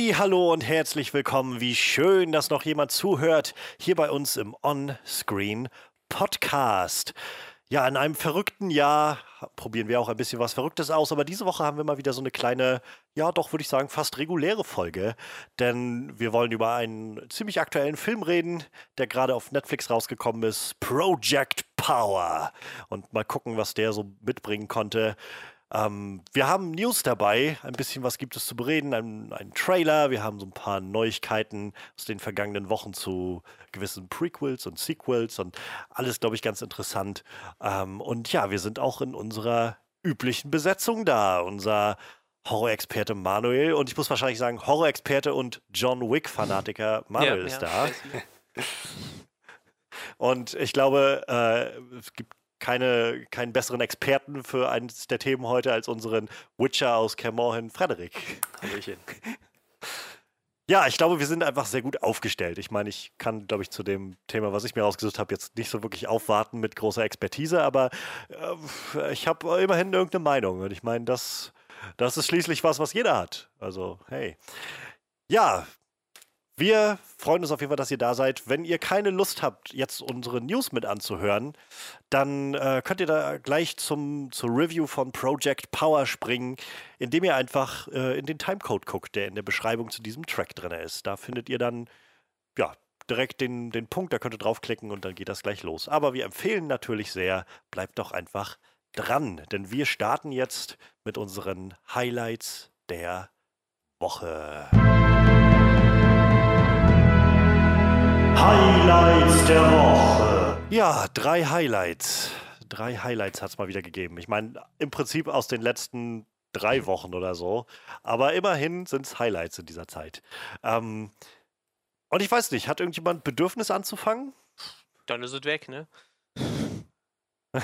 Hallo und herzlich willkommen. Wie schön, dass noch jemand zuhört hier bei uns im On-Screen Podcast. Ja, in einem verrückten Jahr probieren wir auch ein bisschen was Verrücktes aus, aber diese Woche haben wir mal wieder so eine kleine, ja, doch würde ich sagen, fast reguläre Folge, denn wir wollen über einen ziemlich aktuellen Film reden, der gerade auf Netflix rausgekommen ist, Project Power. Und mal gucken, was der so mitbringen konnte. Ähm, wir haben News dabei, ein bisschen was gibt es zu bereden, einen, einen Trailer, wir haben so ein paar Neuigkeiten aus den vergangenen Wochen zu gewissen Prequels und Sequels und alles, glaube ich, ganz interessant. Ähm, und ja, wir sind auch in unserer üblichen Besetzung da. Unser Horror-Experte Manuel und ich muss wahrscheinlich sagen, Horror-Experte und John Wick-Fanatiker Manuel ja, ist ja. da. Und ich glaube, äh, es gibt keine, keinen besseren Experten für eines der Themen heute als unseren Witcher aus Kermorhen, Frederik. Hallöchen. Ja, ich glaube, wir sind einfach sehr gut aufgestellt. Ich meine, ich kann, glaube ich, zu dem Thema, was ich mir rausgesucht habe, jetzt nicht so wirklich aufwarten mit großer Expertise, aber äh, ich habe immerhin irgendeine Meinung. Und ich meine, das, das ist schließlich was, was jeder hat. Also, hey. Ja, wir freuen uns auf jeden Fall, dass ihr da seid. Wenn ihr keine Lust habt, jetzt unsere News mit anzuhören, dann äh, könnt ihr da gleich zum, zur Review von Project Power springen, indem ihr einfach äh, in den Timecode guckt, der in der Beschreibung zu diesem Track drin ist. Da findet ihr dann ja, direkt den, den Punkt, da könnt ihr draufklicken und dann geht das gleich los. Aber wir empfehlen natürlich sehr, bleibt doch einfach dran, denn wir starten jetzt mit unseren Highlights der Woche. Highlights der Woche. Ja, drei Highlights. Drei Highlights hat es mal wieder gegeben. Ich meine, im Prinzip aus den letzten drei Wochen oder so. Aber immerhin sind es Highlights in dieser Zeit. Ähm, und ich weiß nicht, hat irgendjemand Bedürfnis anzufangen? Dann ist es weg, ne?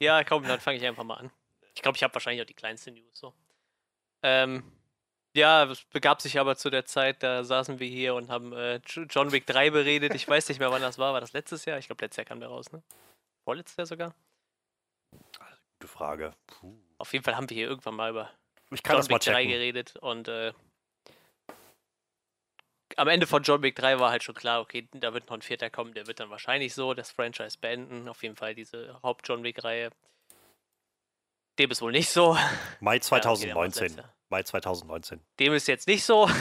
ja, komm, dann fange ich einfach mal an. Ich glaube, ich habe wahrscheinlich auch die kleinste News so. Ähm, ja, es begab sich aber zu der Zeit, da saßen wir hier und haben äh, John Wick 3 beredet. Ich weiß nicht mehr, wann das war. War das letztes Jahr? Ich glaube, letztes Jahr kam der raus, ne? Vorletztes Jahr sogar? Gute Frage. Puh. Auf jeden Fall haben wir hier irgendwann mal über ich kann John Wick 3 geredet und äh, am Ende von John Wick 3 war halt schon klar, okay, da wird noch ein vierter kommen, der wird dann wahrscheinlich so das Franchise beenden. Auf jeden Fall diese Haupt-John Wick-Reihe. Dem ist wohl nicht so. Mai 2019. Ja, Mai 2019. Dem ist jetzt nicht so.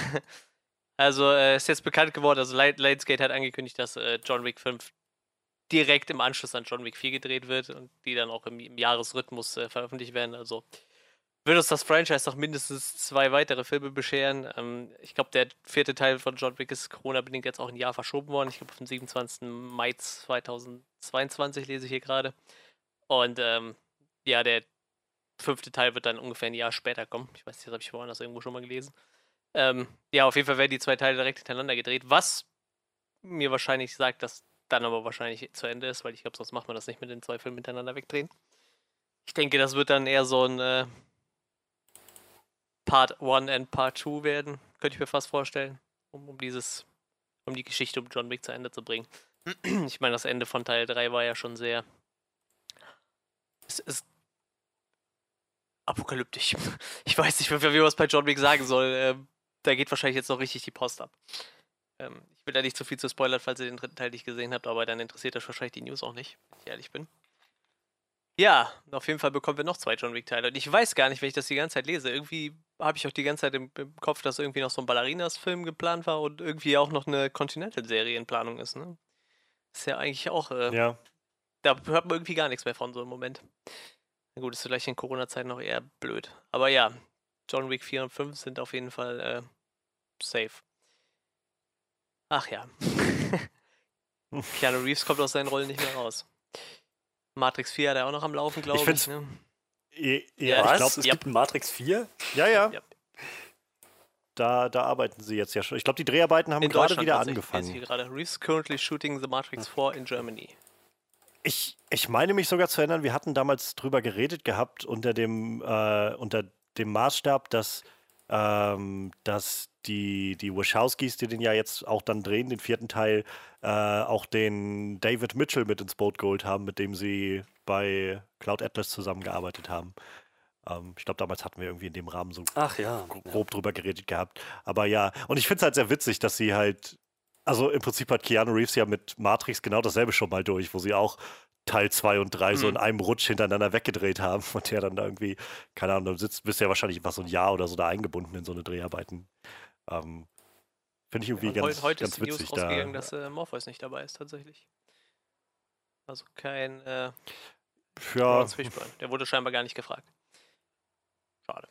Also äh, ist jetzt bekannt geworden, also Lionsgate hat angekündigt, dass äh, John Wick 5 direkt im Anschluss an John Wick 4 gedreht wird und die dann auch im, im Jahresrhythmus äh, veröffentlicht werden. Also wird uns das Franchise noch mindestens zwei weitere Filme bescheren. Ähm, ich glaube, der vierte Teil von John Wick ist Corona-bedingt jetzt auch ein Jahr verschoben worden. Ich glaube, auf den 27. Mai 2022 lese ich hier gerade. Und ähm, ja, der fünfte Teil wird dann ungefähr ein Jahr später kommen. Ich weiß nicht, das habe ich woanders irgendwo schon mal gelesen. Ähm, ja, auf jeden Fall werden die zwei Teile direkt hintereinander gedreht, was mir wahrscheinlich sagt, dass dann aber wahrscheinlich zu Ende ist, weil ich glaube, sonst macht man das nicht mit den zwei Filmen miteinander wegdrehen. Ich denke, das wird dann eher so ein äh, Part 1 und Part 2 werden, könnte ich mir fast vorstellen, um, um dieses, um die Geschichte um John Wick zu Ende zu bringen. ich meine, das Ende von Teil 3 war ja schon sehr. Es, es apokalyptisch. Ich weiß nicht, wie man was bei John Wick sagen soll. Ähm, da geht wahrscheinlich jetzt noch richtig die Post ab. Ähm, ich will da nicht zu viel zu spoilern, falls ihr den dritten Teil nicht gesehen habt, aber dann interessiert euch wahrscheinlich die News auch nicht, wenn ich ehrlich bin. Ja, auf jeden Fall bekommen wir noch zwei John Wick-Teile. Und ich weiß gar nicht, wenn ich das die ganze Zeit lese. Irgendwie habe ich auch die ganze Zeit im, im, Kopf, dass irgendwie noch so ein Ballerinas-Film geplant war und irgendwie auch noch eine Continental-Serie in Planung ist. Ne? Ist ja eigentlich auch. Äh, ja. Da hört man irgendwie gar nichts mehr von so im Moment. Na gut, ist vielleicht in Corona-Zeiten noch eher blöd. Aber ja, John Wick 4 und 5 sind auf jeden Fall äh, safe. Ach ja. Keanu Reeves kommt aus seinen Rollen nicht mehr raus. Matrix 4 hat er auch noch am Laufen, glaube ich. ich ne? Ja, ja, ich glaube, es ja. gibt ein Matrix 4. Ja, ja. ja. Da, da arbeiten sie jetzt ja schon. Ich glaube, die Dreharbeiten haben gerade wieder angefangen. Gerade. Reeves currently shooting the Matrix 4 in Germany. Ich, ich meine mich sogar zu erinnern, wir hatten damals drüber geredet gehabt unter dem, äh, unter dem Maßstab, dass, ähm, dass die, die Wachowskis, die den ja jetzt auch dann drehen, den vierten Teil, äh, auch den David Mitchell mit ins Boot geholt haben, mit dem sie bei Cloud Atlas zusammengearbeitet haben. Ähm, ich glaube, damals hatten wir irgendwie in dem Rahmen so Ach ja. grob ja. drüber geredet gehabt. Aber ja, und ich finde es halt sehr witzig, dass sie halt, also im Prinzip hat Keanu Reeves ja mit Matrix genau dasselbe schon mal durch, wo sie auch Teil 2 und 3 mhm. so in einem Rutsch hintereinander weggedreht haben und der dann da irgendwie, keine Ahnung, dann sitzt, bist du ja wahrscheinlich einfach so ein Jahr oder so da eingebunden in so eine Dreharbeiten. Ähm, Finde ich irgendwie ja, ganz, heute ganz ist witzig. News rausgegangen, da. dass äh, Morpheus nicht dabei ist, tatsächlich. Also kein äh, ja. Der wurde scheinbar gar nicht gefragt. Schade.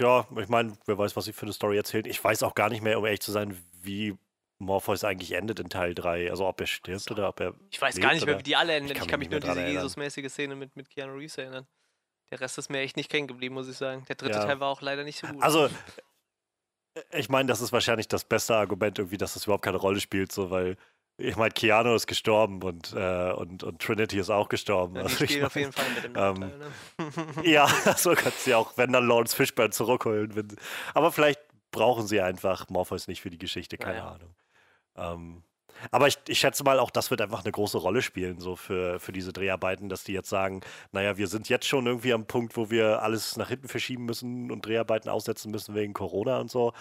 Tja, ich meine, wer weiß, was sie für eine Story erzählt. Ich weiß auch gar nicht mehr, um ehrlich zu sein, wie Morpheus eigentlich endet in Teil 3. Also ob er stirbt so. oder ob er. Ich weiß gar nicht mehr, wie die alle enden. Ich kann, ich kann mich nur an diese Jesus-mäßige Szene mit, mit Keanu Reeves erinnern. Der Rest ist mir echt nicht hängen geblieben, muss ich sagen. Der dritte ja. Teil war auch leider nicht so gut. Also, ich meine, das ist wahrscheinlich das beste Argument, irgendwie, dass das überhaupt keine Rolle spielt, so, weil ich meine, Keanu ist gestorben und, äh, und, und Trinity ist auch gestorben. Ja, also, spielen auf jeden Fall mit dem ähm, ne? Ja, so kannst du ja auch, wenn dann Lawrence Fishburne zurückholen. Wenn, aber vielleicht brauchen sie einfach Morpheus nicht für die Geschichte, keine ja, Ahnung. Ähm, aber ich, ich, schätze mal, auch das wird einfach eine große Rolle spielen, so für, für diese Dreharbeiten, dass die jetzt sagen, naja, wir sind jetzt schon irgendwie am Punkt, wo wir alles nach hinten verschieben müssen und Dreharbeiten aussetzen müssen wegen Corona und so.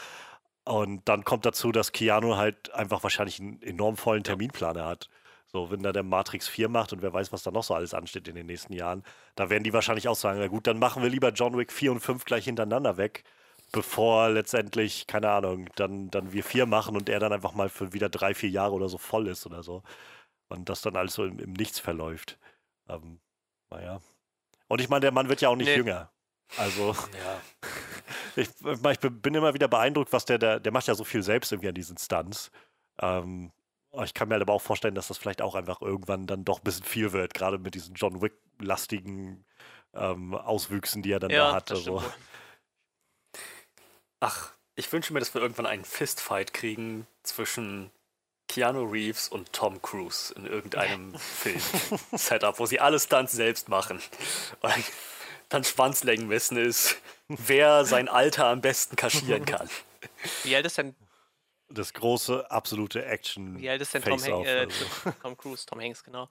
Und dann kommt dazu, dass Keanu halt einfach wahrscheinlich einen enorm vollen Terminplaner hat. So, wenn da der Matrix 4 macht und wer weiß, was da noch so alles ansteht in den nächsten Jahren, da werden die wahrscheinlich auch sagen, na gut, dann machen wir lieber John Wick 4 und 5 gleich hintereinander weg, bevor letztendlich, keine Ahnung, dann, dann wir 4 machen und er dann einfach mal für wieder drei, vier Jahre oder so voll ist oder so. Und das dann alles so im, im Nichts verläuft. Ähm, naja. Und ich meine, der Mann wird ja auch nicht nee. jünger. Also, ja. ich, ich, bin immer wieder beeindruckt, was der, der, der macht ja so viel selbst irgendwie an diesen Stunts. Ähm, ich kann mir halt aber auch vorstellen, dass das vielleicht auch einfach irgendwann dann doch ein bisschen viel wird, gerade mit diesen John Wick-lastigen ähm, Auswüchsen, die er dann ja, da hat. Also. Ach, ich wünsche mir, dass wir irgendwann einen Fistfight kriegen zwischen Keanu Reeves und Tom Cruise in irgendeinem Film-Setup, wo sie alle Stunts selbst machen. Und dann Schwanzlängenmessen ist, wer sein Alter am besten kaschieren kann. Wie alt ist denn das große, absolute Action. Wie alt ist denn Tom, Hank, äh, also. Tom Cruise? Tom Hanks, genau.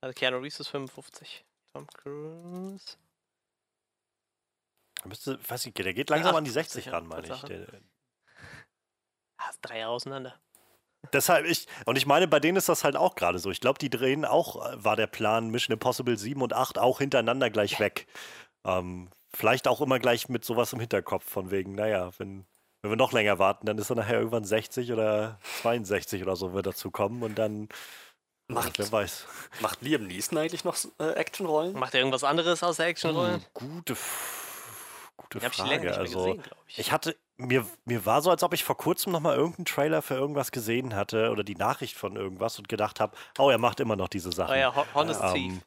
Also Keanu Reeves ist 55. Tom Cruise. Müsste, weiß ich, der geht langsam an die 60 ran, meine ich. Der, ah, drei Jahre auseinander. Deshalb ich, und ich meine, bei denen ist das halt auch gerade so. Ich glaube, die drehen auch, äh, war der Plan, Mission Impossible 7 und 8 auch hintereinander gleich ja. weg. Ähm, vielleicht auch immer gleich mit sowas im Hinterkopf, von wegen, naja, wenn, wenn wir noch länger warten, dann ist er nachher irgendwann 60 oder 62 oder so wird dazu kommen und dann. Macht, wer weiß. Macht Liam Neeson eigentlich noch äh, Actionrollen? Macht er irgendwas anderes außer Actionrollen? Hm, gute, gute Frage. Ich also, gesehen, ich. ich. hatte, mir, mir war so, als ob ich vor kurzem noch mal irgendeinen Trailer für irgendwas gesehen hatte oder die Nachricht von irgendwas und gedacht habe, oh, er macht immer noch diese Sachen. Oh ja, Honest ähm, Thief.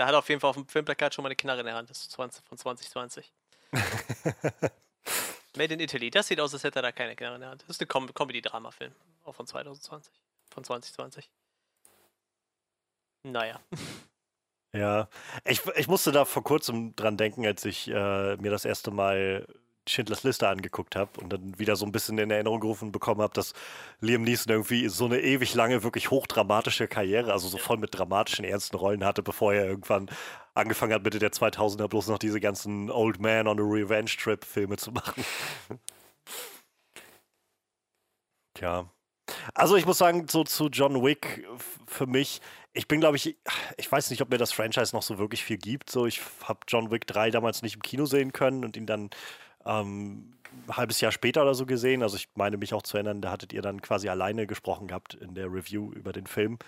Der hat auf jeden Fall auf dem Filmplakat schon mal eine Knarre in der Hand. Das ist 20, von 2020. Made in Italy. Das sieht aus, als hätte er da keine Knarre in der Hand. Das ist ein Com Comedy-Drama-Film. Auch von 2020. Von 2020. Naja. Ja, ich, ich musste da vor kurzem dran denken, als ich äh, mir das erste Mal Schindlers Liste angeguckt habe und dann wieder so ein bisschen in Erinnerung gerufen bekommen habe, dass Liam Neeson irgendwie so eine ewig lange, wirklich hochdramatische Karriere, also so voll mit dramatischen, ernsten Rollen hatte, bevor er irgendwann angefangen hat, Mitte der 2000er bloß noch diese ganzen Old Man on a Revenge Trip Filme zu machen. Tja. Also ich muss sagen, so zu John Wick für mich, ich bin glaube ich, ich weiß nicht, ob mir das Franchise noch so wirklich viel gibt. So, ich habe John Wick 3 damals nicht im Kino sehen können und ihn dann ähm, ein halbes Jahr später oder so gesehen. Also ich meine mich auch zu erinnern, da hattet ihr dann quasi alleine gesprochen gehabt in der Review über den Film.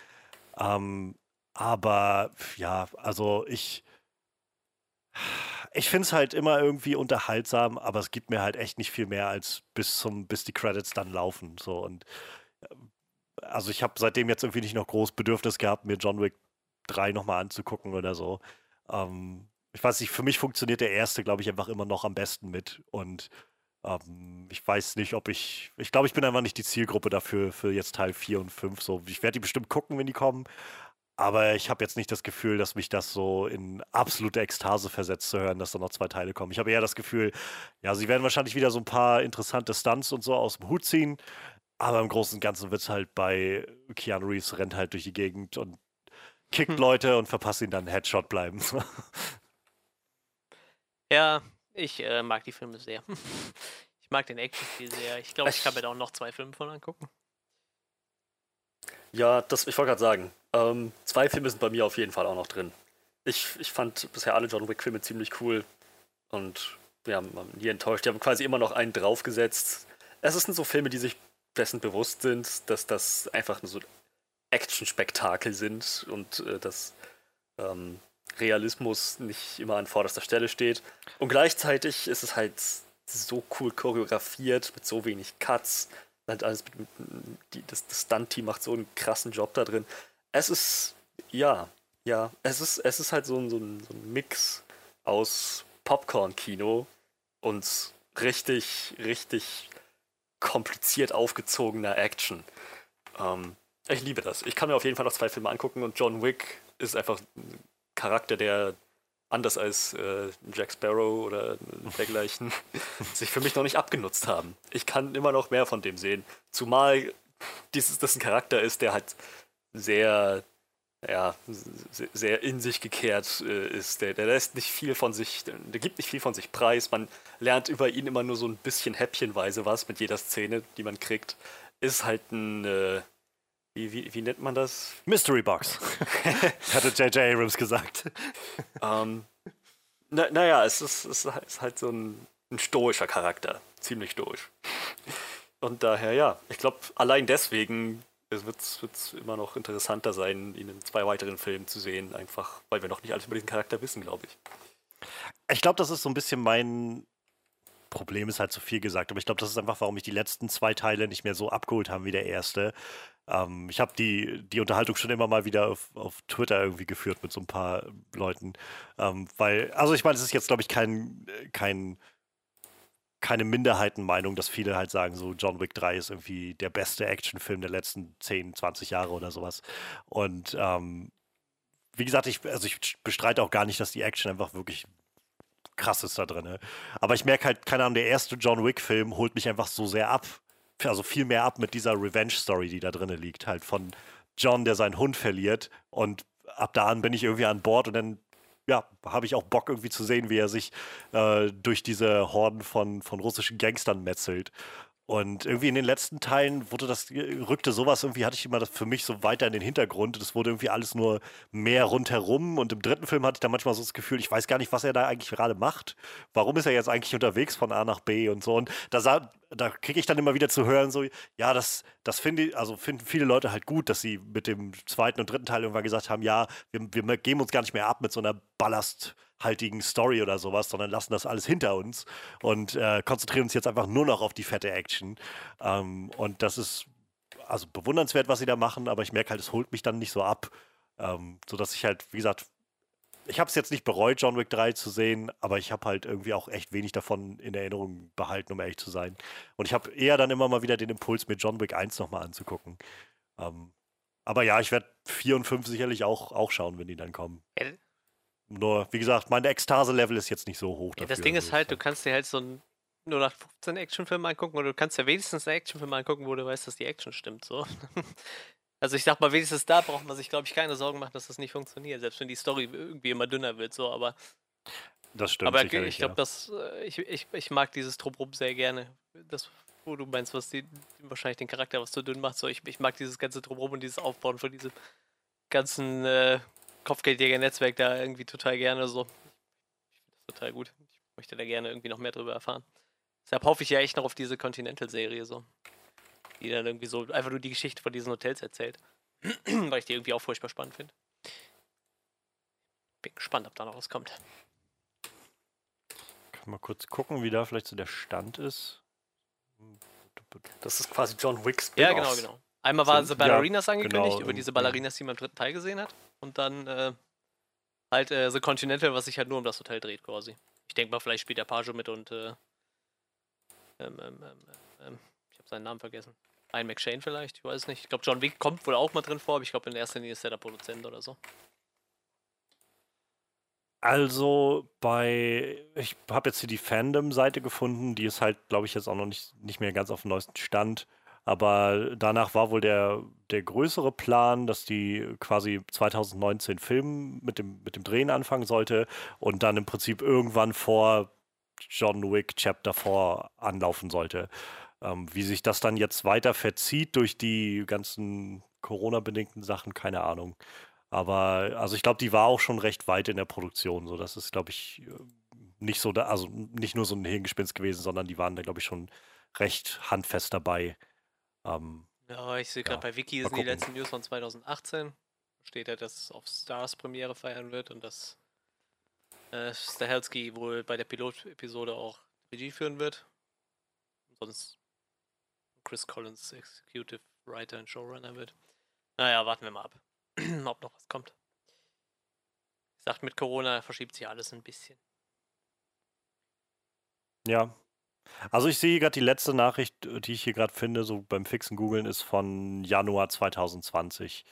Ähm, aber ja, also ich, ich finde es halt immer irgendwie unterhaltsam, aber es gibt mir halt echt nicht viel mehr als bis zum, bis die Credits dann laufen. So und äh, also ich habe seitdem jetzt irgendwie nicht noch groß Bedürfnis gehabt, mir John Wick 3 nochmal anzugucken oder so. Ähm, ich weiß nicht, für mich funktioniert der erste, glaube ich, einfach immer noch am besten mit. Und ähm, ich weiß nicht, ob ich. Ich glaube, ich bin einfach nicht die Zielgruppe dafür, für jetzt Teil 4 und 5. So, ich werde die bestimmt gucken, wenn die kommen. Aber ich habe jetzt nicht das Gefühl, dass mich das so in absolute Ekstase versetzt zu hören, dass da noch zwei Teile kommen. Ich habe eher das Gefühl, ja, sie werden wahrscheinlich wieder so ein paar interessante Stunts und so aus dem Hut ziehen. Aber im Großen und Ganzen wird es halt bei Keanu Reeves rennt halt durch die Gegend und kickt hm. Leute und verpasst ihnen dann Headshot bleiben. Ja, ich äh, mag die Filme sehr. ich mag den Action-Stil sehr. Ich glaube, ich kann mir da auch noch zwei Filme von angucken. Ja, das, ich wollte gerade sagen, ähm, zwei Filme sind bei mir auf jeden Fall auch noch drin. Ich, ich fand bisher alle John Wick-Filme ziemlich cool und wir haben nie enttäuscht. Die haben quasi immer noch einen draufgesetzt. Es sind so Filme, die sich dessen bewusst sind, dass das einfach so Action-Spektakel sind und äh, dass ähm, Realismus nicht immer an vorderster Stelle steht. Und gleichzeitig ist es halt so cool choreografiert mit so wenig Cuts. Halt alles mit, mit, die, das, das Stunt-Team macht so einen krassen Job da drin. Es ist, ja, ja, es ist, es ist halt so ein, so ein, so ein Mix aus Popcorn-Kino und richtig, richtig kompliziert aufgezogener Action. Ähm, ich liebe das. Ich kann mir auf jeden Fall noch zwei Filme angucken und John Wick ist einfach ein Charakter, der anders als äh, Jack Sparrow oder dergleichen sich für mich noch nicht abgenutzt haben. Ich kann immer noch mehr von dem sehen. Zumal dieses, das ein Charakter ist, der halt sehr ja, sehr in sich gekehrt äh, ist. Der, der lässt nicht viel von sich, der gibt nicht viel von sich preis. Man lernt über ihn immer nur so ein bisschen häppchenweise was mit jeder Szene, die man kriegt. Ist halt ein, äh, wie, wie, wie nennt man das? Mystery Box. Hatte J.J. Abrams gesagt. ähm, na, naja, es ist, es ist halt so ein, ein stoischer Charakter. Ziemlich stoisch. Und daher, ja, ich glaube, allein deswegen es wird immer noch interessanter sein, ihn in zwei weiteren Filmen zu sehen, einfach weil wir noch nicht alles über diesen Charakter wissen, glaube ich. Ich glaube, das ist so ein bisschen mein Problem, ist halt zu viel gesagt, aber ich glaube, das ist einfach, warum mich die letzten zwei Teile nicht mehr so abgeholt haben wie der erste. Ähm, ich habe die, die Unterhaltung schon immer mal wieder auf, auf Twitter irgendwie geführt mit so ein paar Leuten, ähm, weil, also ich meine, es ist jetzt, glaube ich, kein, kein keine Minderheitenmeinung, dass viele halt sagen, so John Wick 3 ist irgendwie der beste Actionfilm der letzten 10, 20 Jahre oder sowas. Und ähm, wie gesagt, ich, also ich bestreite auch gar nicht, dass die Action einfach wirklich krass ist da drin. Ne? Aber ich merke halt, keine Ahnung, der erste John Wick-Film holt mich einfach so sehr ab. Also viel mehr ab mit dieser Revenge-Story, die da drin liegt. Halt von John, der seinen Hund verliert und ab da an bin ich irgendwie an Bord und dann ja, habe ich auch Bock irgendwie zu sehen, wie er sich äh, durch diese Horden von, von russischen Gangstern metzelt. Und irgendwie in den letzten Teilen wurde das, rückte sowas irgendwie, hatte ich immer das für mich so weiter in den Hintergrund. Das wurde irgendwie alles nur mehr rundherum. Und im dritten Film hatte ich dann manchmal so das Gefühl, ich weiß gar nicht, was er da eigentlich gerade macht. Warum ist er jetzt eigentlich unterwegs von A nach B und so? Und da, da kriege ich dann immer wieder zu hören, so, ja, das, das finde also finden viele Leute halt gut, dass sie mit dem zweiten und dritten Teil irgendwann gesagt haben, ja, wir, wir geben uns gar nicht mehr ab mit so einer Ballast haltigen Story oder sowas, sondern lassen das alles hinter uns und äh, konzentrieren uns jetzt einfach nur noch auf die fette Action. Ähm, und das ist also bewundernswert, was sie da machen, aber ich merke halt, es holt mich dann nicht so ab, ähm, sodass ich halt, wie gesagt, ich habe es jetzt nicht bereut, John Wick 3 zu sehen, aber ich habe halt irgendwie auch echt wenig davon in Erinnerung behalten, um ehrlich zu sein. Und ich habe eher dann immer mal wieder den Impuls, mir John Wick 1 nochmal anzugucken. Ähm, aber ja, ich werde 4 und 5 sicherlich auch, auch schauen, wenn die dann kommen. Nur, wie gesagt, mein Ekstase-Level ist jetzt nicht so hoch. Ja, das Ding ist halt, du kannst dir halt so einen 0815 Actionfilm angucken oder du kannst ja wenigstens einen Actionfilm angucken, wo du weißt, dass die Action stimmt. So. Also ich sag mal, wenigstens da braucht man sich, glaube ich, keine Sorgen machen, dass das nicht funktioniert, selbst wenn die Story irgendwie immer dünner wird, so, aber. Das stimmt. Aber ich glaube, ja. das, äh, ich, ich, ich mag dieses Drumherum sehr gerne. Das, wo du meinst, was die wahrscheinlich den Charakter was zu dünn macht. So, ich, ich mag dieses ganze Drumherum und dieses Aufbauen von diesem ganzen äh, Kopfgeldjäger-Netzwerk da irgendwie total gerne so. Ich finde das total gut. Ich möchte da gerne irgendwie noch mehr drüber erfahren. Deshalb hoffe ich ja echt noch auf diese Continental-Serie so. Die dann irgendwie so einfach nur die Geschichte von diesen Hotels erzählt. Weil ich die irgendwie auch furchtbar spannend finde. Bin gespannt, ob da noch was kommt. Kann mal kurz gucken, wie da vielleicht so der Stand ist. Das ist quasi John Wicks. Ja, genau, genau. Einmal waren sie Ballerinas ja, angekündigt, genau, über diese Ballerinas, die man im dritten Teil gesehen hat. Und dann äh, halt äh, The Continental, was sich halt nur um das Hotel dreht, quasi. Ich denke mal, vielleicht spielt der Page mit und äh, ähm, ähm, ähm, ähm ich habe seinen Namen vergessen. Ein McShane vielleicht, ich weiß nicht. Ich glaube, John Wick kommt wohl auch mal drin vor, aber ich glaube, in erster Linie ist er der Produzent oder so. Also bei, ich habe jetzt hier die Fandom-Seite gefunden, die ist halt, glaube ich, jetzt auch noch nicht, nicht mehr ganz auf dem neuesten Stand. Aber danach war wohl der, der größere Plan, dass die quasi 2019 Film mit dem, mit dem Drehen anfangen sollte und dann im Prinzip irgendwann vor John Wick Chapter 4 anlaufen sollte. Ähm, wie sich das dann jetzt weiter verzieht durch die ganzen Corona-bedingten Sachen, keine Ahnung. Aber also ich glaube, die war auch schon recht weit in der Produktion. So, das ist, glaube ich, nicht so, da, also nicht nur so ein Hirngespinst gewesen, sondern die waren da, glaube ich, schon recht handfest dabei. Ähm, ja, ich sehe gerade ja, bei Wiki sind die letzten News von 2018. Steht ja, dass es auf Stars Premiere feiern wird und dass äh, Stahelski wohl bei der Pilot-Episode auch Regie führen wird. Sonst Chris Collins Executive Writer und Showrunner wird. Naja, warten wir mal ab, ob noch was kommt. Ich sagt, mit Corona verschiebt sich alles ein bisschen. Ja. Also ich sehe gerade die letzte Nachricht, die ich hier gerade finde, so beim fixen Googlen, ist von Januar 2020.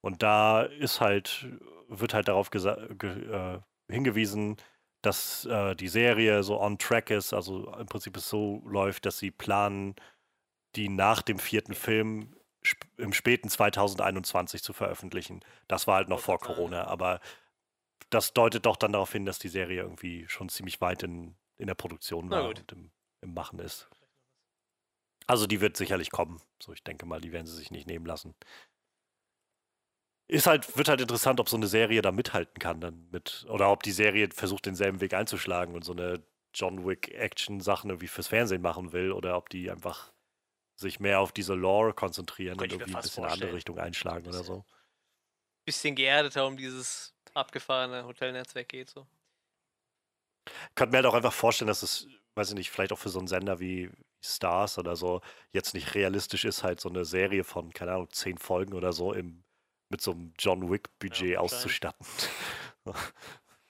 Und da ist halt, wird halt darauf äh, hingewiesen, dass äh, die Serie so on track ist, also im Prinzip es so läuft, dass sie planen, die nach dem vierten Film sp im späten 2021 zu veröffentlichen. Das war halt noch vor Corona, aber das deutet doch dann darauf hin, dass die Serie irgendwie schon ziemlich weit in, in der Produktion war und im, im Machen ist. Also die wird sicherlich kommen. So, ich denke mal, die werden sie sich nicht nehmen lassen. Ist halt, wird halt interessant, ob so eine Serie da mithalten kann dann mit, oder ob die Serie versucht, denselben Weg einzuschlagen und so eine John Wick-Action-Sachen irgendwie fürs Fernsehen machen will, oder ob die einfach sich mehr auf diese Lore konzentrieren und irgendwie ein bisschen in eine andere Richtung einschlagen oder so. Bisschen geerdeter um dieses abgefahrene Hotelnetzwerk geht so. Ich könnte mir halt auch einfach vorstellen, dass es, weiß ich nicht, vielleicht auch für so einen Sender wie Stars oder so jetzt nicht realistisch ist, halt so eine Serie von, keine Ahnung, zehn Folgen oder so im, mit so einem John Wick-Budget ja, auszustatten.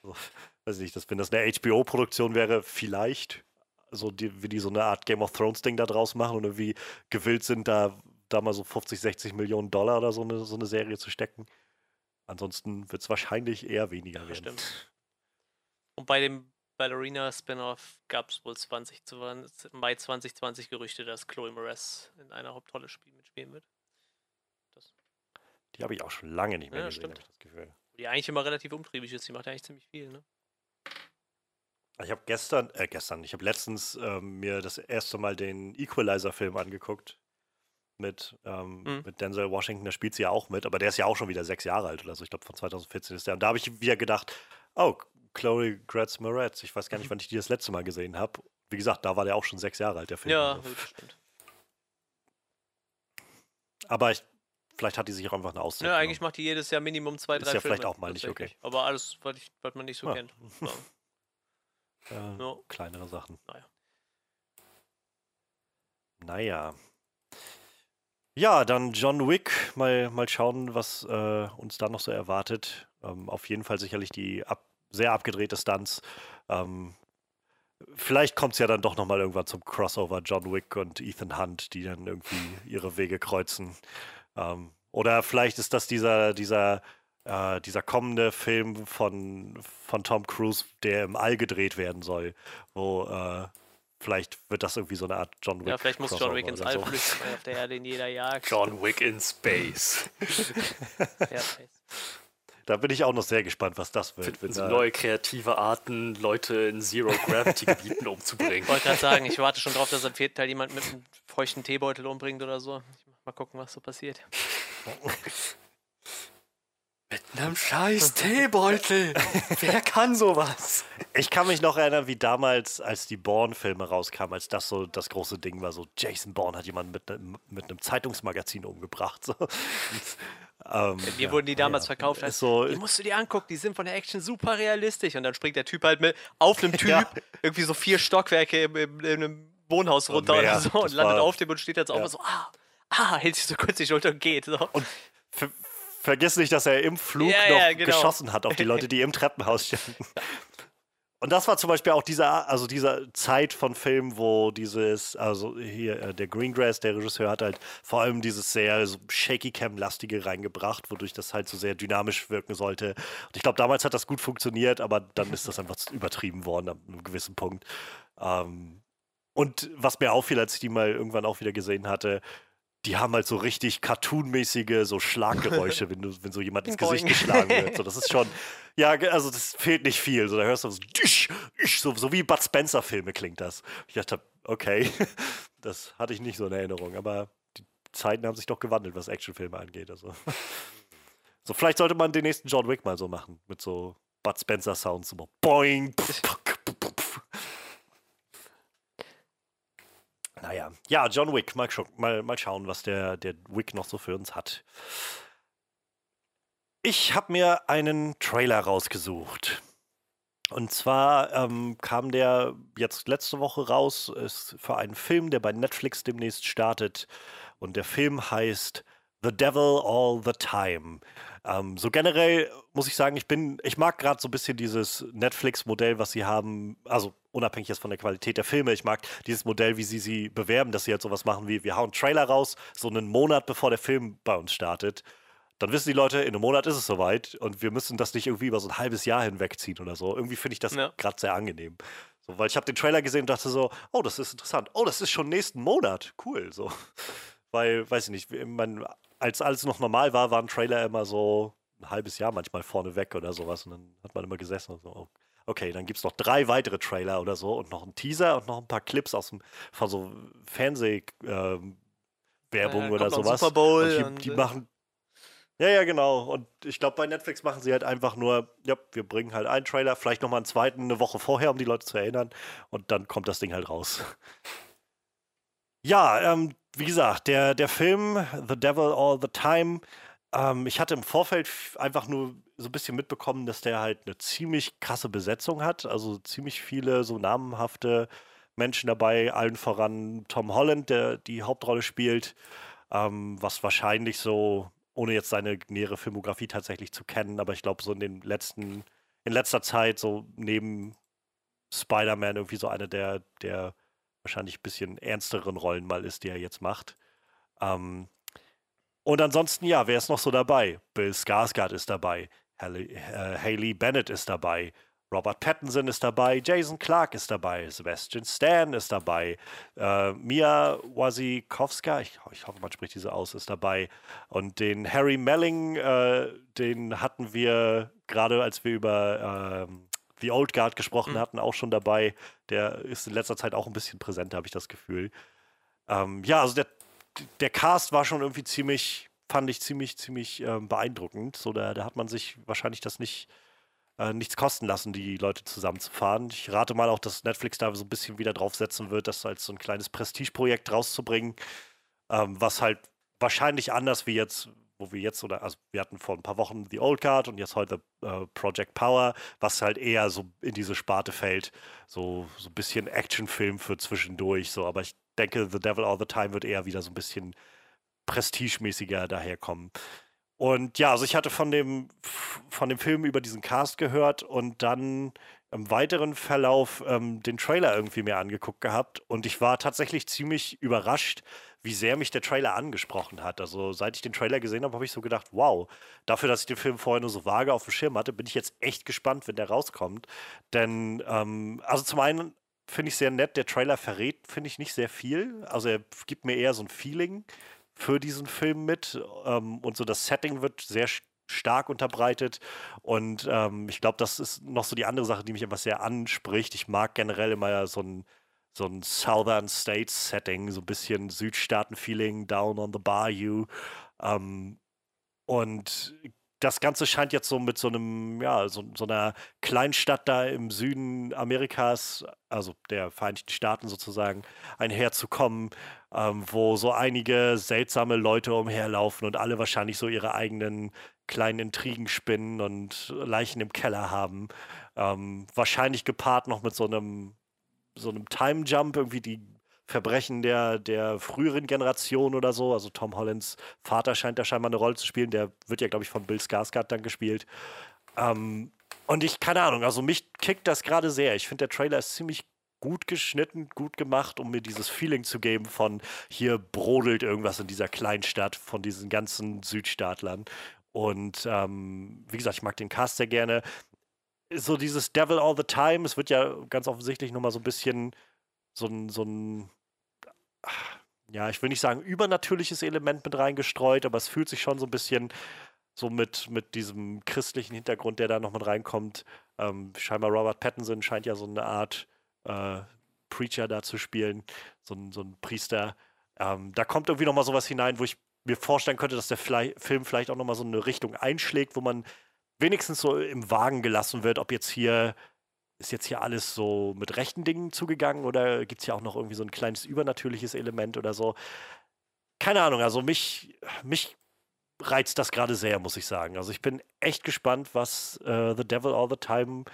so, weiß ich nicht, dass, wenn das eine HBO-Produktion wäre, vielleicht so die, wie die so eine Art Game of Thrones Ding da draus machen und irgendwie gewillt sind, da, da mal so 50, 60 Millionen Dollar oder so eine, so eine Serie zu stecken. Ansonsten wird es wahrscheinlich eher weniger ja, werden. Stimmt. Und bei dem Ballerina Spin-off gab es wohl 20, Mai 2020 Gerüchte, dass Chloe Moretz in einer Hauptrolle spiel, mitspielen wird. Das. Die habe ich auch schon lange nicht mehr ja, gesehen, stimmt. das Gefühl. Die eigentlich immer relativ umtriebig ist, die macht ja eigentlich ziemlich viel, ne? Ich habe gestern, äh, gestern, ich habe letztens ähm, mir das erste Mal den Equalizer-Film angeguckt. Mit, ähm, mhm. mit Denzel Washington, der spielt sie ja auch mit, aber der ist ja auch schon wieder sechs Jahre alt oder so. Ich glaube, von 2014 ist der. Und da habe ich wieder gedacht, oh, Chloe Gratz Moretz. Ich weiß gar nicht, mhm. wann ich die das letzte Mal gesehen habe. Wie gesagt, da war der auch schon sechs Jahre alt, der Film. Ja, also. stimmt. Aber ich, vielleicht hat die sich auch einfach eine Auszeit. Ja, eigentlich macht die jedes Jahr Minimum zwei, drei Ist ja Filme, vielleicht auch mal nicht okay. Aber alles, was, ich, was man nicht so ja. kennt. Ja. Äh, no. Kleinere Sachen. Naja. Naja. Ja, dann John Wick. Mal, mal schauen, was äh, uns da noch so erwartet. Ähm, auf jeden Fall sicherlich die ab, sehr abgedrehte Stunts. Ähm, vielleicht kommt es ja dann doch nochmal irgendwann zum Crossover John Wick und Ethan Hunt, die dann irgendwie ihre Wege kreuzen. Ähm, oder vielleicht ist das dieser, dieser äh, dieser kommende Film von, von Tom Cruise, der im All gedreht werden soll, wo äh, vielleicht wird das irgendwie so eine Art John Wick. Ja, vielleicht muss John Wick ins All so. flüchten, weil auf der Erde in jeder Jagd. John Wick in Space. ja, da bin ich auch noch sehr gespannt, was das wird. Finden so neue kreative Arten, Leute in Zero-Gravity-Gebieten umzubringen. Ich wollte gerade sagen, ich warte schon drauf, dass im vierten Teil jemand mit einem feuchten Teebeutel umbringt oder so. Mal gucken, was so passiert. Mit einem scheiß Teebeutel. Wer kann sowas? Ich kann mich noch erinnern, wie damals, als die Bourne-Filme rauskamen, als das so das große Ding war, so Jason Bourne hat jemanden mit, ne, mit einem Zeitungsmagazin umgebracht. So. Ähm, Mir ja, wurden die damals ja, verkauft als, so, die musst du dir angucken, die sind von der Action super realistisch. Und dann springt der Typ halt mit auf einem Typ ja. irgendwie so vier Stockwerke im, im, in einem Wohnhaus runter oder so und landet war, auf dem und steht jetzt auf und so, ah, ah, hält sich so kurz die Schulter und geht. So. Und für, vergiss nicht, dass er im Flug noch genau. geschossen hat auf die Leute, die im Treppenhaus standen. Und das war zum Beispiel auch diese, also diese Zeit von Filmen, wo dieses, also hier, äh, der Greengrass, der Regisseur, hat halt vor allem dieses sehr so shaky cam-lastige reingebracht, wodurch das halt so sehr dynamisch wirken sollte. Und ich glaube, damals hat das gut funktioniert, aber dann ist das einfach übertrieben worden an einem gewissen Punkt. Ähm, und was mir auffiel, als ich die mal irgendwann auch wieder gesehen hatte, die haben halt so richtig cartoonmäßige so Schlaggeräusche, wenn, du, wenn so jemand ins Gesicht geschlagen wird. So, das ist schon, ja, also das fehlt nicht viel. So, da hörst du so, so, so wie Bud Spencer-Filme klingt das. Ich dachte, okay, das hatte ich nicht so in Erinnerung, aber die Zeiten haben sich doch gewandelt, was Actionfilme angeht. Also. So, vielleicht sollte man den nächsten John Wick mal so machen, mit so Bud Spencer-Sounds, so boing. Naja, ja, John Wick, mal, mal, mal schauen, was der, der Wick noch so für uns hat. Ich habe mir einen Trailer rausgesucht. Und zwar ähm, kam der jetzt letzte Woche raus, ist für einen Film, der bei Netflix demnächst startet. Und der Film heißt The Devil All the Time. Ähm, so generell muss ich sagen, ich bin, ich mag gerade so ein bisschen dieses Netflix-Modell, was sie haben, also unabhängig jetzt von der Qualität der Filme, ich mag dieses Modell, wie sie sie bewerben, dass sie halt sowas machen wie, wir hauen einen Trailer raus, so einen Monat bevor der Film bei uns startet. Dann wissen die Leute, in einem Monat ist es soweit und wir müssen das nicht irgendwie über so ein halbes Jahr hinwegziehen oder so. Irgendwie finde ich das ja. gerade sehr angenehm. So, weil ich habe den Trailer gesehen und dachte so, oh, das ist interessant. Oh, das ist schon nächsten Monat. Cool. So. Weil, weiß ich nicht, man, als alles noch normal war, waren Trailer immer so ein halbes Jahr manchmal vorne weg oder sowas. Und dann hat man immer gesessen und so, oh, okay, dann gibt es noch drei weitere Trailer oder so und noch einen Teaser und noch ein paar Clips aus dem, von so Fernsehwerbung ähm, äh, oder sowas. Super Bowl und die, die äh machen. Ja, ja, genau. Und ich glaube, bei Netflix machen sie halt einfach nur, ja, wir bringen halt einen Trailer, vielleicht nochmal einen zweiten eine Woche vorher, um die Leute zu erinnern. Und dann kommt das Ding halt raus. Ja, ähm, wie gesagt, der, der Film The Devil All the Time, ähm, ich hatte im Vorfeld einfach nur so ein bisschen mitbekommen, dass der halt eine ziemlich krasse Besetzung hat. Also ziemlich viele so namenhafte Menschen dabei, allen voran Tom Holland, der die Hauptrolle spielt, ähm, was wahrscheinlich so, ohne jetzt seine nähere Filmografie tatsächlich zu kennen, aber ich glaube so in den letzten, in letzter Zeit so neben Spider-Man irgendwie so eine der, der wahrscheinlich ein bisschen ernsteren Rollen mal ist, die er jetzt macht. Ähm, und ansonsten, ja, wer ist noch so dabei? Bill Skarsgård ist dabei, Haley, äh, Haley Bennett ist dabei, Robert Pattinson ist dabei, Jason Clark ist dabei, Sebastian Stan ist dabei, äh, Mia Wasikowska, ich, ich, hoffe, man spricht diese aus, ist dabei. Und den Harry Melling, äh, den hatten wir gerade, als wir über ähm, The Old Guard gesprochen mhm. hatten, auch schon dabei. Der ist in letzter Zeit auch ein bisschen präsenter, habe ich das Gefühl. Ähm, ja, also der, der Cast war schon irgendwie ziemlich, fand ich ziemlich, ziemlich ähm, beeindruckend. So, da, da hat man sich wahrscheinlich das nicht äh, nichts kosten lassen, die Leute zusammenzufahren. Ich rate mal auch, dass Netflix da so ein bisschen wieder draufsetzen wird, das als so ein kleines Prestigeprojekt rauszubringen, ähm, was halt wahrscheinlich anders wie jetzt wo wir jetzt, oder also wir hatten vor ein paar Wochen The Old Guard und jetzt heute äh, Project Power, was halt eher so in diese Sparte fällt. So, so ein bisschen Actionfilm für zwischendurch. So, aber ich denke, The Devil All the Time wird eher wieder so ein bisschen prestigemäßiger daherkommen. Und ja, also ich hatte von dem, von dem Film über diesen Cast gehört und dann im weiteren Verlauf ähm, den Trailer irgendwie mir angeguckt gehabt und ich war tatsächlich ziemlich überrascht, wie sehr mich der Trailer angesprochen hat. Also seit ich den Trailer gesehen habe, habe ich so gedacht, wow, dafür, dass ich den Film vorher nur so vage auf dem Schirm hatte, bin ich jetzt echt gespannt, wenn der rauskommt. Denn, ähm, also zum einen finde ich sehr nett, der Trailer verrät, finde ich, nicht sehr viel. Also er gibt mir eher so ein Feeling für diesen Film mit. Ähm, und so das Setting wird sehr stark unterbreitet. Und ähm, ich glaube, das ist noch so die andere Sache, die mich einfach sehr anspricht. Ich mag generell immer so ein so ein Southern States Setting, so ein bisschen Südstaaten-Feeling, down on the bayou. Ähm, und das Ganze scheint jetzt so mit so einem, ja, so, so einer Kleinstadt da im Süden Amerikas, also der Vereinigten Staaten sozusagen, einherzukommen, ähm, wo so einige seltsame Leute umherlaufen und alle wahrscheinlich so ihre eigenen kleinen Intrigen spinnen und Leichen im Keller haben. Ähm, wahrscheinlich gepaart noch mit so einem so einem Time Jump irgendwie die Verbrechen der, der früheren Generation oder so. Also Tom Hollands Vater scheint da scheinbar eine Rolle zu spielen. Der wird ja, glaube ich, von Bill Skarsgård dann gespielt. Ähm, und ich, keine Ahnung, also mich kickt das gerade sehr. Ich finde, der Trailer ist ziemlich gut geschnitten, gut gemacht, um mir dieses Feeling zu geben von hier brodelt irgendwas in dieser Kleinstadt von diesen ganzen Südstaatlern. Und ähm, wie gesagt, ich mag den Cast sehr gerne so dieses Devil all the time, es wird ja ganz offensichtlich nochmal so ein bisschen so ein, so ein, ja, ich will nicht sagen übernatürliches Element mit reingestreut, aber es fühlt sich schon so ein bisschen so mit, mit diesem christlichen Hintergrund, der da noch mit reinkommt. Ähm, scheinbar Robert Pattinson scheint ja so eine Art äh, Preacher da zu spielen, so ein, so ein Priester. Ähm, da kommt irgendwie noch mal sowas hinein, wo ich mir vorstellen könnte, dass der Fly Film vielleicht auch noch mal so eine Richtung einschlägt, wo man wenigstens so im Wagen gelassen wird, ob jetzt hier ist jetzt hier alles so mit rechten Dingen zugegangen oder gibt es hier auch noch irgendwie so ein kleines übernatürliches Element oder so? Keine Ahnung, also mich, mich reizt das gerade sehr, muss ich sagen. Also ich bin echt gespannt, was äh, The Devil All the Time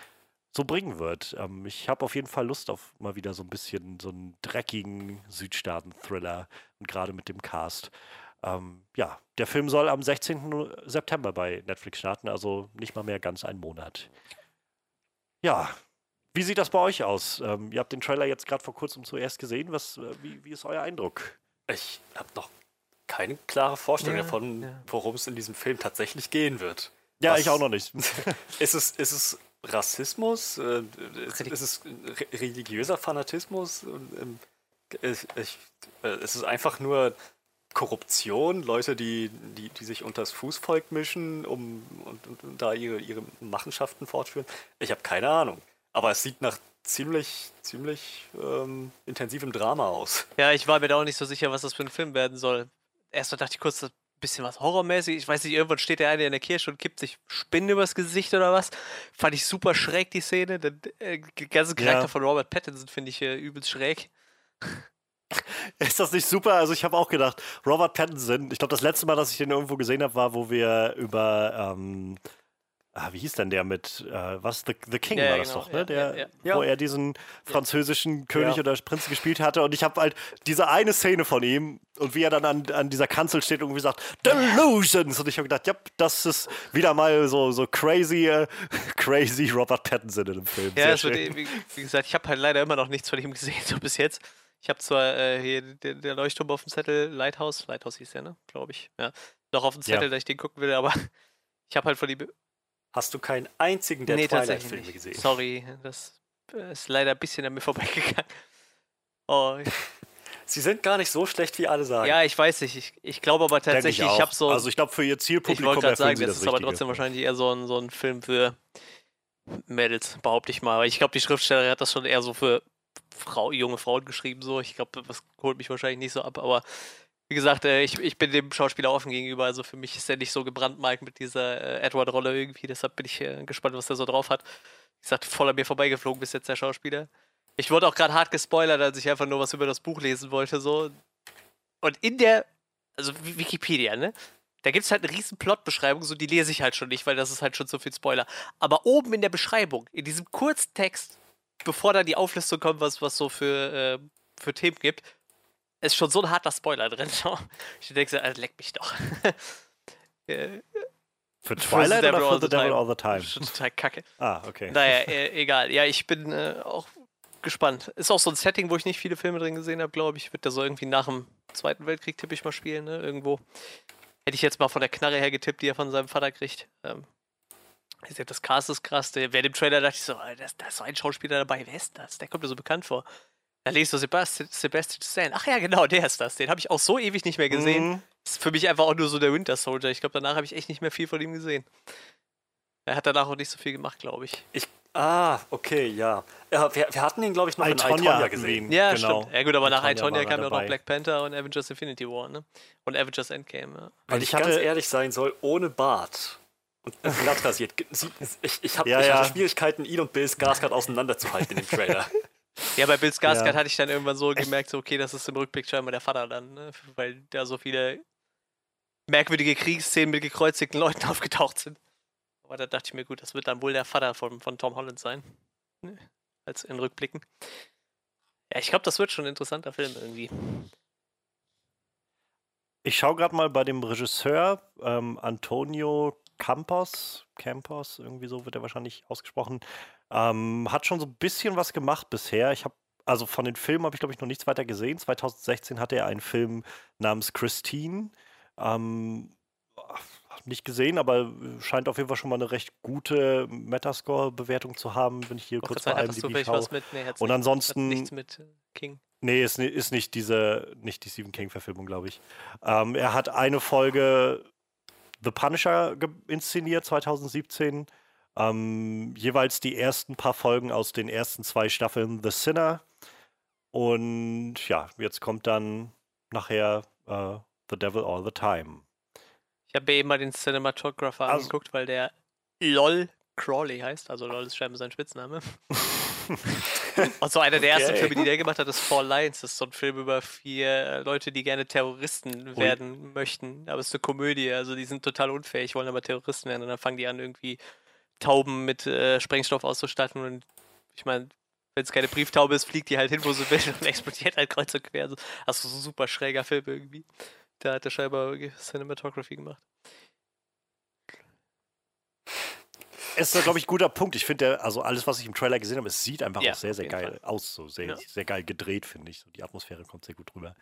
so bringen wird. Ähm, ich habe auf jeden Fall Lust auf mal wieder so ein bisschen so einen dreckigen Südstaaten-Thriller und gerade mit dem Cast. Ähm, ja, der Film soll am 16. September bei Netflix starten, also nicht mal mehr ganz einen Monat. Ja, wie sieht das bei euch aus? Ähm, ihr habt den Trailer jetzt gerade vor kurzem zuerst gesehen. Was, äh, wie, wie ist euer Eindruck? Ich habe noch keine klare Vorstellung ja, davon, ja. worum es in diesem Film tatsächlich gehen wird. Ja, Was, ich auch noch nicht. ist, es, ist es Rassismus? Äh, ist, ist, es religiöser Fanatismus? Ähm, ich, ich, äh, ist es einfach nur Korruption, Leute, die, die, die sich unters Fußvolk mischen, um und, und, und da ihre, ihre Machenschaften fortführen? Ich habe keine Ahnung. Aber es sieht nach ziemlich, ziemlich ähm, intensivem Drama aus. Ja, ich war mir da auch nicht so sicher, was das für ein Film werden soll. Erstmal dachte ich kurz, ein bisschen was horrormäßig. Ich weiß nicht, irgendwann steht der eine in der Kirche und kippt sich Spinnen übers Gesicht oder was. Fand ich super schräg, die Szene. Der, äh, ganze Charakter ja. von Robert Pattinson finde ich äh, übelst schräg. Ist das nicht super? Also ich habe auch gedacht, Robert Pattinson, ich glaube, das letzte Mal, dass ich den irgendwo gesehen habe, war, wo wir über ähm, ah, wie hieß denn der mit, äh, was, The, The King ja, war das genau. doch, ne? Der, ja, ja. Wo er diesen französischen König oder Prinz gespielt hatte. Und ich habe halt diese eine Szene von ihm und wie er dann an, an dieser Kanzel steht und irgendwie sagt, Delusions. Und ich habe gedacht, ja, das ist wieder mal so, so crazy, äh, crazy Robert Pattinson in dem Film. Ja, also, wie, wie, gesagt, ich habe halt leider immer noch nichts von ihm gesehen, so bis jetzt. Ich habe zwar äh, hier den, der Leuchtturm auf dem Zettel, Lighthouse, Lighthouse hieß der, ne? Glaube ich. Ja. Noch auf dem Zettel, dass ich den gucken will, aber ich habe halt von ihm Hast du keinen einzigen der nee, Twilight-Filme gesehen? Sorry, das ist leider ein bisschen an mir vorbeigegangen. Oh. Sie sind gar nicht so schlecht, wie alle sagen. Ja, ich weiß nicht. Ich, ich glaube aber tatsächlich, ich, ich habe so. Also ich glaube, für ihr Zielpublikum. Ich wollte gerade sagen, das, das ist aber trotzdem wahrscheinlich eher so ein, so ein Film für Mädels, behaupte ich mal. Aber ich glaube, die Schriftstellerin hat das schon eher so für Frau, junge Frauen geschrieben. So, ich glaube, das holt mich wahrscheinlich nicht so ab. Aber wie gesagt, äh, ich, ich bin dem Schauspieler offen gegenüber. Also für mich ist er nicht so gebrandmarkt mit dieser äh, Edward-Rolle irgendwie. Deshalb bin ich äh, gespannt, was er so drauf hat. Wie gesagt, voll an mir vorbeigeflogen bis jetzt der Schauspieler. Ich wurde auch gerade hart gespoilert, als ich einfach nur was über das Buch lesen wollte. So. Und in der, also Wikipedia, ne? Da gibt es halt eine riesen Plotbeschreibung, so die lese ich halt schon nicht, weil das ist halt schon so viel Spoiler. Aber oben in der Beschreibung, in diesem Kurztext, bevor dann die Auflistung kommt, was, was so für, äh, für Themen gibt, ist schon so ein harter Spoiler drin. Ich denke, so, also, leck mich doch. Für Twilight oder für The Devil All the Time? Schon total kacke. Ah, okay. Naja, äh, egal. Ja, ich bin äh, auch gespannt. Ist auch so ein Setting, wo ich nicht viele Filme drin gesehen habe, glaube ich. Wird da so irgendwie nach dem Zweiten Weltkrieg tippe ich mal spielen, ne? Irgendwo. Hätte ich jetzt mal von der Knarre her getippt, die er von seinem Vater kriegt. Ähm, das Cast ist krass. Wer dem Trailer dachte ich so, da ist so ein Schauspieler dabei. Wer ist das? Der kommt mir so bekannt vor. Da liest du Sebastian, Sebastian Stan. Ach ja, genau, der ist das. Den habe ich auch so ewig nicht mehr gesehen. Mhm. Ist für mich einfach auch nur so der Winter Soldier. Ich glaube, danach habe ich echt nicht mehr viel von ihm gesehen. Er hat danach auch nicht so viel gemacht, glaube ich. Ich Ah, okay, ja. ja wir, wir, hatten ihn, glaube ich, noch Itonia in Itonia gesehen. Ja, genau. stimmt. Ja gut, aber nach Itonia kam ja auch noch Black Panther und Avengers Infinity War, ne? Und Avengers Endgame, ja. Wenn ich, ich ganz ehrlich sein soll, ohne Bart und glatt rasiert. Ich, ich, hab, ja, ich ja. hatte Schwierigkeiten, ihn und Bill Skarsgård auseinanderzuhalten in dem Trailer. Ja, bei Bill Skarsgård ja. hatte ich dann irgendwann so gemerkt, so, okay, das ist im Rückblick scheinbar der Vater dann, ne? weil da so viele merkwürdige Kriegsszenen mit gekreuzigten Leuten aufgetaucht sind. Aber da dachte ich mir, gut, das wird dann wohl der Vater von, von Tom Holland sein. Ne? Als in Rückblicken. Ja, ich glaube, das wird schon ein interessanter Film irgendwie. Ich schaue gerade mal bei dem Regisseur ähm, Antonio Campos, Campos, irgendwie so wird er wahrscheinlich ausgesprochen, ähm, hat schon so ein bisschen was gemacht bisher. Ich habe, also von den Filmen habe ich, glaube ich, noch nichts weiter gesehen. 2016 hatte er einen Film namens Christine. Ähm, nicht gesehen, aber scheint auf jeden Fall schon mal eine recht gute Metascore-Bewertung zu haben, wenn ich hier kurz bei IMDb schaue. Mit, nee, Und ansonsten nichts mit äh, King. Nee, ist, ist nicht diese, nicht die Stephen King-Verfilmung, glaube ich. Ähm, er hat eine Folge The Punisher inszeniert, 2017. Ähm, jeweils die ersten paar Folgen aus den ersten zwei Staffeln The Sinner. Und ja, jetzt kommt dann nachher uh, The Devil All the Time. Ich habe eben mal den Cinematographer also, angeguckt, weil der LOL Crawley heißt. Also LOL ist scheinbar sein Spitzname. Und so einer der ersten okay. Filme, die der gemacht hat, ist Four Lines. Das ist so ein Film über vier äh, Leute, die gerne Terroristen werden Ui. möchten. Aber es ist eine Komödie. Also die sind total unfähig, wollen aber Terroristen werden. Und dann fangen die an, irgendwie Tauben mit äh, Sprengstoff auszustatten. Und ich meine, wenn es keine Brieftaube ist, fliegt die halt hin, wo sie will und explodiert halt kreuz und quer. Also so ein super schräger Film irgendwie. Da hat der scheinbar Cinematography gemacht. ist, glaube ich, ein guter Punkt. Ich finde, also alles, was ich im Trailer gesehen habe, es sieht einfach ja, auch sehr, sehr geil Fall. aus. So sehr, ja. sehr geil gedreht, finde ich. So, die Atmosphäre kommt sehr gut rüber.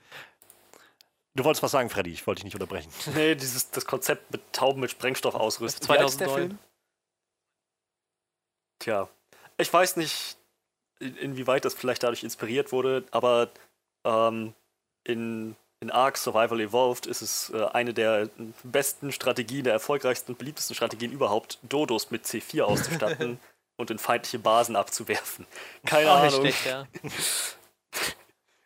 Du wolltest was sagen, Freddy, ich wollte dich nicht unterbrechen. Nee, dieses, das Konzept mit Tauben mit Sprengstoff ausrüsten. 2009. Tja, ich weiß nicht, inwieweit das vielleicht dadurch inspiriert wurde, aber ähm, in in Ark Survival Evolved ist es äh, eine der besten Strategien, der erfolgreichsten und beliebtesten Strategien überhaupt, Dodos mit C4 auszustatten und in feindliche Basen abzuwerfen. Keine Ahnung. Schlecht, ja.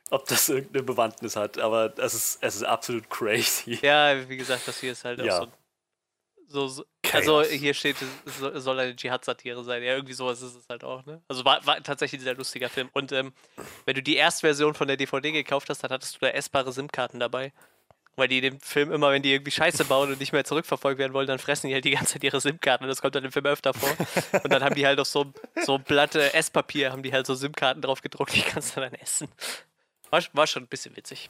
ob das irgendeine Bewandtnis hat, aber es ist, es ist absolut crazy. Ja, wie gesagt, das hier ist halt ja. auch so, so, so also hier steht, es soll eine Dschihad-Satire sein. Ja, irgendwie sowas ist es halt auch, ne? Also war, war tatsächlich ein sehr lustiger Film. Und ähm, wenn du die Erstversion von der DVD gekauft hast, dann hattest du da essbare SIM-Karten dabei. Weil die den Film immer, wenn die irgendwie Scheiße bauen und nicht mehr zurückverfolgt werden wollen, dann fressen die halt die ganze Zeit ihre SIM-Karten. Und das kommt dann im Film öfter vor. Und dann haben die halt auf so, so ein Blatt äh, Esspapier, haben die halt so SIM-Karten drauf gedruckt, die kannst du dann essen. War, war schon ein bisschen witzig.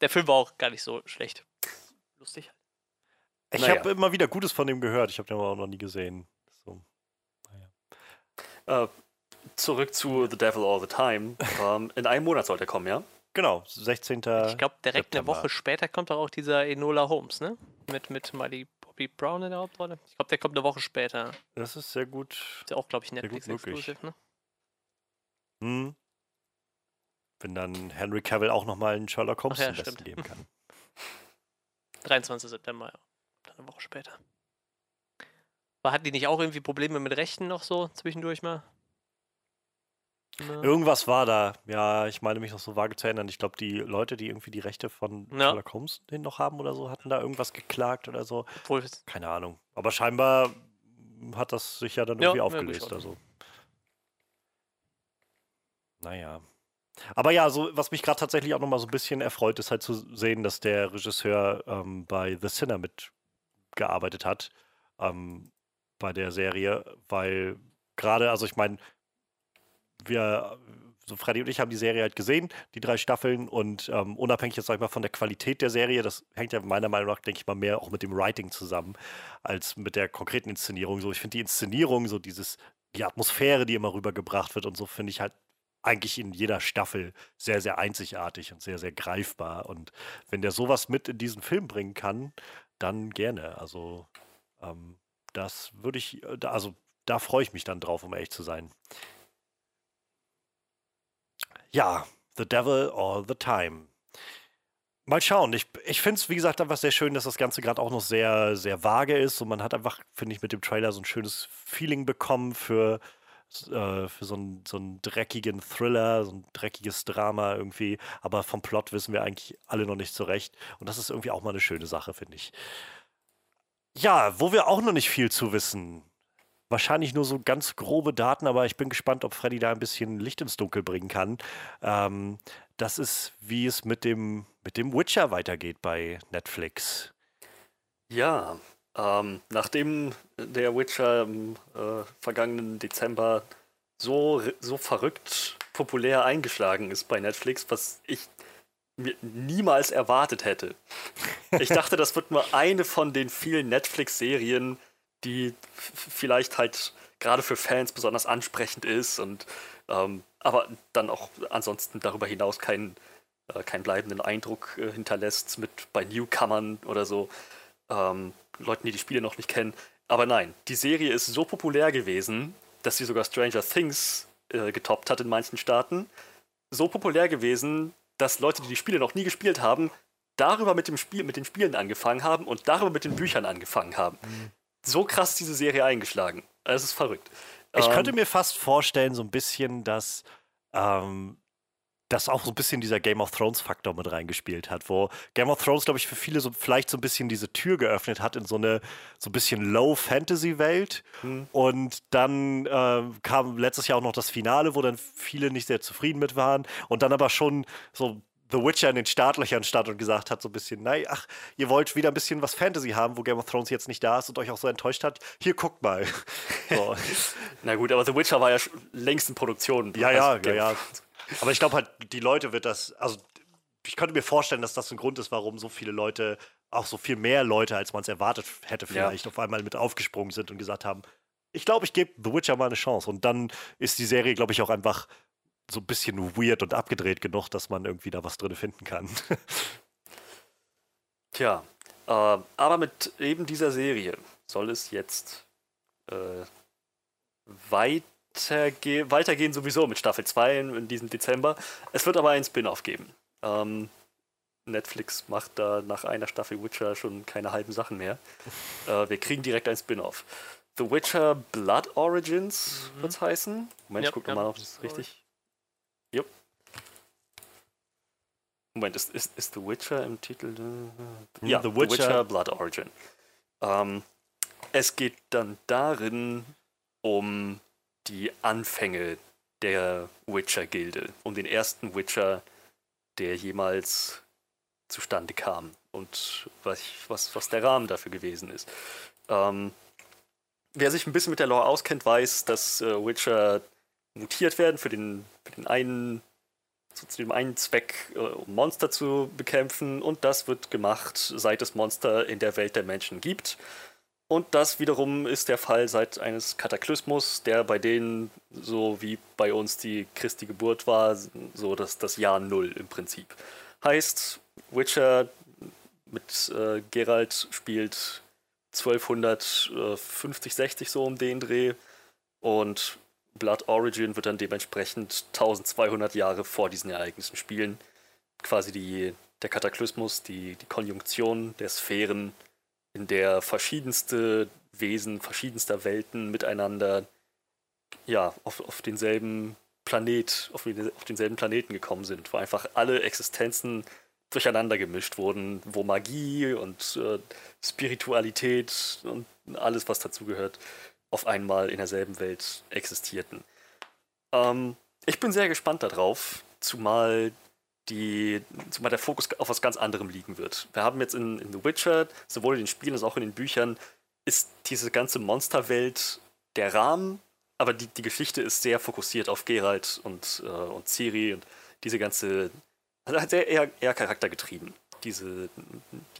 Der Film war auch gar nicht so schlecht. Lustig halt. Ich naja. habe immer wieder Gutes von dem gehört. Ich habe den aber auch noch nie gesehen. So. Naja. Äh, zurück zu The Devil All the Time. ähm, in einem Monat sollte er kommen, ja? Genau, 16. Ich glaube, direkt September. eine Woche später kommt auch dieser Enola Holmes, ne? Mit, mit Miley Bobby Brown in der Hauptrolle. Ich glaube, der kommt eine Woche später. Das ist sehr gut. Ist ja auch, glaube ich, Netflix-Exclusive, ne? Hm. Wenn dann Henry Cavill auch nochmal einen Sherlock Holmes ja, geben kann. 23. September, ja eine Woche später. Aber hatten die nicht auch irgendwie Probleme mit Rechten noch so zwischendurch mal? Na. Irgendwas war da. Ja, ich meine mich noch so vage zu erinnern. Ich glaube, die Leute, die irgendwie die Rechte von ja. Sherlock Holmes den noch haben oder so, hatten da irgendwas geklagt oder so. Obwohl, Keine Ahnung. Aber scheinbar hat das sich ja dann irgendwie ja, aufgelöst. Ja, also. Naja. Aber ja, so, was mich gerade tatsächlich auch nochmal so ein bisschen erfreut, ist halt zu sehen, dass der Regisseur ähm, bei The Sinner mit gearbeitet hat ähm, bei der Serie, weil gerade, also ich meine, wir, so Freddy und ich haben die Serie halt gesehen, die drei Staffeln und ähm, unabhängig jetzt, sag ich mal, von der Qualität der Serie, das hängt ja meiner Meinung nach, denke ich mal, mehr auch mit dem Writing zusammen, als mit der konkreten Inszenierung. So, ich finde die Inszenierung, so dieses, die Atmosphäre, die immer rübergebracht wird und so, finde ich halt eigentlich in jeder Staffel sehr, sehr einzigartig und sehr, sehr greifbar. Und wenn der sowas mit in diesen Film bringen kann, dann gerne. Also ähm, das würde ich, äh, also da freue ich mich dann drauf, um ehrlich zu sein. Ja, The Devil All the Time. Mal schauen. Ich, ich finde es, wie gesagt, einfach sehr schön, dass das Ganze gerade auch noch sehr, sehr vage ist. Und man hat einfach, finde ich, mit dem Trailer so ein schönes Feeling bekommen für, äh, für so, einen, so einen dreckigen Thriller, so ein dreckiges Drama irgendwie. Aber vom Plot wissen wir eigentlich alle noch nicht so recht. Und das ist irgendwie auch mal eine schöne Sache, finde ich. Ja, wo wir auch noch nicht viel zu wissen. Wahrscheinlich nur so ganz grobe Daten, aber ich bin gespannt, ob Freddy da ein bisschen Licht ins Dunkel bringen kann. Ähm, das ist, wie es mit dem, mit dem Witcher weitergeht bei Netflix. Ja, ähm, nachdem der Witcher im äh, vergangenen Dezember so, so verrückt populär eingeschlagen ist bei Netflix, was ich mir niemals erwartet hätte. Ich dachte, das wird nur eine von den vielen Netflix-Serien, die vielleicht halt gerade für Fans besonders ansprechend ist und ähm, aber dann auch ansonsten darüber hinaus keinen, äh, keinen bleibenden Eindruck äh, hinterlässt mit bei Newcomern oder so. Ähm, Leuten, die die Spiele noch nicht kennen. Aber nein, die Serie ist so populär gewesen, dass sie sogar Stranger Things äh, getoppt hat in manchen Staaten. So populär gewesen, dass Leute, die die Spiele noch nie gespielt haben, darüber mit dem Spiel, mit den Spielen angefangen haben und darüber mit den Büchern angefangen haben. Mhm. So krass ist diese Serie eingeschlagen. Es ist verrückt. Ich ähm, könnte mir fast vorstellen, so ein bisschen, dass ähm, dass auch so ein bisschen dieser Game of Thrones Faktor mit reingespielt hat, wo Game of Thrones, glaube ich, für viele so vielleicht so ein bisschen diese Tür geöffnet hat in so eine so ein bisschen Low Fantasy Welt. Mhm. Und dann äh, kam letztes Jahr auch noch das Finale, wo dann viele nicht sehr zufrieden mit waren. Und dann aber schon so The Witcher in den Startlöchern stand und gesagt hat, so ein bisschen, nein, ach, ihr wollt wieder ein bisschen was Fantasy haben, wo Game of Thrones jetzt nicht da ist und euch auch so enttäuscht hat. Hier, guckt mal. So. Na gut, aber The Witcher war ja längst in Produktion. Ja, ja, ja, ja. Aber ich glaube halt, die Leute wird das, also ich könnte mir vorstellen, dass das ein Grund ist, warum so viele Leute, auch so viel mehr Leute, als man es erwartet hätte, vielleicht ja. auf einmal mit aufgesprungen sind und gesagt haben, ich glaube, ich gebe The Witcher mal eine Chance. Und dann ist die Serie, glaube ich, auch einfach so ein bisschen weird und abgedreht genug, dass man irgendwie da was drin finden kann. Tja, äh, aber mit eben dieser Serie soll es jetzt äh, weit weiterge weitergehen sowieso mit Staffel 2 in, diesem Dezember. Es wird aber einen Spin-off geben. Ähm, Netflix macht da nach einer Staffel Witcher schon keine halben Sachen mehr. Äh, wir kriegen direkt einen Spin-off. The Witcher Blood Origins mhm. wird es heißen. Moment, yep, ich gucke yep. mal, ob das richtig. Jupp. Moment, ist, ist, ist The Witcher im Titel? Ja, The Witcher, The Witcher Blood Origin. Ähm, es geht dann darin um die Anfänge der Witcher-Gilde, um den ersten Witcher, der jemals zustande kam und was, was, was der Rahmen dafür gewesen ist. Ähm, wer sich ein bisschen mit der Lore auskennt, weiß, dass äh, Witcher mutiert werden für den, für den einen zu dem einen Zweck, äh, um Monster zu bekämpfen. Und das wird gemacht, seit es Monster in der Welt der Menschen gibt. Und das wiederum ist der Fall seit eines Kataklysmus, der bei denen, so wie bei uns die Christi Geburt war, so das, das Jahr Null im Prinzip. Heißt, Witcher mit äh, Geralt spielt 1250, 60 so um den Dreh und Blood Origin wird dann dementsprechend 1200 Jahre vor diesen Ereignissen spielen. Quasi die, der Kataklysmus, die, die Konjunktion der Sphären in der verschiedenste Wesen verschiedenster Welten miteinander ja, auf, auf denselben Planet, auf, auf denselben Planeten gekommen sind, wo einfach alle Existenzen durcheinander gemischt wurden, wo Magie und äh, Spiritualität und alles, was dazugehört, auf einmal in derselben Welt existierten. Ähm, ich bin sehr gespannt darauf, zumal die, zumal der Fokus auf was ganz anderem liegen wird. Wir haben jetzt in, in The Witcher, sowohl in den Spielen als auch in den Büchern, ist diese ganze Monsterwelt der Rahmen, aber die, die Geschichte ist sehr fokussiert auf Geralt und, äh, und Ciri und diese ganze, also hat sehr eher, eher charaktergetrieben. Diese,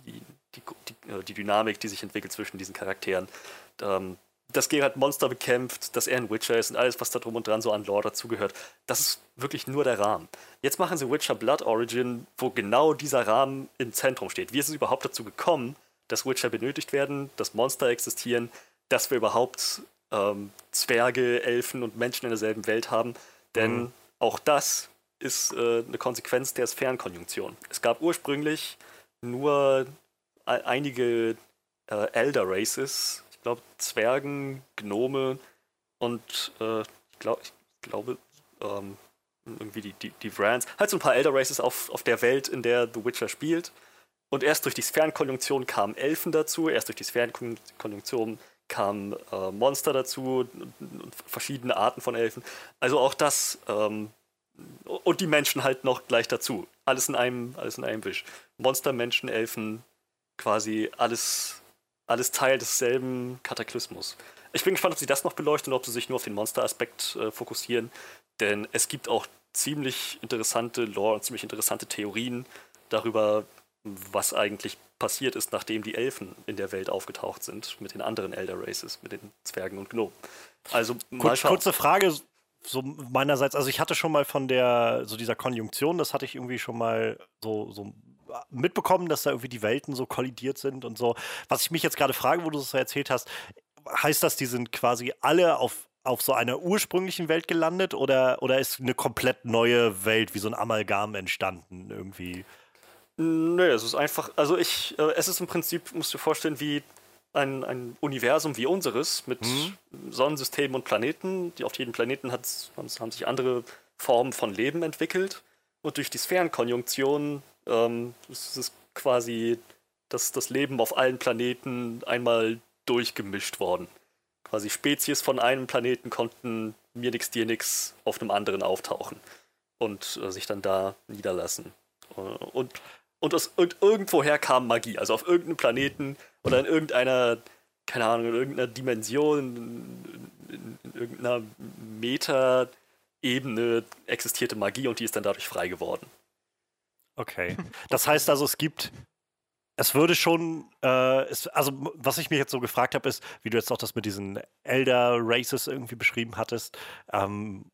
die, die, die, äh, die Dynamik, die sich entwickelt zwischen diesen Charakteren. Ähm, dass Geralt Monster bekämpft, dass er ein Witcher ist und alles, was da drum und dran so an Lore dazugehört. Das ist wirklich nur der Rahmen. Jetzt machen sie Witcher Blood Origin, wo genau dieser Rahmen im Zentrum steht. Wie ist es überhaupt dazu gekommen, dass Witcher benötigt werden, dass Monster existieren, dass wir überhaupt ähm, Zwerge, Elfen und Menschen in derselben Welt haben? Denn mhm. auch das ist äh, eine Konsequenz der Sphärenkonjunktion. Es gab ursprünglich nur einige äh, Elder Races, glaube, Zwergen, Gnome und äh, ich, glaub, ich glaube, ähm, irgendwie die, die, die Vrans. Halt so ein paar Elder Races auf, auf der Welt, in der The Witcher spielt. Und erst durch die Sphärenkonjunktion kamen Elfen dazu, erst durch die Sphärenkonjunktion kamen äh, Monster dazu, verschiedene Arten von Elfen. Also auch das ähm, und die Menschen halt noch gleich dazu. Alles in einem, alles in einem Wisch. Monster, Menschen, Elfen, quasi alles alles Teil desselben Kataklysmus. Ich bin gespannt, ob sie das noch beleuchten oder ob sie sich nur auf den Monster-Aspekt äh, fokussieren, denn es gibt auch ziemlich interessante Lore und ziemlich interessante Theorien darüber, was eigentlich passiert ist, nachdem die Elfen in der Welt aufgetaucht sind, mit den anderen Elder Races, mit den Zwergen und Gnomen. Also, Kur kurze Frage, so meinerseits, also ich hatte schon mal von der, so dieser Konjunktion, das hatte ich irgendwie schon mal so, so mitbekommen, dass da irgendwie die Welten so kollidiert sind und so. Was ich mich jetzt gerade frage, wo du das so erzählt hast, heißt das, die sind quasi alle auf auf so einer ursprünglichen Welt gelandet oder, oder ist eine komplett neue Welt wie so ein Amalgam entstanden irgendwie? Nö, es ist einfach, also ich, äh, es ist im Prinzip, musst du dir vorstellen, wie ein, ein Universum wie unseres mit mhm. Sonnensystemen und Planeten. Die, auf jedem Planeten haben sich andere Formen von Leben entwickelt. Und durch die Sphärenkonjunktion ähm, ist es quasi das, das Leben auf allen Planeten einmal durchgemischt worden. Quasi Spezies von einem Planeten konnten mir nix, dir nix auf einem anderen auftauchen und äh, sich dann da niederlassen. Äh, und, und aus und irgendwoher kam Magie. Also auf irgendeinem Planeten oder in irgendeiner, keine Ahnung, in irgendeiner Dimension, in, in irgendeiner Meta-Ebene existierte Magie und die ist dann dadurch frei geworden. Okay. Das heißt also, es gibt es würde schon, äh, es, also was ich mich jetzt so gefragt habe, ist, wie du jetzt auch das mit diesen Elder Races irgendwie beschrieben hattest. Ähm,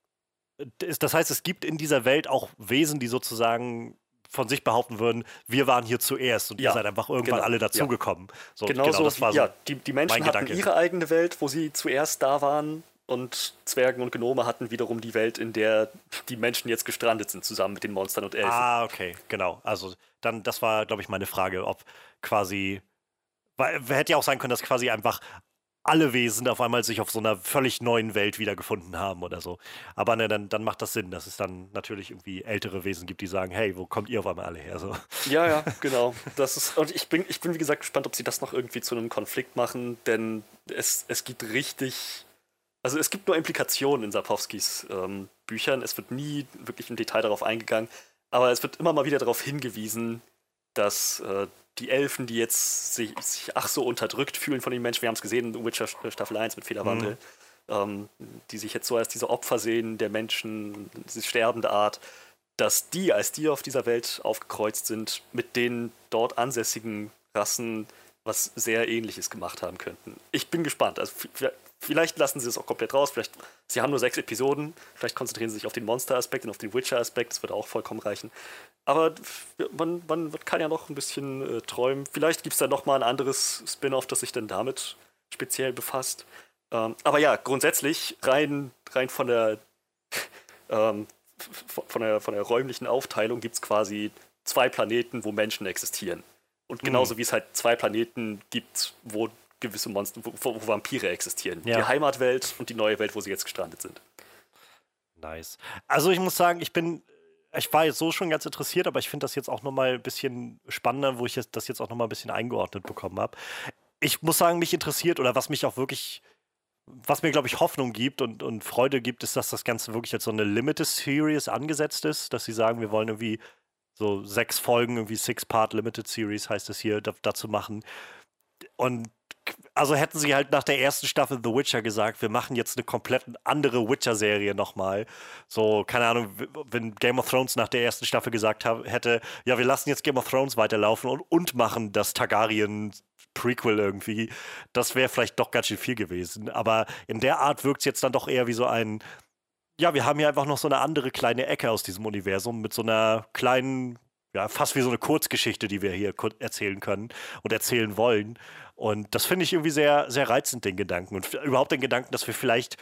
das heißt, es gibt in dieser Welt auch Wesen, die sozusagen von sich behaupten würden, wir waren hier zuerst und ja, ihr seid einfach irgendwann genau, alle dazugekommen. Ja. So, genau, genau so, das war so ja, die, die Menschen hatten Gedanke. ihre eigene Welt, wo sie zuerst da waren und Zwergen und Gnome hatten wiederum die Welt, in der die Menschen jetzt gestrandet sind, zusammen mit den Monstern und Elfen. Ah, okay, genau. Also dann, das war, glaube ich, meine Frage, ob quasi, weil hätte ja auch sein können, dass quasi einfach alle Wesen auf einmal sich auf so einer völlig neuen Welt wiedergefunden haben oder so. Aber ne, dann, dann macht das Sinn, dass es dann natürlich irgendwie ältere Wesen gibt, die sagen, hey, wo kommt ihr auf einmal alle her? So. Ja, ja, genau. Das ist, und ich bin, ich bin, wie gesagt, gespannt, ob sie das noch irgendwie zu einem Konflikt machen, denn es, es gibt richtig also es gibt nur Implikationen in Sapowskis ähm, Büchern. Es wird nie wirklich im Detail darauf eingegangen, aber es wird immer mal wieder darauf hingewiesen, dass äh, die Elfen, die jetzt sich, sich, ach so unterdrückt fühlen von den Menschen, wir haben es gesehen in Witcher Staffel 1 mit Federwandel, mhm. ähm, die sich jetzt so als diese Opfer sehen der Menschen, diese sterbende Art, dass die, als die auf dieser Welt aufgekreuzt sind, mit den dort ansässigen Rassen was sehr ähnliches gemacht haben könnten. Ich bin gespannt. Also Vielleicht lassen sie es auch komplett raus. Vielleicht, sie haben nur sechs Episoden. Vielleicht konzentrieren sie sich auf den Monster-Aspekt und auf den Witcher-Aspekt. Das würde auch vollkommen reichen. Aber man, man kann ja noch ein bisschen äh, träumen. Vielleicht gibt es da noch mal ein anderes Spin-off, das sich dann damit speziell befasst. Ähm, aber ja, grundsätzlich rein, rein von der ähm, von der, von der räumlichen Aufteilung gibt es quasi zwei Planeten, wo Menschen existieren. Und genauso mhm. wie es halt zwei Planeten gibt, wo gewisse Monster, wo, wo Vampire existieren. Ja. Die Heimatwelt und die neue Welt, wo sie jetzt gestrandet sind. Nice. Also ich muss sagen, ich bin, ich war jetzt so schon ganz interessiert, aber ich finde das jetzt auch nochmal ein bisschen spannender, wo ich das jetzt auch nochmal ein bisschen eingeordnet bekommen habe. Ich muss sagen, mich interessiert oder was mich auch wirklich, was mir, glaube ich, Hoffnung gibt und, und Freude gibt, ist, dass das Ganze wirklich jetzt so eine Limited Series angesetzt ist, dass sie sagen, wir wollen irgendwie so sechs Folgen, irgendwie Six-Part Limited Series heißt es hier, dazu machen. Und also hätten sie halt nach der ersten Staffel The Witcher gesagt, wir machen jetzt eine komplett andere Witcher-Serie nochmal. So, keine Ahnung, wenn Game of Thrones nach der ersten Staffel gesagt hätte, ja, wir lassen jetzt Game of Thrones weiterlaufen und, und machen das Targaryen Prequel irgendwie, das wäre vielleicht doch ganz schön viel gewesen. Aber in der Art wirkt es jetzt dann doch eher wie so ein, ja, wir haben hier einfach noch so eine andere kleine Ecke aus diesem Universum mit so einer kleinen, ja, fast wie so eine Kurzgeschichte, die wir hier erzählen können und erzählen wollen. Und das finde ich irgendwie sehr, sehr reizend, den Gedanken. Und überhaupt den Gedanken, dass wir vielleicht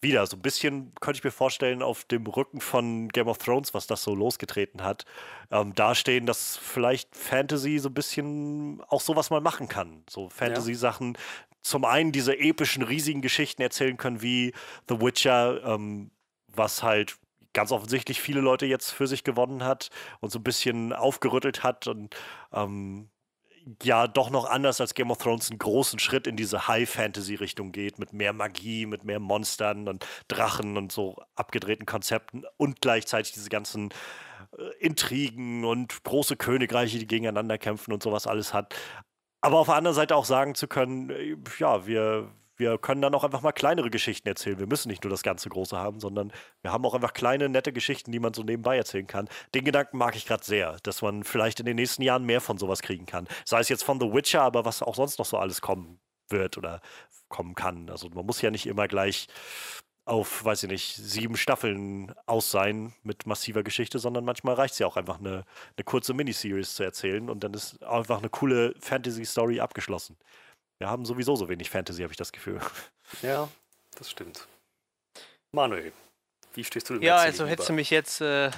wieder so ein bisschen, könnte ich mir vorstellen, auf dem Rücken von Game of Thrones, was das so losgetreten hat, ähm, dastehen, dass vielleicht Fantasy so ein bisschen auch sowas mal machen kann. So Fantasy-Sachen. Zum einen diese epischen, riesigen Geschichten erzählen können, wie The Witcher, ähm, was halt ganz offensichtlich viele Leute jetzt für sich gewonnen hat und so ein bisschen aufgerüttelt hat und ähm, ja doch noch anders als Game of Thrones einen großen Schritt in diese High-Fantasy-Richtung geht, mit mehr Magie, mit mehr Monstern und Drachen und so abgedrehten Konzepten und gleichzeitig diese ganzen äh, Intrigen und große Königreiche, die gegeneinander kämpfen und sowas alles hat. Aber auf der anderen Seite auch sagen zu können, äh, ja, wir, wir können dann auch einfach mal kleinere Geschichten erzählen. Wir müssen nicht nur das ganze Große haben, sondern wir haben auch einfach kleine, nette Geschichten, die man so nebenbei erzählen kann. Den Gedanken mag ich gerade sehr, dass man vielleicht in den nächsten Jahren mehr von sowas kriegen kann. Sei es jetzt von The Witcher, aber was auch sonst noch so alles kommen wird oder kommen kann. Also man muss ja nicht immer gleich auf, weiß ich nicht, sieben Staffeln aus sein mit massiver Geschichte, sondern manchmal reicht es ja auch einfach eine, eine kurze Miniseries zu erzählen und dann ist einfach eine coole Fantasy-Story abgeschlossen. Wir haben sowieso so wenig Fantasy, habe ich das Gefühl. Ja, das stimmt. Manuel, wie stehst du dem Ja, also hättest du mich jetzt äh,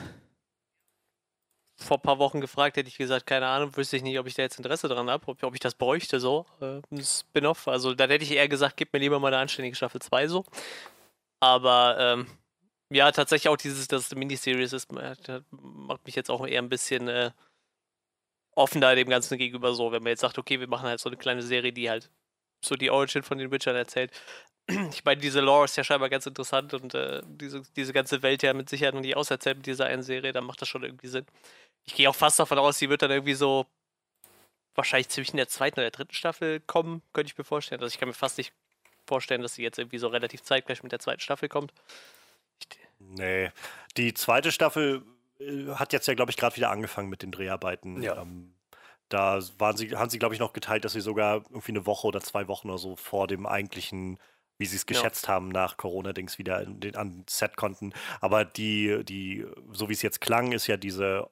vor ein paar Wochen gefragt, hätte ich gesagt, keine Ahnung, wüsste ich nicht, ob ich da jetzt Interesse dran habe, ob, ob ich das bräuchte, so, äh, ein Spin-off. Also dann hätte ich eher gesagt, gib mir lieber mal eine anständige Staffel 2 so. Aber ähm, ja, tatsächlich auch dieses, dass es eine Miniseries ist, äh, macht mich jetzt auch eher ein bisschen äh, offener dem Ganzen gegenüber so, wenn man jetzt sagt, okay, wir machen halt so eine kleine Serie, die halt so die Origin von den Witchern erzählt. Ich meine, diese Lore ist ja scheinbar ganz interessant und äh, diese, diese ganze Welt ja mit Sicherheit noch nicht auserzählt mit dieser einen Serie, dann macht das schon irgendwie Sinn. Ich gehe auch fast davon aus, sie wird dann irgendwie so wahrscheinlich zwischen der zweiten oder der dritten Staffel kommen, könnte ich mir vorstellen. Also ich kann mir fast nicht vorstellen, dass sie jetzt irgendwie so relativ zeitgleich mit der zweiten Staffel kommt. Ich, Nee. Die zweite Staffel hat jetzt ja, glaube ich, gerade wieder angefangen mit den Dreharbeiten. Ja. Ähm, da waren sie, haben sie, glaube ich, noch geteilt, dass sie sogar irgendwie eine Woche oder zwei Wochen oder so vor dem eigentlichen, wie sie es Ja. geschätzt haben, nach Corona-Dings wieder in den, an Set konnten. Aber die, die, so wie es jetzt klang, ist ja diese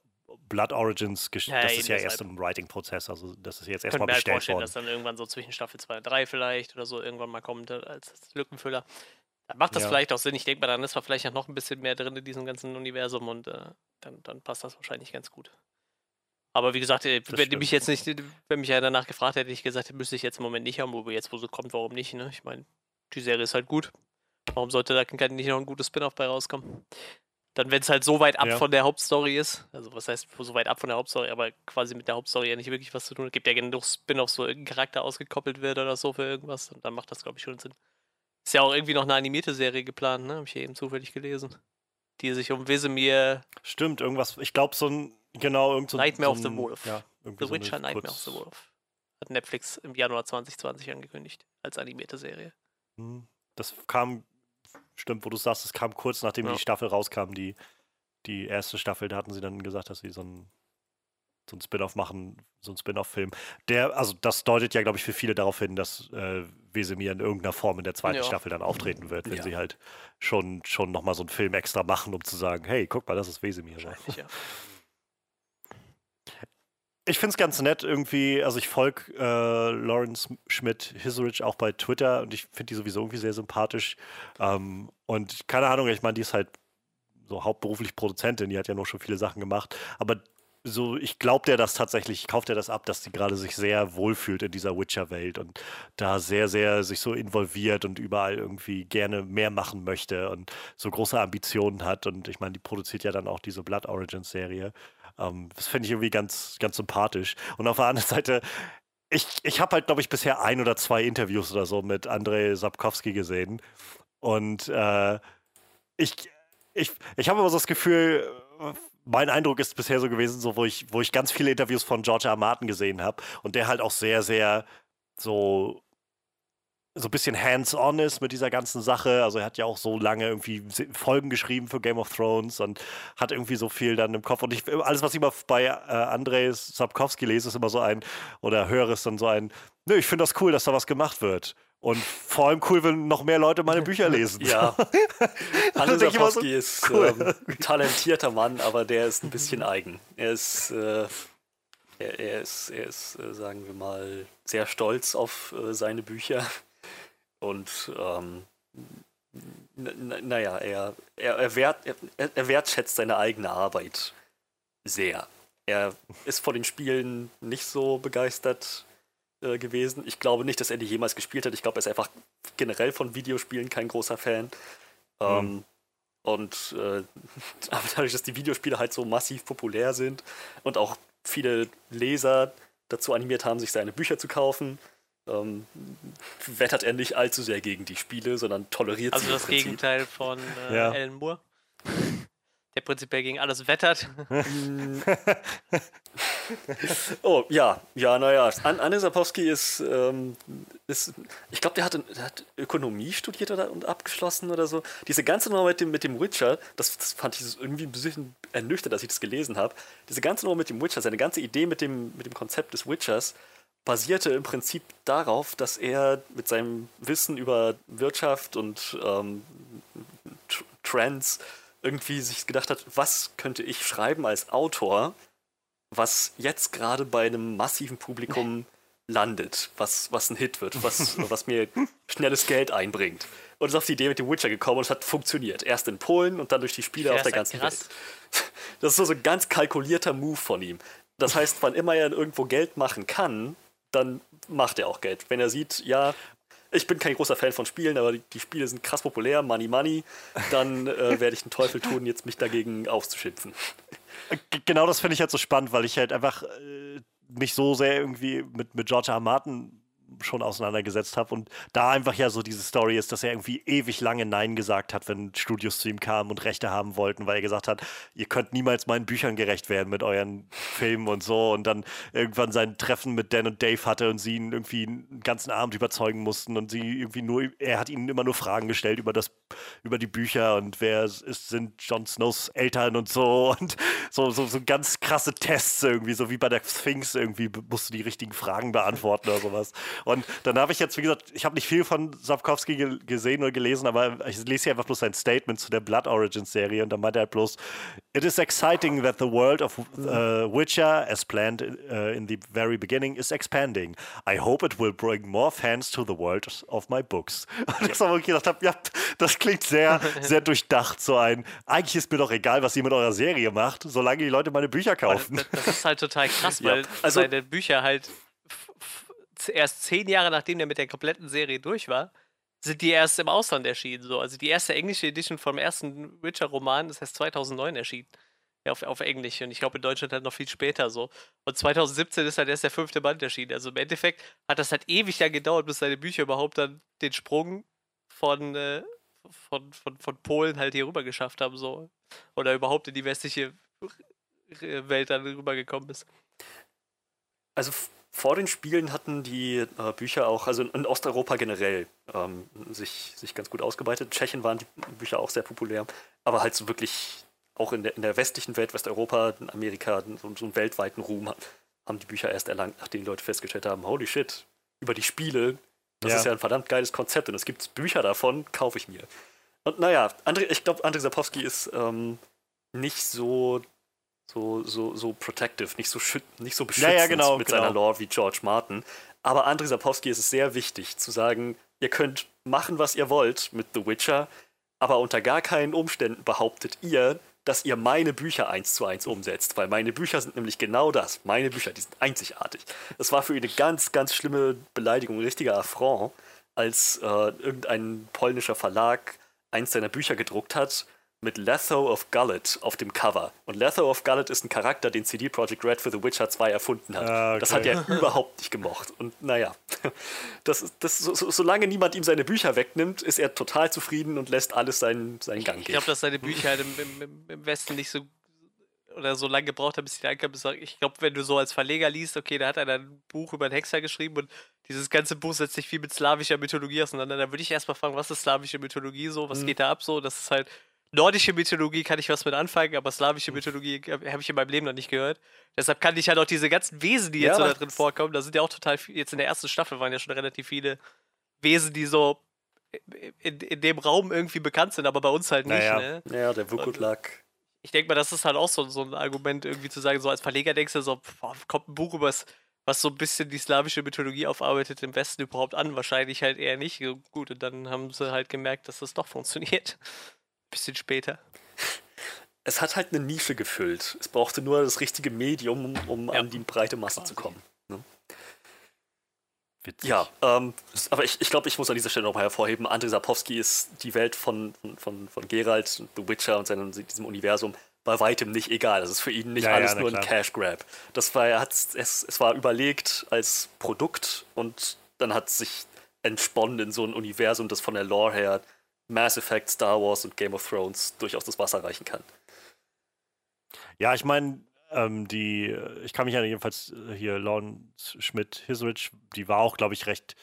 Blood Origins, Ja, ja, das ist ja erst im Writing-Prozess, also das ist jetzt erstmal mir halt bestellt vorstellen, worden. dass dann irgendwann so zwischen Staffel 2 und 3 vielleicht oder so irgendwann mal kommt äh, als Lückenfüller. Macht das Ja. vielleicht auch Sinn. Ich denke mal, dann ist man vielleicht noch ein bisschen mehr drin in diesem ganzen Universum und äh, dann, dann passt das wahrscheinlich ganz gut. Aber wie gesagt, äh, wenn stimmt. mich jetzt nicht, wenn mich ja danach gefragt hätte, hätte ich gesagt, müsste ich jetzt im Moment nicht haben, aber jetzt, wo sie kommt, warum nicht? Ne? Ich meine, die Serie ist halt gut. Warum sollte da kein- nicht noch ein gutes Spin-off bei rauskommen? Dann, wenn es halt so weit ab Ja. von der Hauptstory ist, also was heißt so weit ab von der Hauptstory, aber quasi mit der Hauptstory ja nicht wirklich was zu tun. Es gibt ja genug Spin-offs, wo irgendein Charakter ausgekoppelt wird oder so für irgendwas, und dann macht das, glaube ich, schon Sinn. Ist ja auch irgendwie noch eine animierte Serie geplant, ne? Habe ich eben zufällig gelesen. Die sich um Wesemir Stimmt, irgendwas, ich glaube, so ein, genau, irgend so ein- Nightmare so of the ein- Wolf. Ja, The so Witcher Nightmare of kurz- the Wolf. Hat Netflix im Januar 2020 angekündigt, als animierte Serie. Hm, Das kam, stimmt, wo du sagst, es kam kurz nachdem Ja. die Staffel rauskam, die, die erste Staffel, da hatten sie dann gesagt, dass sie so ein so ein Spin-off machen, so ein Spin-off-Film. Der, also das deutet ja, glaube ich, für viele darauf hin, dass äh, Wesemir in irgendeiner Form in der zweiten Ja. Staffel dann auftreten wird, wenn Ja. sie halt schon, schon nochmal so einen Film extra machen, um zu sagen, hey, guck mal, das ist Wesemir. Ja. Ich finde es ganz nett irgendwie, also ich folge äh, Lawrence Schmidt Hiserich auch bei Twitter und ich finde die sowieso irgendwie sehr sympathisch. Ähm, und keine Ahnung, ich meine, die ist halt so hauptberuflich Produzentin, die hat ja noch schon viele Sachen gemacht, aber so, ich glaube der das tatsächlich, ich kaufe der das ab, dass die gerade sich sehr wohlfühlt in dieser Witcher-Welt und da sehr, sehr sich so involviert und überall irgendwie gerne mehr machen möchte und so große Ambitionen hat. Und ich meine, die produziert ja dann auch diese Blood Origins-Serie. Ähm, das finde ich irgendwie ganz, ganz sympathisch. Und auf der anderen Seite, ich, ich habe halt, glaube ich, bisher ein oder zwei Interviews oder so mit Andrei Sapkowski gesehen. Und äh, ich, ich, ich habe aber so das Gefühl, mein Eindruck ist bisher so gewesen, so wo ich, wo ich ganz viele Interviews von George R. Martin gesehen habe und der halt auch sehr, sehr so so ein bisschen hands-on ist mit dieser ganzen Sache. Also er hat ja auch so lange irgendwie Folgen geschrieben für Game of Thrones und hat irgendwie so viel dann im Kopf. Und ich, alles, was ich immer bei äh, Andrei Sapkowski lese, ist immer so ein, oder höre, ist dann so ein, nö, ich finde das cool, dass da was gemacht wird. Und vor allem cool, wenn noch mehr Leute meine Bücher lesen. Ja. Hannes immer so, Sapkowski ist cool. ähm, ein talentierter Mann, aber der ist ein bisschen eigen. Er ist, äh, er, er ist, er ist äh, sagen wir mal, sehr stolz auf äh, seine Bücher. Und ähm, naja, er, er, er, wert, er, er wertschätzt seine eigene Arbeit sehr. Er ist vor den Spielen nicht so begeistert äh, gewesen. Ich glaube nicht, dass er die jemals gespielt hat. Ich glaube, er ist einfach generell von Videospielen kein großer Fan. Ähm, und äh, aber dadurch, dass die Videospiele halt so massiv populär sind und auch viele Leser dazu animiert haben, sich seine Bücher zu kaufen, ähm, wettert er nicht allzu sehr gegen die Spiele, sondern toleriert Also sie im das. Gegenteil von äh, Ja. Alan Moore. Der prinzipiell gegen alles wettert. Oh, ja, ja, naja. An Anne Sapowski ist, ähm, ist ich glaube, der, der hat Ökonomie studiert oder, und abgeschlossen oder so. Diese ganze Nummer mit dem, mit dem Witcher, das, das fand ich irgendwie ein bisschen ernüchternd, als ich das gelesen habe. Diese ganze Nummer mit dem Witcher, seine ganze Idee mit dem, mit dem Konzept des Witchers, basierte im Prinzip darauf, dass er mit seinem Wissen über Wirtschaft und ähm, Tr- Trends irgendwie sich gedacht hat, was könnte ich schreiben als Autor, was jetzt gerade bei einem massiven Publikum landet, was, was ein Hit wird, was, was mir schnelles Geld einbringt. Und ist auf die Idee mit dem Witcher gekommen und es hat funktioniert. Erst in Polen und dann durch die Spiele Ja, auf der ganzen krass. Welt. Das ist so so ein ganz kalkulierter Move von ihm. Das heißt, wann immer er irgendwo Geld machen kann, dann macht er auch Geld. Wenn er sieht, ja, ich bin kein großer Fan von Spielen, aber die, die Spiele sind krass populär, Money Money, dann äh, werde ich den Teufel tun, jetzt mich dagegen aufzuschimpfen. G- Genau das finde ich halt so spannend, weil ich halt einfach äh, mich so sehr irgendwie mit, mit George. R. Martin schon auseinandergesetzt habe und da einfach ja so diese Story ist, dass er irgendwie ewig lange Nein gesagt hat, wenn Studios zu ihm kamen und Rechte haben wollten, weil er gesagt hat, ihr könnt niemals meinen Büchern gerecht werden mit euren Filmen und so und dann irgendwann sein Treffen mit Dan und Dave hatte und sie ihn irgendwie einen ganzen Abend überzeugen mussten und sie irgendwie nur, er hat ihnen immer nur Fragen gestellt über das, über die Bücher und wer ist, sind Jon Snows Eltern und so und so, so, so ganz krasse Tests irgendwie, so wie bei der Sphinx irgendwie musst du die richtigen Fragen beantworten oder sowas. Und dann habe ich jetzt, wie gesagt, ich habe nicht viel von Sapkowski ge gesehen oder gelesen, aber ich lese hier einfach bloß sein Statement zu der Blood Origins Serie und da meinte er halt bloß, It is exciting that the world of uh, Witcher, as planned uh, in the very beginning, is expanding. I hope it will bring more fans to the world of my books. Und ich habe gedacht, hab, ja, das klingt sehr, sehr durchdacht, so ein, eigentlich ist mir doch egal, was ihr mit eurer Serie macht, solange die Leute meine Bücher kaufen. Das, das ist halt total krass, Ja, weil also- seine Bücher halt erst zehn Jahre nachdem der mit der kompletten Serie durch war, sind die erst im Ausland erschienen. So. Also die erste englische Edition vom ersten Witcher-Roman ist erst 2009 erschienen. Ja, auf, auf Englisch. Und ich glaube, in Deutschland halt noch viel später so. Und 2017 ist halt erst der fünfte Band erschienen. Also im Endeffekt hat das halt ewig lang gedauert, bis seine Bücher überhaupt dann den Sprung von, äh, von, von, von Polen halt hier rüber geschafft haben. So. Oder überhaupt in die westliche Welt dann rübergekommen ist. Also vor den Spielen hatten die äh, Bücher auch, also in Osteuropa generell, ähm, sich, sich ganz gut ausgebreitet. In Tschechien waren die Bücher auch sehr populär, aber halt so wirklich auch in der, in der westlichen Welt, Westeuropa, in Amerika, so, so einen weltweiten Ruhm ha- haben die Bücher erst erlangt, nachdem die Leute festgestellt haben, holy shit, über die Spiele, das Ja. ist ja ein verdammt geiles Konzept und es gibt Bücher davon, kaufe ich mir. Und naja, André, ich glaube, Andrei Sapowski ist ähm, nicht so so, so, so protective, nicht so, nicht so beschützend ja, genau, mit genau. seiner Lore wie George Martin. Aber Andrei Sapowski ist es sehr wichtig zu sagen, ihr könnt machen, was ihr wollt mit The Witcher, aber unter gar keinen Umständen behauptet ihr, dass ihr meine Bücher eins zu eins umsetzt, weil meine Bücher sind nämlich genau das. Meine Bücher, die sind einzigartig. Das war für ihn eine ganz, ganz schlimme Beleidigung, ein richtiger Affront, als äh, irgendein polnischer Verlag eins seiner Bücher gedruckt hat mit Letho of Gullet auf dem Cover. Und Letho of Gullet ist ein Charakter, den CD Projekt Red für The Witcher 2 erfunden hat. Ah, okay. Das hat er überhaupt nicht gemocht. Und naja, das, das, so, so, solange niemand ihm seine Bücher wegnimmt, ist er total zufrieden und lässt alles seinen, seinen Gang Ich gehen. glaube, dass seine Bücher halt im, im- im, Westen nicht so oder so lange gebraucht haben, bis sie ankamen. Ich glaube, wenn du so als Verleger liest, okay, da hat einer ein Buch über einen Hexer geschrieben und dieses ganze Buch setzt sich viel mit slawischer Mythologie auseinander. Dann würde ich erstmal fragen, was ist slawische Mythologie so? Mhm. Was geht da ab so? Das ist halt nordische Mythologie, kann ich was mit anfangen, aber slawische. Mythologie habe ich in meinem Leben noch nicht gehört. Deshalb kann ich halt auch diese ganzen Wesen, die jetzt Ja, so da drin vorkommen, da sind ja auch total viel, jetzt in der ersten Staffel waren ja schon relativ viele Wesen, die so in, in dem Raum irgendwie bekannt sind, aber bei uns halt nicht. Naja. Ne? ja, der Wukutlak. Ich denke mal, das ist halt auch so, so ein Argument, irgendwie zu sagen, so als Verleger denkst du so, boah, kommt ein Buch über was so ein bisschen die slawische Mythologie aufarbeitet im Westen überhaupt an? Wahrscheinlich halt eher nicht. Gut, und dann haben sie halt gemerkt, dass das doch funktioniert. Bisschen später. Es hat halt eine Nische gefüllt. Es brauchte nur das richtige Medium, um, Ja. an die breite Masse zu kommen. Ne? Witzig. Ja, ähm, aber ich, ich glaube, ich muss an dieser Stelle nochmal hervorheben, Andrei Sapowski ist die Welt von, von, von Geralt, und The Witcher und seinem, diesem Universum bei weitem nicht egal. Das ist für ihn nicht Ja, ja, alles na nur ein klar. Cash Grab. Das war, er hat es, es war überlegt als Produkt und dann hat es sich entsponnen in so ein Universum, das von der Lore her Mass Effect, Star Wars und Game of Thrones durchaus das Wasser reichen kann. Ja, ich meine, ähm, die, äh, ich kann mich ja jedenfalls äh, hier, Lawrence Schmidt-Hisrich, die war auch, glaube ich, recht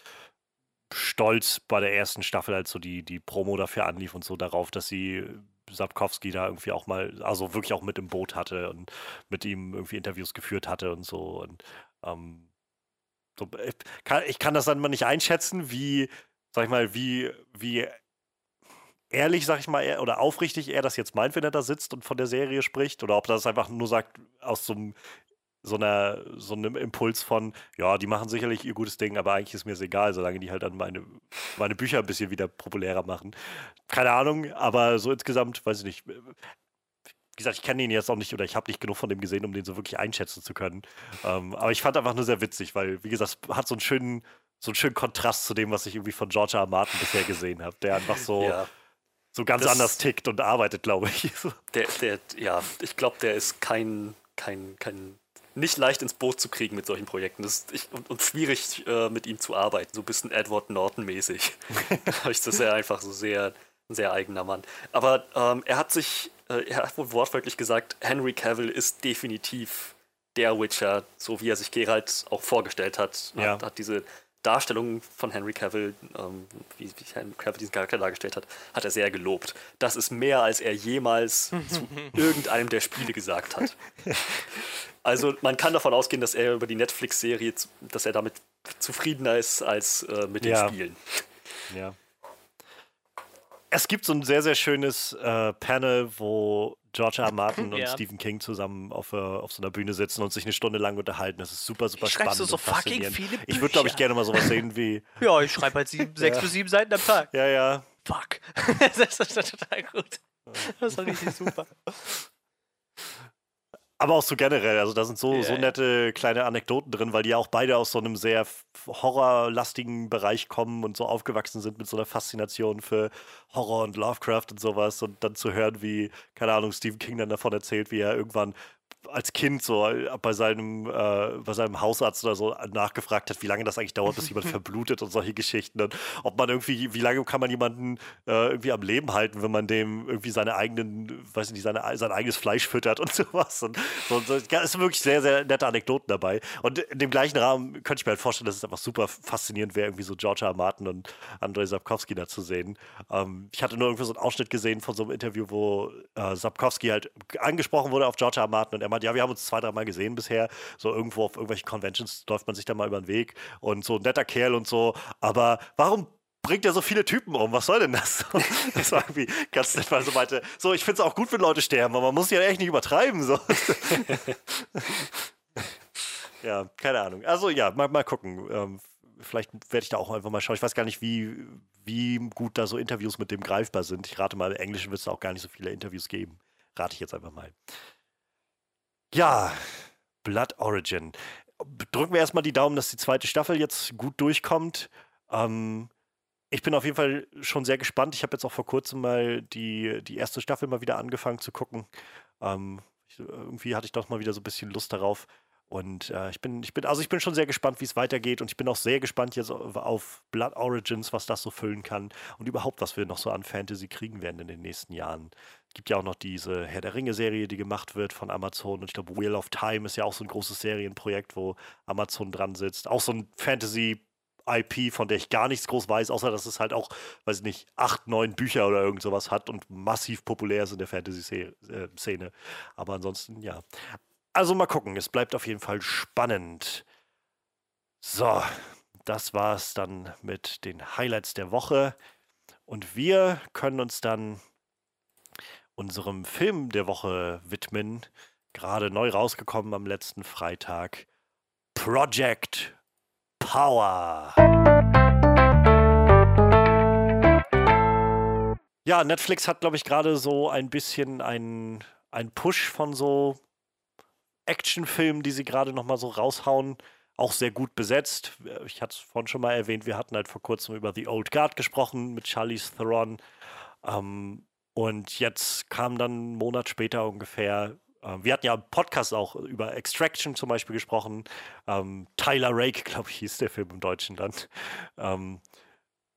stolz bei der ersten Staffel, als so die, die Promo dafür anlief und so darauf, dass sie Sapkowski da irgendwie auch mal, also wirklich auch mit im Boot hatte und mit ihm irgendwie Interviews geführt hatte und so. Und ähm, so, ich, kann, ich kann das dann mal nicht einschätzen, wie, sag ich mal, wie, wie ehrlich, sag ich mal, er, oder aufrichtig er das jetzt meint, wenn er da sitzt und von der Serie spricht, oder ob er das einfach nur sagt aus so einem so einer, so einem Impuls von, ja, die machen sicherlich ihr gutes Ding, aber eigentlich ist mir es egal, solange die halt dann meine, meine Bücher ein bisschen wieder populärer machen. Keine Ahnung, aber so insgesamt, weiß ich nicht. Wie gesagt, ich kenne ihn jetzt auch nicht oder ich habe nicht genug von dem gesehen, um den so wirklich einschätzen zu können. Ähm, aber ich fand einfach nur sehr witzig, weil, wie gesagt, es hat so einen schönen, so einen schönen Kontrast zu dem, was ich irgendwie von George R. R. Martin bisher gesehen habe, der einfach so, ja. So ganz das, anders tickt und arbeitet, glaube ich. Der, der, ja, ich glaube, der ist kein, kein, kein nicht leicht ins Boot zu kriegen mit solchen Projekten. Das ist, ich, und, und, schwierig äh, mit ihm zu arbeiten, so ein bisschen Edward Norton-mäßig. das ist er einfach so sehr, ein sehr eigener Mann. Aber ähm, er hat sich, äh, er hat wohl wortwörtlich gesagt, Henry Cavill ist definitiv der Witcher, so wie er sich Geralt auch vorgestellt hat. Ja. Hat, hat diese Darstellung von Henry Cavill, ähm, wie, wie, Henry Cavill diesen Charakter dargestellt hat, hat er sehr gelobt. Das ist mehr, als er jemals zu irgendeinem der Spiele gesagt hat. Also man kann davon ausgehen, dass er über die Netflix-Serie, dass er damit zufriedener ist als äh, mit den ja. Spielen. Ja. Es gibt so ein sehr, sehr schönes äh, Panel, wo George R. Martin und ja. Stephen King zusammen auf, uh, auf so einer Bühne sitzen und sich eine Stunde lang unterhalten. Das ist super, super spannend. Du so fucking viele Bücher? Ich würde, glaube ich, gerne mal sowas sehen wie. ja, ich schreibe halt sieben, sechs ja. bis sieben Seiten am Tag. Ja, ja. Fuck. das ist total gut. Das war richtig super. Aber auch so generell, also da sind so, yeah. so nette kleine Anekdoten drin, weil die ja auch beide aus so einem sehr horrorlastigen Bereich kommen und so aufgewachsen sind mit so einer Faszination für Horror und Lovecraft und sowas. Und dann zu hören, wie, keine Ahnung, Stephen King dann davon erzählt, wie er irgendwann als Kind so äh, bei seinem, äh, bei seinem Hausarzt oder so nachgefragt hat, wie lange das eigentlich dauert, bis jemand verblutet und solche Geschichten. Und ob man irgendwie, wie lange kann man jemanden äh, irgendwie am Leben halten, wenn man dem irgendwie seine eigenen, weiß ich nicht, seine, sein eigenes Fleisch füttert und sowas. Und so, so, es sind wirklich sehr, sehr nette Anekdoten dabei. Und in dem gleichen Rahmen könnte ich mir halt vorstellen, dass es einfach super faszinierend wäre, irgendwie so George R. Martin und Andrei Sapkowski da zu sehen. Ähm, ich hatte nur irgendwie so einen Ausschnitt gesehen von so einem Interview, wo äh, Sapkowski halt angesprochen wurde auf George R. Martin und er meint, ja, wir haben uns zwei, dreimal gesehen bisher. So irgendwo auf irgendwelchen Conventions läuft man sich da mal über den Weg und so ein netter Kerl und so. Aber warum bringt er so viele Typen um? Was soll denn das? das war irgendwie ganz nett, weil so meinte, so, ich finde es auch gut, wenn Leute sterben, aber man muss ja echt nicht übertreiben. So. ja, keine Ahnung. Also ja, mal, mal gucken. Ähm, vielleicht werde ich da auch einfach mal schauen. Ich weiß gar nicht, wie, wie gut da so Interviews mit dem greifbar sind. Ich rate mal, im Englischen wird es auch gar nicht so viele Interviews geben. Rate ich jetzt einfach mal. Ja, Blood Origin. Drücken wir erstmal die Daumen, dass die zweite Staffel jetzt gut durchkommt. Ähm, ich bin auf jeden Fall schon sehr gespannt. Ich habe jetzt auch vor kurzem mal die, die erste Staffel mal wieder angefangen zu gucken. Ähm, ich, irgendwie hatte ich doch mal wieder so ein bisschen Lust darauf. Und äh, ich bin, ich bin, also ich bin schon sehr gespannt, wie es weitergeht. Und ich bin auch sehr gespannt jetzt auf, Blood Origins, was das so füllen kann und überhaupt, was wir noch so an Fantasy kriegen werden in den nächsten Jahren. Es gibt ja auch noch diese Herr der Ringe-Serie, die gemacht wird von Amazon. Und ich glaube, Wheel of Time ist ja auch so ein großes Serienprojekt, wo Amazon dran sitzt. Auch so ein Fantasy- IP, von der ich gar nichts groß weiß, außer dass es halt auch, weiß ich nicht, acht, neun Bücher oder irgend sowas hat und massiv populär ist in der Fantasy-Szene. Äh, Aber ansonsten, ja. Also mal gucken, es bleibt auf jeden Fall spannend. So, das war es dann mit den Highlights der Woche. Und wir können uns dann unserem Film der Woche widmen. Gerade neu rausgekommen am letzten Freitag. Project Power. Ja, Netflix hat, glaube ich, gerade so ein bisschen einen Push von so Actionfilmen, die sie gerade noch mal so raushauen. Auch sehr gut besetzt. Ich hatte es vorhin schon mal erwähnt, wir hatten halt vor kurzem über The Old Guard gesprochen mit Charlize Theron. Ähm, und jetzt kam dann einen Monat später ungefähr ähm, wir hatten ja im Podcast auch über Extraction zum Beispiel gesprochen. Ähm, Tyler Rake, glaube ich, hieß der Film im Deutschen dann. Ähm,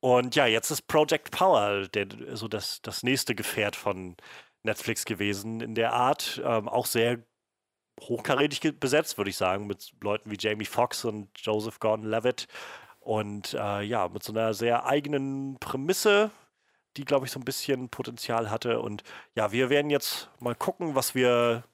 und ja, jetzt ist Project Power der, so das, das nächste Gefährt von Netflix gewesen in der Art. Ähm, auch sehr hochkarätig besetzt, würde ich sagen, mit Leuten wie Jamie Foxx und Joseph Gordon-Levitt. Und äh, ja, mit so einer sehr eigenen Prämisse, die, glaube ich, so ein bisschen Potenzial hatte. Und ja, wir werden jetzt mal gucken, was wir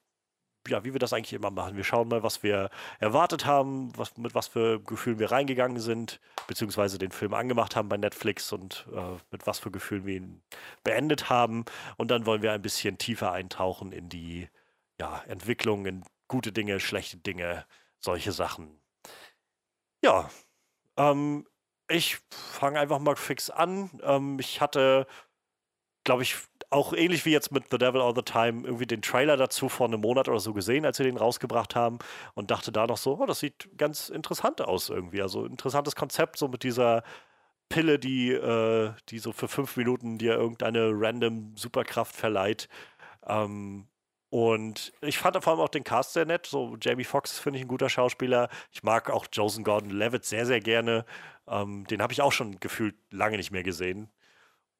ja, wie wir das eigentlich immer machen. Wir schauen mal, was wir erwartet haben, was, mit was für Gefühlen wir reingegangen sind, beziehungsweise den Film angemacht haben bei Netflix und äh, mit was für Gefühlen wir ihn beendet haben. Und dann wollen wir ein bisschen tiefer eintauchen in die ja, Entwicklung, in gute Dinge, schlechte Dinge, solche Sachen. Ja, ähm, ich fange einfach mal fix an. Ähm, ich hatte, glaube ich, auch ähnlich wie jetzt mit The Devil All the Time irgendwie den Trailer dazu vor einem Monat oder so gesehen, als sie den rausgebracht haben und dachte da noch so, oh, das sieht ganz interessant aus irgendwie. Also interessantes Konzept, so mit dieser Pille, die, äh, die so für fünf Minuten dir irgendeine random Superkraft verleiht. Ähm, und ich fand vor allem auch den Cast sehr nett. So Jamie Foxx finde ich ein guter Schauspieler. Ich mag auch Joseph Gordon-Levitt sehr, sehr gerne. Ähm, den habe ich auch schon gefühlt lange nicht mehr gesehen.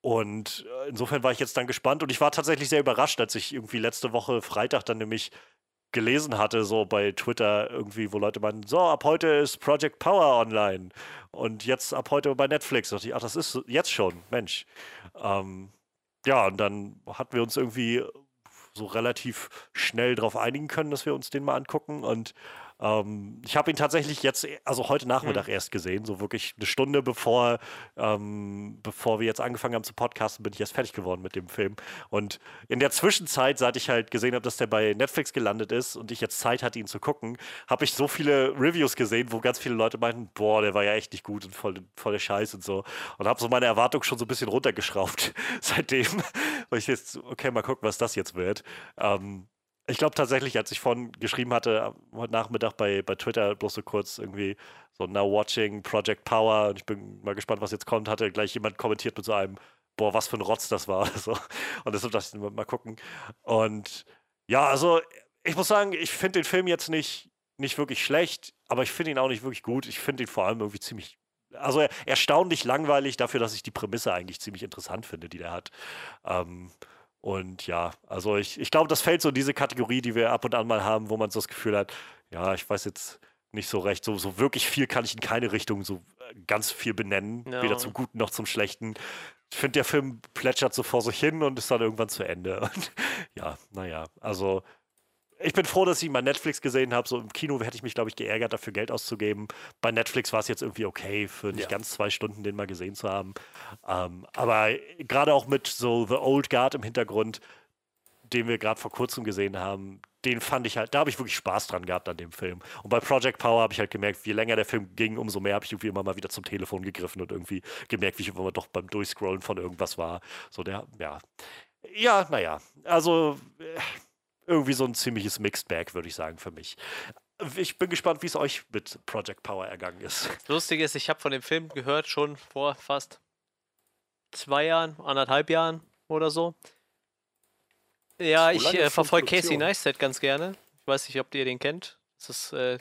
Und äh, insofern war ich jetzt dann gespannt und ich war tatsächlich sehr überrascht, als ich irgendwie letzte Woche Freitag dann nämlich gelesen hatte, so bei Twitter irgendwie, wo Leute meinen, so, ab heute ist Project Power online und jetzt ab heute bei Netflix. Da dachte ich, ach, das ist jetzt schon, Mensch. Ähm, ja, und dann hatten wir uns irgendwie so relativ schnell darauf einigen können, dass wir uns den mal angucken. Und ähm, ich habe ihn tatsächlich jetzt, also heute Nachmittag mhm. erst gesehen, so wirklich eine Stunde bevor, ähm, bevor wir jetzt angefangen haben zu podcasten, bin ich erst fertig geworden mit dem Film. Und in der Zwischenzeit, seit ich halt gesehen habe, dass der bei Netflix gelandet ist und ich jetzt Zeit hatte, ihn zu gucken, habe ich so viele Reviews gesehen, wo ganz viele Leute meinten, boah, der war ja echt nicht gut und voll, voll der Scheiß und so. Und habe so meine Erwartung schon so ein bisschen runtergeschraubt seitdem, weil ich jetzt, okay, mal gucken, was das jetzt wird. Ähm, ich glaube tatsächlich, als ich vorhin geschrieben hatte, heute Nachmittag bei, bei Twitter, bloß so kurz irgendwie so Now Watching Project Power und ich bin mal gespannt, was jetzt kommt, hatte gleich jemand kommentiert mit so einem, boah, was für ein Rotz das war. So. Und deshalb dachte ich, mal gucken. Und ja, also ich muss sagen, ich finde den Film jetzt nicht, nicht wirklich schlecht, aber ich finde ihn auch nicht wirklich gut. Ich finde ihn vor allem irgendwie ziemlich also erstaunlich langweilig dafür, dass ich die Prämisse eigentlich ziemlich interessant finde, die der hat. Ähm, und ja, also ich, ich glaube, das fällt so in diese Kategorie, die wir ab und an mal haben, wo man so das Gefühl hat, ja, ich weiß jetzt nicht so recht, so, so wirklich viel kann ich in keine Richtung so äh, ganz viel benennen, no. weder zum Guten noch zum Schlechten. Ich finde, der Film plätschert so vor sich hin und ist dann irgendwann zu Ende. Und ja, naja, also ich bin froh, dass ich ihn bei Netflix gesehen habe. So im Kino hätte ich mich, glaube ich, geärgert, dafür Geld auszugeben. Bei Netflix war es jetzt irgendwie okay, für nicht ja. ganz zwei Stunden den mal gesehen zu haben. Ähm, aber gerade auch mit so The Old Guard im Hintergrund, den wir gerade vor kurzem gesehen haben, den fand ich halt, da habe ich wirklich Spaß dran gehabt an dem Film. Und bei Project Power habe ich halt gemerkt, je länger der Film ging, umso mehr habe ich irgendwie immer mal wieder zum Telefon gegriffen und irgendwie gemerkt, wie ich immer doch beim Durchscrollen von irgendwas war. So der, ja. Ja, naja, also. Äh, irgendwie so ein ziemliches Mixed Bag, würde ich sagen, für mich. Ich bin gespannt, wie es euch mit Project Power ergangen ist. Lustig ist, ich habe von dem Film gehört schon vor fast zwei Jahren, anderthalb Jahren oder so. Ja, ich äh, verfolge Casey Neistat ganz gerne. Ich weiß nicht, ob ihr den kennt. Das ist äh,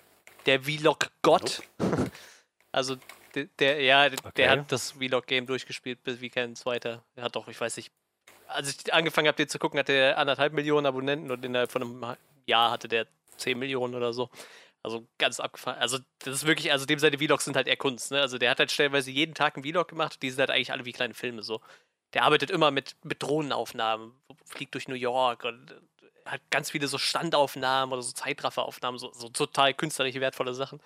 der Vlog-Gott. Nope. also der, der ja, okay. der hat das Vlog-Game durchgespielt wie kein zweiter. Er hat doch, ich weiß nicht, als ich angefangen habe, den zu gucken, hatte er anderthalb Millionen Abonnenten und innerhalb von einem Jahr hatte der 10 Millionen oder so. Also ganz abgefahren. Also das ist wirklich, also dem seine Vlogs sind halt eher Kunst, ne? Also der hat halt stellenweise jeden Tag einen Vlog gemacht, die sind halt eigentlich alle wie kleine Filme so. Der arbeitet immer mit, mit Drohnenaufnahmen, fliegt durch New York und hat ganz viele so Standaufnahmen oder so Zeitrafferaufnahmen, so, so total künstlich wertvolle Sachen.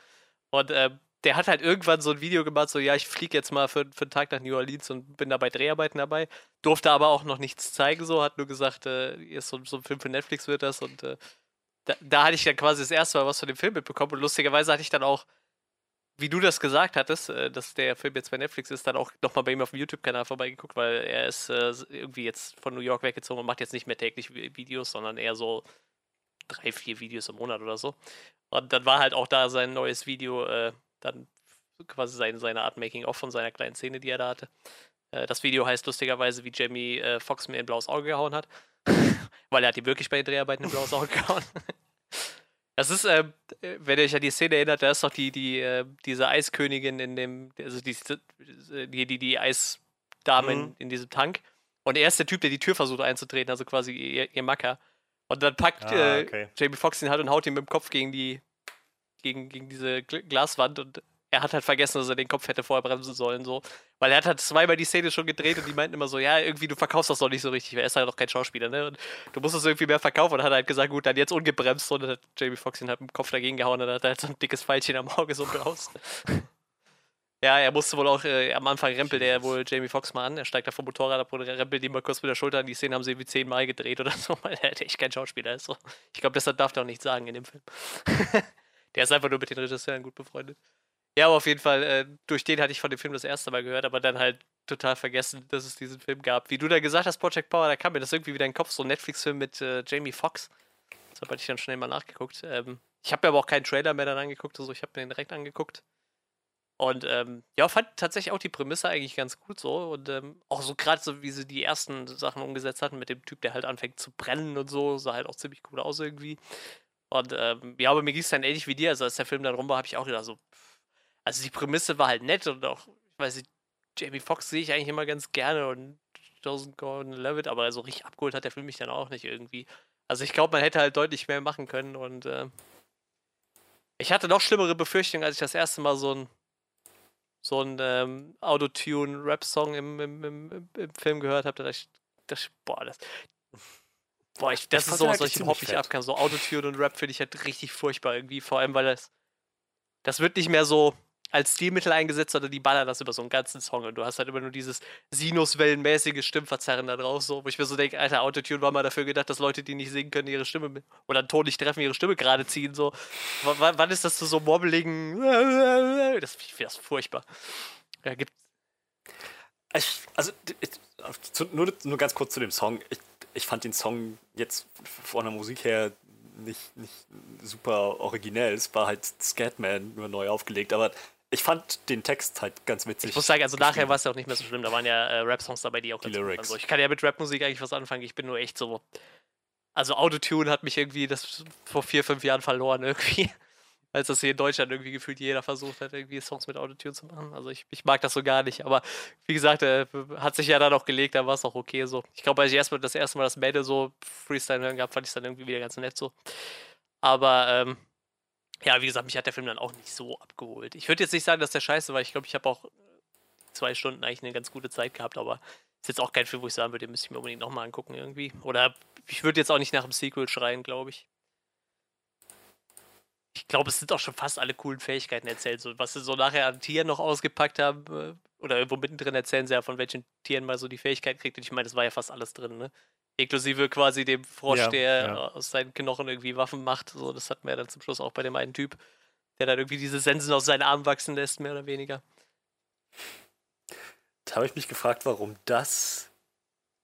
Und äh, der hat halt irgendwann so ein Video gemacht, so, ja, ich fliege jetzt mal für, für einen Tag nach New Orleans und bin da bei Dreharbeiten dabei. Durfte aber auch noch nichts zeigen, so, hat nur gesagt, äh, ist so, so ein Film für Netflix wird das und äh, da, da, hatte ich dann quasi das erste Mal was von dem Film mitbekommen und lustigerweise hatte ich dann auch, wie du das gesagt hattest, äh, dass der Film jetzt bei Netflix ist, dann auch nochmal bei ihm auf dem YouTube-Kanal vorbeigeguckt, weil er ist äh, irgendwie jetzt von New York weggezogen und macht jetzt nicht mehr täglich Videos, sondern eher so drei, vier Videos im Monat oder so. Und dann war halt auch da sein neues Video, äh, dann quasi seine, seine Art Making-of von seiner kleinen Szene, die er da hatte. Äh, das Video heißt lustigerweise, wie Jamie äh, Foxx mir ein blaues Auge gehauen hat. Weil er hat ihm wirklich bei den Dreharbeiten ein blaues Auge gehauen. Das ist, äh, wenn ihr euch an die Szene erinnert, da ist doch die, die, äh, diese Eiskönigin in dem, also die, die, die, die Eisdame mhm. in, in, diesem Tank. Und er ist der Typ, der die Tür versucht einzutreten, also quasi ihr, ihr Macker. Und dann packt ah, äh, okay. Jamie Foxx ihn halt und haut ihn mit dem Kopf gegen die, gegen, gegen diese Glaswand und er hat halt vergessen, dass er den Kopf hätte vorher bremsen sollen, so. Weil er hat halt zweimal die Szene schon gedreht und die meinten immer so, ja, irgendwie, du verkaufst das doch nicht so richtig, weil er ist halt doch kein Schauspieler, ne? Und du musst das irgendwie mehr verkaufen und hat halt gesagt, gut, dann jetzt ungebremst und dann hat Jamie Foxx ihn halt mit dem Kopf dagegen gehauen und dann hat er halt so ein dickes Pfeilchen am Auge so raus. Ja, er musste wohl auch, äh, am Anfang rempelt er wohl Jamie Foxx mal an. Er steigt da vom Motorrad ab und rempelt ihm mal kurz mit der Schulter an. Die Szene haben sie irgendwie zehnmal gedreht oder so, weil er echt kein Schauspieler ist. So. Ich glaube, deshalb darf er auch nichts sagen in dem Film. der ist einfach nur mit den Regisseuren gut befreundet. Ja, aber auf jeden Fall, äh, durch den hatte ich von dem Film das erste Mal gehört, aber dann halt total vergessen, dass es diesen Film gab. Wie du da gesagt hast, Project Power, da kam mir das irgendwie wieder in den Kopf, so ein Netflix-Film mit äh, Jamie Foxx. Deshalb hatte ich dann schnell mal nachgeguckt. Ähm, ich habe mir aber auch keinen Trailer mehr dann angeguckt, also ich habe mir den direkt angeguckt. Und ähm, ja, fand tatsächlich auch die Prämisse eigentlich ganz gut so. Und ähm, auch so gerade so, wie sie die ersten Sachen umgesetzt hatten mit dem Typ, der halt anfängt zu brennen und so, sah halt auch ziemlich cool aus irgendwie. Und ähm, ja, aber mir ging es dann ähnlich wie dir. Also als der Film dann rum war, habe ich auch gedacht so, also die Prämisse war halt nett und auch, ich weiß nicht, Jamie Foxx sehe ich eigentlich immer ganz gerne und Joseph Gordon-Levitt, aber so richtig abgeholt hat der Film mich dann auch nicht irgendwie. Also ich glaube, man hätte halt deutlich mehr machen können und äh, ich hatte noch schlimmere Befürchtungen, als ich das erste Mal so ein so ein ähm, Autotune-Rap-Song im, im, im, im, Film gehört habe, da dachte ich, boah, das, boah, ich, das, das ist sowas, was ich überhaupt nicht abkann. So Autotune und Rap finde ich halt richtig furchtbar irgendwie, vor allem, weil das, das wird nicht mehr so, als Stilmittel eingesetzt, sondern die ballern das über so einen ganzen Song. Und du hast halt immer nur dieses Sinuswellenmäßige Stimmverzerren da drauf, so, wo ich mir so denke, Alter, Autotune war mal dafür gedacht, dass Leute, die nicht singen können, ihre Stimme oder einen Ton nicht treffen, ihre Stimme gerade ziehen. So. W wann ist das zu so mobbeligen? Das, ich finde das furchtbar. Ja, gibt. Ich, also, nur, nur ganz kurz zu dem Song. Ich, ich fand den Song jetzt von der Musik her nicht, nicht super originell. Es war halt Scatman nur neu aufgelegt, aber ich fand den Text halt ganz witzig. Ich muss sagen, also nachher war es ja auch nicht mehr so schlimm. Da waren ja äh, Rap-Songs dabei, die auch die Lyrics. So. Ich kann ja mit Rap-Musik eigentlich was anfangen. Ich bin nur echt so. Also Autotune hat mich irgendwie das vor vier, fünf Jahren verloren irgendwie. Als das hier in Deutschland irgendwie gefühlt jeder versucht hat, irgendwie Songs mit Autotune zu machen. Also ich, ich mag das so gar nicht. Aber wie gesagt, äh, hat sich ja dann auch gelegt, da war es auch okay so. Ich glaube, als ich erstmal das erste Mal das Mädel so Freestyle hören gab, fand ich es dann irgendwie wieder ganz nett so. Aber ähm, ja, wie gesagt, mich hat der Film dann auch nicht so abgeholt. Ich würde jetzt nicht sagen, dass der scheiße war. Ich glaube, ich habe auch zwei Stunden eigentlich eine ganz gute Zeit gehabt, aber ist jetzt auch kein Film, wo ich sagen würde, den müsste ich mir unbedingt nochmal angucken irgendwie. Oder ich würde jetzt auch nicht nach dem Sequel schreien, glaube ich. Ich glaube, es sind auch schon fast alle coolen Fähigkeiten erzählt. So, was sie so nachher an Tieren noch ausgepackt haben, äh, oder irgendwo mittendrin erzählen sie ja, von welchen Tieren mal so die Fähigkeit kriegt. Und ich meine, das war ja fast alles drin, ne? Inklusive quasi dem Frosch, ja, der ja. aus seinen Knochen irgendwie Waffen macht. So, das hatten wir ja dann zum Schluss auch bei dem einen Typ, der dann irgendwie diese Sensen aus seinen Armen wachsen lässt, mehr oder weniger. Da habe ich mich gefragt, warum das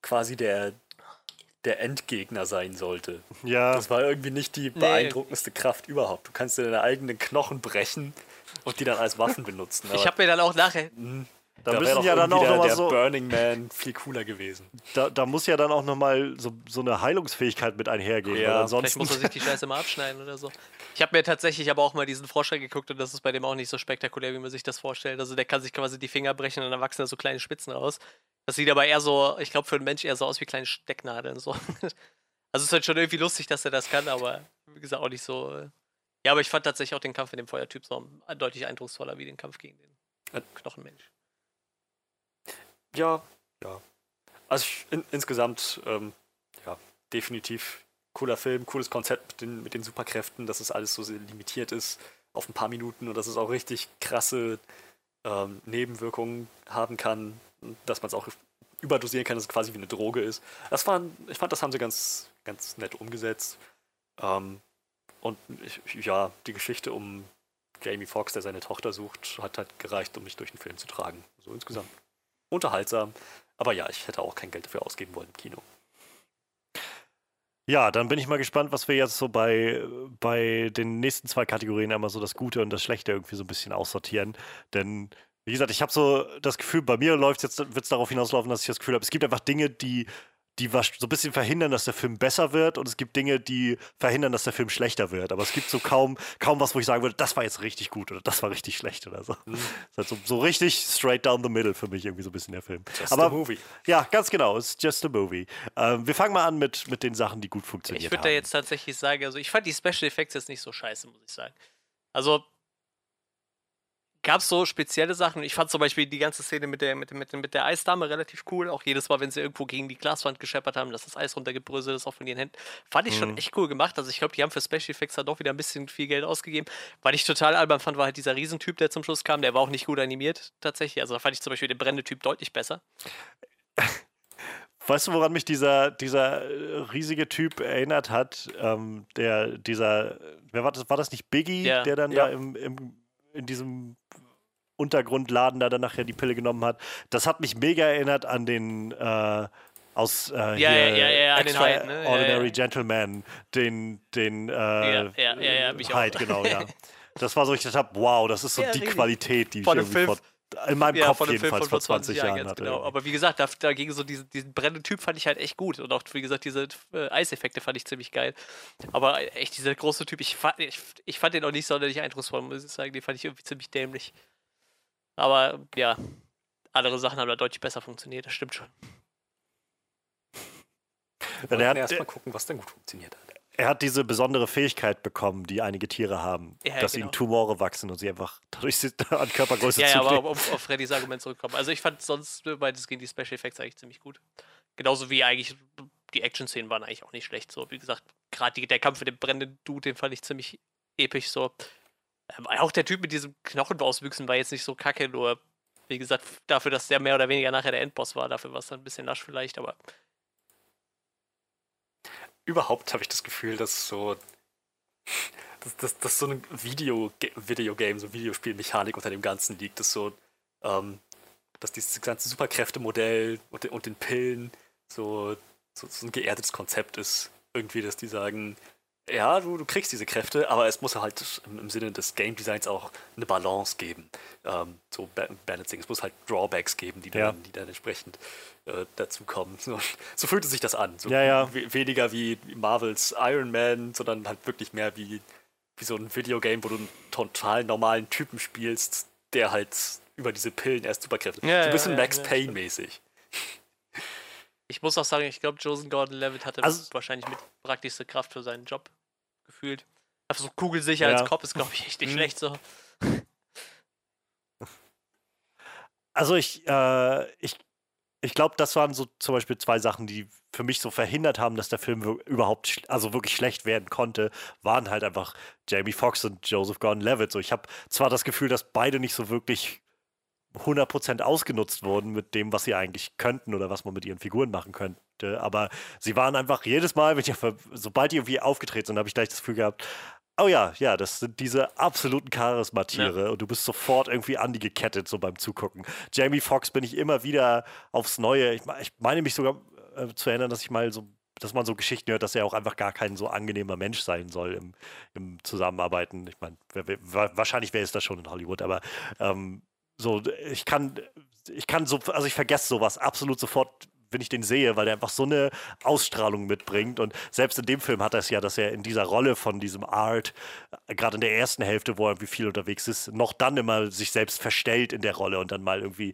quasi der, der Endgegner sein sollte. Ja. Das war irgendwie nicht die beeindruckendste nee. Kraft überhaupt. Du kannst dir deine eigenen Knochen brechen und die dann als Waffen benutzen. ich habe mir dann auch nachher. Mh da, da müssen ja dann auch nochmal so. Burning Man viel cooler gewesen. Da, da muss ja dann auch nochmal so, so eine Heilungsfähigkeit mit einhergehen. Ja, ansonsten vielleicht muss er sich die Scheiße mal abschneiden oder so. Ich habe mir tatsächlich aber auch mal diesen Frosch geguckt und das ist bei dem auch nicht so spektakulär, wie man sich das vorstellt. Also der kann sich quasi die Finger brechen und dann wachsen da so kleine Spitzen raus. Das sieht aber eher so, ich glaube, für einen Mensch eher so aus wie kleine Stecknadeln. So. Also es ist halt schon irgendwie lustig, dass er das kann, aber wie gesagt auch nicht so. Äh, ja, aber ich fand tatsächlich auch den Kampf mit dem Feuertyp so deutlich eindrucksvoller wie den Kampf gegen den Knochenmensch. Ja, ja. Also ich, in, insgesamt, ähm, ja, definitiv cooler Film, cooles Konzept mit den, mit den Superkräften, dass es alles so limitiert ist auf ein paar Minuten und dass es auch richtig krasse ähm, Nebenwirkungen haben kann, dass man es auch überdosieren kann, dass es quasi wie eine Droge ist. Das war, ich fand, das haben sie ganz, ganz nett umgesetzt. Ähm, und ich, ja, die Geschichte um Jamie Foxx, der seine Tochter sucht, hat halt gereicht, um mich durch den Film zu tragen. So insgesamt unterhaltsam. Aber ja, ich hätte auch kein Geld dafür ausgeben wollen im Kino. Ja, dann bin ich mal gespannt, was wir jetzt so bei, bei den nächsten zwei Kategorien einmal so das Gute und das Schlechte irgendwie so ein bisschen aussortieren. Denn, wie gesagt, ich habe so das Gefühl, bei mir läuft jetzt, wird es darauf hinauslaufen, dass ich das Gefühl habe, es gibt einfach Dinge, die die so ein bisschen verhindern, dass der Film besser wird und es gibt Dinge, die verhindern, dass der Film schlechter wird. Aber es gibt so kaum, kaum was, wo ich sagen würde, das war jetzt richtig gut oder das war richtig schlecht oder so. Mhm. Das ist halt so, so, richtig straight down the middle für mich irgendwie so ein bisschen der Film. Just Aber, a movie. Ja, ganz genau, it's just a movie. Ähm, wir fangen mal an mit, mit den Sachen, die gut funktionieren. Ich würde da jetzt tatsächlich sagen, also ich fand die Special Effects jetzt nicht so scheiße, muss ich sagen. Also gab es so spezielle Sachen. Ich fand zum Beispiel die ganze Szene mit der, mit, mit, mit der Eisdame relativ cool. Auch jedes Mal, wenn sie irgendwo gegen die Glaswand gescheppert haben, dass das Eis runtergebröselt ist, auch von ihren Händen. Fand ich mhm. schon echt cool gemacht. Also ich glaube, die haben für Special Effects da doch wieder ein bisschen viel Geld ausgegeben. Was ich total albern fand, war halt dieser Riesentyp, der zum Schluss kam. Der war auch nicht gut animiert, tatsächlich. Also da fand ich zum Beispiel den brennende Typ deutlich besser. Weißt du, woran mich dieser, dieser äh, riesige Typ erinnert hat? Ähm, der, dieser, wer war das? War das nicht Biggie, ja. der dann ja. da im, im, in diesem Untergrundladen da dann nachher die Pille genommen hat? Das hat mich mega erinnert an den äh, aus äh, ja, ja, ja, ja, den Hyde, ne? Ordinary ja, Gentleman, den, den äh, ja, ja, ja, ja, Hyde, genau, ja. Das war so, ich dachte, wow, das ist so die Qualität, die ich irgendwie in meinem ja, Kopf jedenfalls vor 20, 20 Jahren, Jahren hatte. Genau. Aber wie gesagt, da, dagegen so diesen, diesen brennenden Typ fand ich halt echt gut. Und auch, wie gesagt, diese äh, Eiseffekte fand ich ziemlich geil. Aber echt, dieser große Typ, ich fand, ich, ich fand den auch nicht sonderlich eindrucksvoll, muss ich sagen. Den fand ich irgendwie ziemlich dämlich. Aber ja, andere Sachen haben da deutlich besser funktioniert, das stimmt schon. Wir ja, erst mal gucken, was denn gut funktioniert hat er hat diese besondere Fähigkeit bekommen, die einige Tiere haben, ja, dass genau. ihnen Tumore wachsen und sie einfach dadurch an Körpergröße Ja, ja aber um auf Freddys Argument zurückkommen. Also ich fand sonst beides gegen die Special Effects eigentlich ziemlich gut. Genauso wie eigentlich die Action-Szenen waren eigentlich auch nicht schlecht. So, wie gesagt, gerade der Kampf mit dem brennenden Dude, den fand ich ziemlich episch. So. Ähm, auch der Typ mit diesem Knochenauswüchsen war jetzt nicht so kacke, nur wie gesagt, dafür, dass der mehr oder weniger nachher der Endboss war, dafür war es dann ein bisschen lasch vielleicht, aber überhaupt habe ich das Gefühl, dass so dass, dass, dass so ein Video, Videogame, so Videospielmechanik unter dem Ganzen liegt, dass so, ähm, dass dieses ganze Superkräftemodell und, und den Pillen so, so, so ein geerdetes Konzept ist. Irgendwie, dass die sagen, ja, du, du kriegst diese Kräfte, aber es muss halt im, Sinne des Game Designs auch eine Balance geben. Ähm, so Balancing. Es muss halt Drawbacks geben, die dann, ja. die dann entsprechend äh, dazu kommen. So, so fühlte sich das an. So ja, ja. Weniger wie Marvels Iron Man, sondern halt wirklich mehr wie, wie so ein Videogame, wo du einen total normalen Typen spielst, der halt über diese Pillen erst Superkräfte. Ja, so ein bisschen Max Payne-mäßig. Ich muss auch sagen, ich glaube, Joseph Gordon-Levitt hatte also, wahrscheinlich mit praktischste Kraft für seinen Job gefühlt. Also so kugelsicher ja. als Kopf ist, glaube ich, echt nicht mhm. schlecht so. Also ich, äh, ich, ich glaube, das waren so zum Beispiel zwei Sachen, die für mich so verhindert haben, dass der Film überhaupt, also wirklich schlecht werden konnte, waren halt einfach Jamie Foxx und Joseph Gordon-Levitt. So, ich habe zwar das Gefühl, dass beide nicht so wirklich 100% ausgenutzt wurden mit dem, was sie eigentlich könnten oder was man mit ihren Figuren machen könnte. Aber sie waren einfach jedes Mal, ich, sobald die irgendwie aufgetreten sind, habe ich gleich das Gefühl gehabt, oh ja, ja, das sind diese absoluten Charisma-Tiere ja. und du bist sofort irgendwie an die gekettet, so beim Zugucken. Jamie Foxx bin ich immer wieder aufs Neue. Ich, ich meine mich sogar äh, zu erinnern, dass ich mal so dass man so Geschichten hört, dass er auch einfach gar kein so angenehmer Mensch sein soll im, im Zusammenarbeiten. Ich meine, wahrscheinlich wäre es das schon in Hollywood, aber ähm, so, ich kann, ich kann so, also ich vergesse sowas absolut sofort, wenn ich den sehe, weil der einfach so eine Ausstrahlung mitbringt. Und selbst in dem Film hat er es ja, dass er in dieser Rolle von diesem Art, äh, gerade in der ersten Hälfte, wo er irgendwie viel unterwegs ist, noch dann immer sich selbst verstellt in der Rolle und dann mal irgendwie,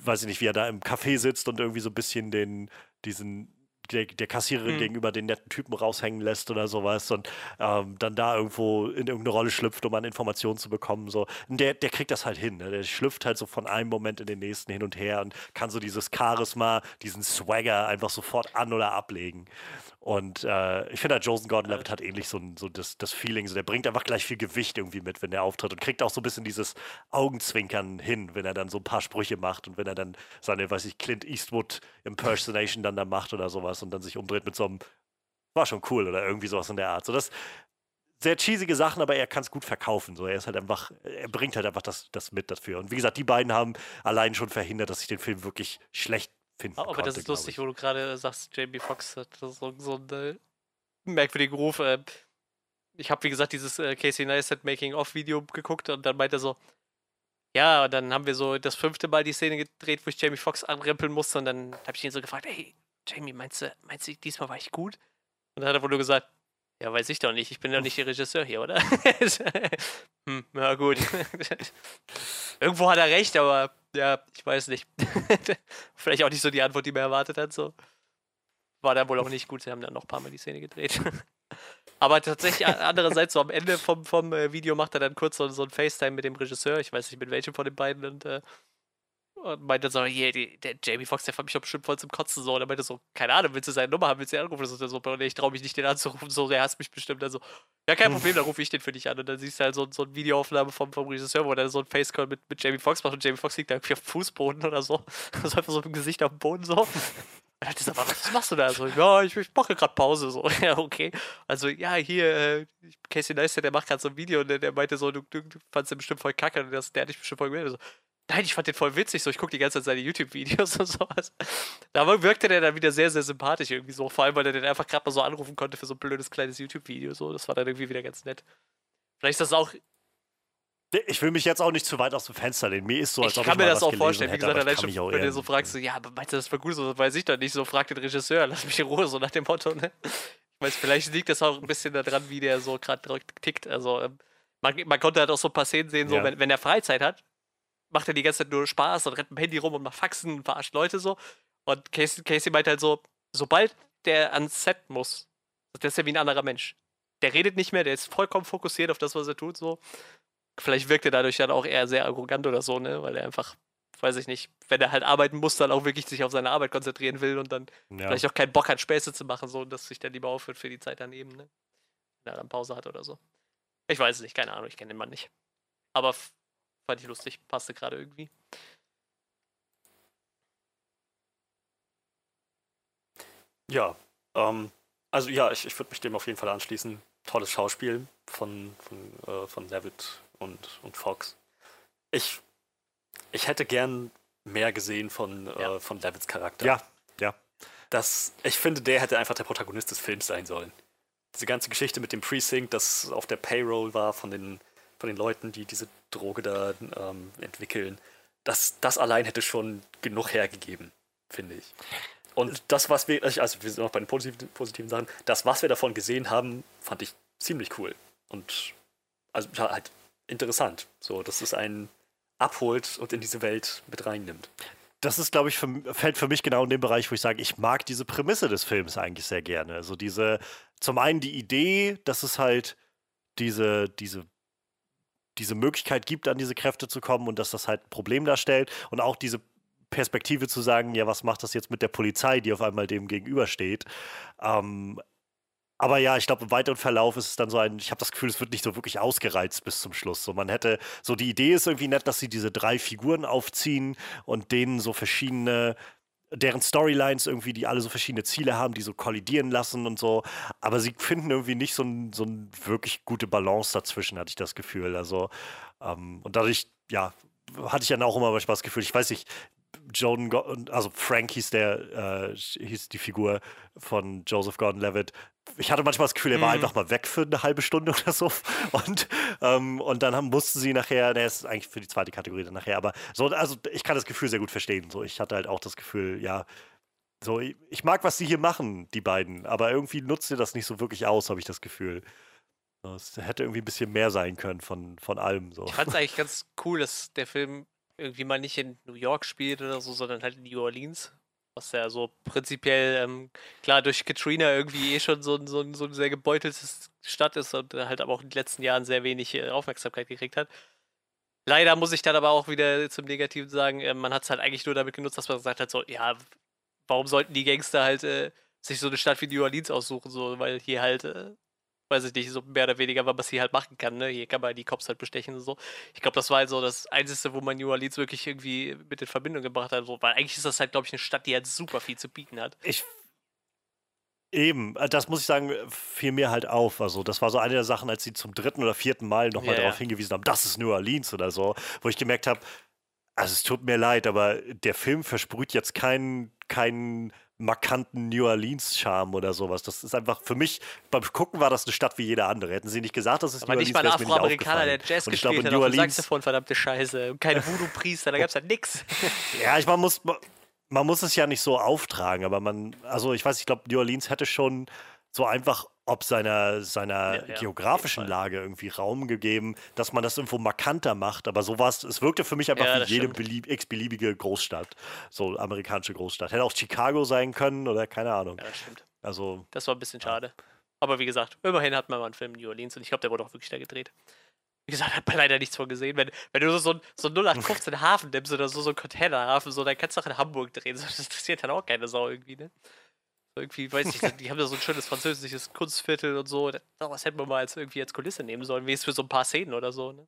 weiß ich nicht, wie er da im Café sitzt und irgendwie so ein bisschen den, diesen der, der Kassiererin mhm. gegenüber den netten Typen raushängen lässt oder sowas und ähm, dann da irgendwo in irgendeine Rolle schlüpft, um an Informationen zu bekommen. So. Der, der kriegt das halt hin. Ne? Der schlüpft halt so von einem Moment in den nächsten hin und her und kann so dieses Charisma, diesen Swagger einfach sofort an- oder ablegen. Und äh, ich finde, halt, Joseph Gordon-Levitt hat ähnlich so, so das, das Feeling. So, der bringt einfach gleich viel Gewicht irgendwie mit, wenn er auftritt und kriegt auch so ein bisschen dieses Augenzwinkern hin, wenn er dann so ein paar Sprüche macht und wenn er dann seine, weiß ich, Clint Eastwood Impersonation dann da macht oder sowas und dann sich umdreht mit so einem, war schon cool oder irgendwie sowas in der Art. So, das sehr cheesige Sachen, aber er kann es gut verkaufen. So, er ist halt einfach, er bringt halt einfach das, das mit dafür. Und wie gesagt, die beiden haben allein schon verhindert, dass ich den Film wirklich schlecht finden Aber konnte, das ist lustig, wo du gerade sagst, JB Fox hat so, so einen merkwürdigen Ruf. Äh, ich habe, wie gesagt, dieses äh, Casey Neistat Making-of-Video geguckt und dann meinte er so, ja, und dann haben wir so das fünfte Mal die Szene gedreht, wo ich Jamie Foxx anrempeln musste und dann habe ich ihn so gefragt, hey, Jamie, meinst du, meinst du, diesmal war ich gut? Und dann hat er wohl nur gesagt, ja, weiß ich doch nicht, ich bin doch nicht der Regisseur hier, oder? hm, ja, gut. Irgendwo hat er recht, aber ja, ich weiß nicht. Vielleicht auch nicht so die Antwort, die man erwartet hat. So. War dann wohl auch nicht gut. Sie haben dann noch ein paar Mal die Szene gedreht. Aber tatsächlich, andererseits, so am Ende vom, vom äh, Video macht er dann kurz so, so ein FaceTime mit dem Regisseur. Ich weiß nicht, mit welchem von den beiden. Und, äh, und meinte so, yeah, die, der Jamie Foxx, der fand mich doch bestimmt voll zum Kotzen. So. Und er meinte so, keine Ahnung, willst du seine Nummer haben, willst du ihn anrufen? So, so, und ich traue mich nicht, den anzurufen. So, der hasst mich bestimmt. Also, ja, kein Problem, dann rufe ich den für dich an. Und dann siehst du halt so, so eine Videoaufnahme vom, vom Regisseur, wo er so ein Facecall mit, mit Jamie Foxx macht und Jamie Foxx liegt da irgendwie auf dem Fußboden oder so. Also einfach so mit dem Gesicht auf dem Boden so. Er hat gesagt, was machst du da? So, ja, ich, ich mache gerade Pause. So, ja, okay. Also, ja, hier, äh, Casey Neistat, der macht gerade so ein Video und der, der meinte so, du, du, du fandst den bestimmt voll kacke und das, der hat dich bestimmt voll gemeldet. So, nein, ich fand den voll witzig. So, ich gucke die ganze Zeit seine YouTube-Videos und sowas. Da wirkte der dann wieder sehr, sehr sympathisch irgendwie so. Vor allem, weil er den einfach gerade mal so anrufen konnte für so ein blödes kleines YouTube-Video. So, das war dann irgendwie wieder ganz nett. Vielleicht ist das auch ich will mich jetzt auch nicht zu weit aus dem Fenster lehnen. Mir ist so, als ich ob kann ich mir das auch vorstellen. Wie gesagt, allein schon, wenn du so fragst, so, ja, aber meinst du, das war gut? So weiß ich doch nicht. So frag den Regisseur, lass mich in Ruhe, so nach dem Motto. Ne? Ich weiß, vielleicht liegt das auch ein bisschen daran, wie der so gerade tickt. Also, ähm, man, man, konnte halt auch so ein paar Szenen sehen, so, ja. wenn, wenn er Freizeit hat, macht er die ganze Zeit nur Spaß und rennt mit dem Handy rum und macht Faxen und verarscht Leute so. Und Casey, Casey meint halt so, sobald der ans Set muss, der ist ja wie ein anderer Mensch. Der redet nicht mehr, der ist vollkommen fokussiert auf das, was er tut, so. Vielleicht wirkt er dadurch dann auch eher sehr arrogant oder so, ne? Weil er einfach, weiß ich nicht, wenn er halt arbeiten muss, dann auch wirklich sich auf seine Arbeit konzentrieren will und dann ja. vielleicht auch keinen Bock hat, Späße zu machen, so dass sich dann lieber aufhört für die Zeit daneben, ne? Wenn er dann Pause hat oder so. Ich weiß es nicht, keine Ahnung, ich kenne den Mann nicht. Aber fand ich lustig, passte gerade irgendwie. Ja, ähm, also ja, ich, ich würde mich dem auf jeden Fall anschließen. Tolles Schauspiel von, von, äh, von David und, und Fox. Ich, ich hätte gern mehr gesehen von, äh, ja. äh, von Davids Charakter. Ja, ja. Das, ich finde, der hätte einfach der Protagonist des Films sein sollen. Diese ganze Geschichte mit dem Precinct, das auf der Payroll war von den, von den Leuten, die diese Droge da ähm, entwickeln, das, das allein hätte schon genug hergegeben, finde ich. Und das, was wir, also wir sind noch bei den positiven, positiven Sachen, das, was wir davon gesehen haben, fand ich ziemlich cool. Und also halt interessant. So, dass es einen abholt und in diese Welt mit reinnimmt. Das ist, glaube ich, für, fällt für mich genau in den Bereich, wo ich sage, ich mag diese Prämisse des Films eigentlich sehr gerne. Also diese, zum einen die Idee, dass es halt diese, diese, diese Möglichkeit gibt, an diese Kräfte zu kommen und dass das halt ein Problem darstellt und auch diese Perspektive zu sagen, ja, was macht das jetzt mit der Polizei, die auf einmal dem gegenübersteht. Ähm, aber ja, ich glaube, im weiteren Verlauf ist es dann so ein, ich habe das Gefühl, es wird nicht so wirklich ausgereizt bis zum Schluss. So, man hätte, so die Idee ist irgendwie nett, dass sie diese drei Figuren aufziehen und denen so verschiedene, deren Storylines irgendwie, die alle so verschiedene Ziele haben, die so kollidieren lassen und so. Aber sie finden irgendwie nicht so eine so ein wirklich gute Balance dazwischen, hatte ich das Gefühl. Also, ähm, und dadurch, ja, hatte ich dann auch immer manchmal das Gefühl, ich weiß nicht, Joan, also Frank hieß der, äh, hieß die Figur von Joseph Gordon-Levitt. Ich hatte manchmal das Gefühl, er war mhm. einfach mal weg für eine halbe Stunde oder so. Und, ähm, und dann haben, mussten sie nachher, der ist eigentlich für die zweite Kategorie dann nachher, aber so, also ich kann das Gefühl sehr gut verstehen. So, ich hatte halt auch das Gefühl, ja, so, ich, ich mag, was sie hier machen, die beiden, aber irgendwie nutzt ihr das nicht so wirklich aus, habe ich das Gefühl. Es hätte irgendwie ein bisschen mehr sein können von, von allem. So. Ich fand es eigentlich ganz cool, dass der Film irgendwie mal nicht in New York spielt oder so, sondern halt in New Orleans. Was ja so prinzipiell, ähm, klar, durch Katrina irgendwie eh schon so, so, so eine sehr gebeutelte Stadt ist und halt aber auch in den letzten Jahren sehr wenig äh, Aufmerksamkeit gekriegt hat. Leider muss ich dann aber auch wieder zum Negativen sagen, äh, man hat es halt eigentlich nur damit genutzt, dass man gesagt hat, so, ja, warum sollten die Gangster halt äh, sich so eine Stadt wie New Orleans aussuchen, so, weil hier halt äh, weiß ich nicht, so mehr oder weniger, was sie halt machen kann. Ne? Hier kann man die Cops halt bestechen und so. Ich glaube, das war halt so das Einzige, wo man New Orleans wirklich irgendwie mit in Verbindung gebracht hat. So, weil eigentlich ist das halt, glaube ich, eine Stadt, die halt super viel zu bieten hat. Ich Eben, äh, das muss ich sagen, fiel mir halt auf. Also, das war so eine der Sachen, als sie zum dritten oder vierten Mal nochmal ja, darauf hingewiesen haben, das ist New Orleans oder so, wo ich gemerkt habe, also es tut mir leid, aber der Film versprüht jetzt keinen, keinen markanten New Orleans-Charme oder sowas. Das ist einfach für mich, beim Gucken war das eine Stadt wie jede andere. Hätten sie nicht gesagt, dass es Aber New nicht Orleans, mal ein Afroamerikaner, der Jazz und gespielt glaube, hat New dem Saxophon, verdammte Scheiße. Und kein Voodoo-Priester, da gab es halt nix. ja, ich man muss, man muss es ja nicht so auftragen, aber man, also ich weiß, ich glaube, New Orleans hätte schon so einfach ob seiner, seiner ja, ja, geografischen Lage irgendwie Raum gegeben, dass man das irgendwo markanter macht. Aber so war es, es wirkte für mich einfach ja, wie jede x-beliebige Großstadt, so amerikanische Großstadt. Hätte auch Chicago sein können oder keine Ahnung. Ja, das stimmt. Also, das war ein bisschen schade. Aber wie gesagt, immerhin hat man mal einen Film in New Orleans und ich glaube, der wurde auch wirklich da gedreht. Wie gesagt, hat man leider nichts von gesehen. Wenn, wenn du so, so, 0815 Hafen nimmst oder so, so einen Containerhafen, so, dann kannst du auch in Hamburg drehen. Das interessiert dann auch keine Sau irgendwie, ne? Irgendwie, weiß ich, die haben da so ein schönes französisches Kunstviertel und so. Das hätten wir mal als irgendwie als Kulisse nehmen sollen, wie es für so ein paar Szenen oder so, ne?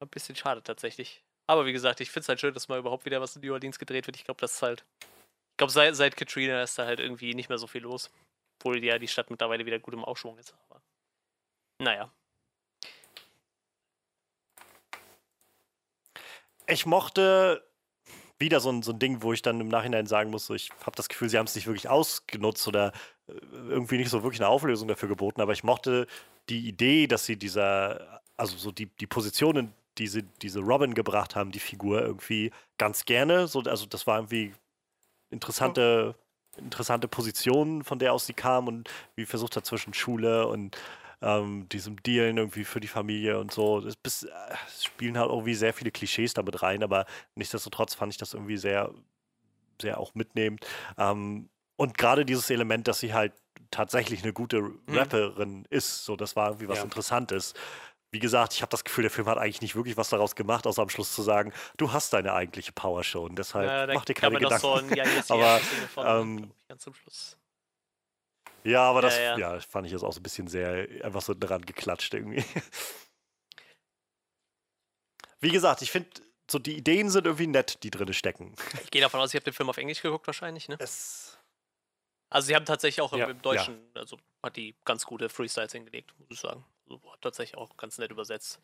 Ein bisschen schade tatsächlich. Aber wie gesagt, ich finde es halt schön, dass mal überhaupt wieder was in New Orleans gedreht wird. Ich glaube, das ist halt. Ich glaube, seit, seit Katrina ist da halt irgendwie nicht mehr so viel los. Obwohl ja die Stadt mittlerweile wieder gut im Aufschwung ist. Aber naja. Ich mochte wieder so ein, so ein Ding, wo ich dann im Nachhinein sagen muss, so, ich habe das Gefühl, sie haben es nicht wirklich ausgenutzt oder äh, irgendwie nicht so wirklich eine Auflösung dafür geboten, aber ich mochte die Idee, dass sie dieser, also so die, die Positionen, die sie, diese Robin gebracht haben, die Figur irgendwie ganz gerne. So, also das war irgendwie interessante, interessante Position, von der aus sie kam und wie versucht hat zwischen Schule und ähm, diesem Dealen irgendwie für die Familie und so. Es, bis, äh, spielen halt irgendwie sehr viele Klischees damit rein, aber nichtsdestotrotz fand ich das irgendwie sehr, sehr auch mitnehmend. Ähm, und gerade dieses Element, dass sie halt tatsächlich eine gute mhm. Rapperin mhm. ist, so das war irgendwie was ja. Interessantes. Wie gesagt, ich habe das Gefühl, der Film hat eigentlich nicht wirklich was daraus gemacht, außer am Schluss zu sagen, du hast deine eigentliche Power schon, deshalb ja, mach dir keine Gedanken. So ein, ja, aber ähm, ganz zum Schluss. Ja, aber das ja, ja. ja, fand ich jetzt auch so ein bisschen sehr einfach so dran geklatscht irgendwie. Wie gesagt, ich finde, so die Ideen sind irgendwie nett, die drin stecken. Ich gehe davon aus, ihr habt den Film auf Englisch geguckt wahrscheinlich, ne? Es also sie haben tatsächlich auch im, im Deutschen, also hat die ganz gute Freestyles hingelegt, muss ich sagen. Also, hat tatsächlich auch ganz nett übersetzt.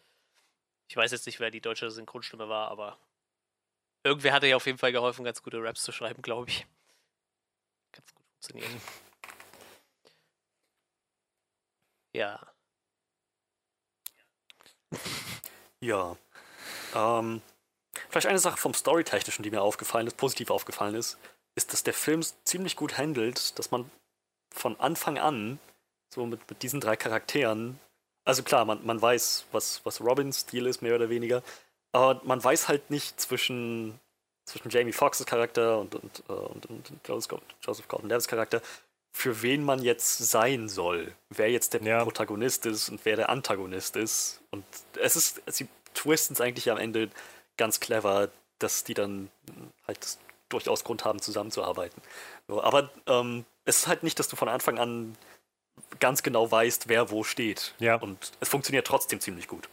Ich weiß jetzt nicht, wer die deutsche Synchronstimme war, aber irgendwer hatte ja auf jeden Fall geholfen, ganz gute Raps zu schreiben, glaube ich. Ganz gut funktioniert. Ja. Ja. Ähm, vielleicht eine Sache vom Storytechnischen, die mir aufgefallen ist, positiv aufgefallen ist, ist, dass der Film ziemlich gut handelt, dass man von Anfang an so mit, mit diesen drei Charakteren, also klar, man, man weiß, was, was Robins Stil ist, mehr oder weniger, aber man weiß halt nicht zwischen, zwischen Jamie Foxxes Charakter und, und, äh, und, und Joseph Gordon-Levitt's Charakter, für wen man jetzt sein soll, wer jetzt der ja. Protagonist ist und wer der Antagonist ist. Und es ist, sie twisten es eigentlich am Ende ganz clever, dass die dann halt durchaus Grund haben, zusammenzuarbeiten. So, aber ähm, es ist halt nicht, dass du von Anfang an ganz genau weißt, wer wo steht. Ja. Und es funktioniert trotzdem ziemlich gut.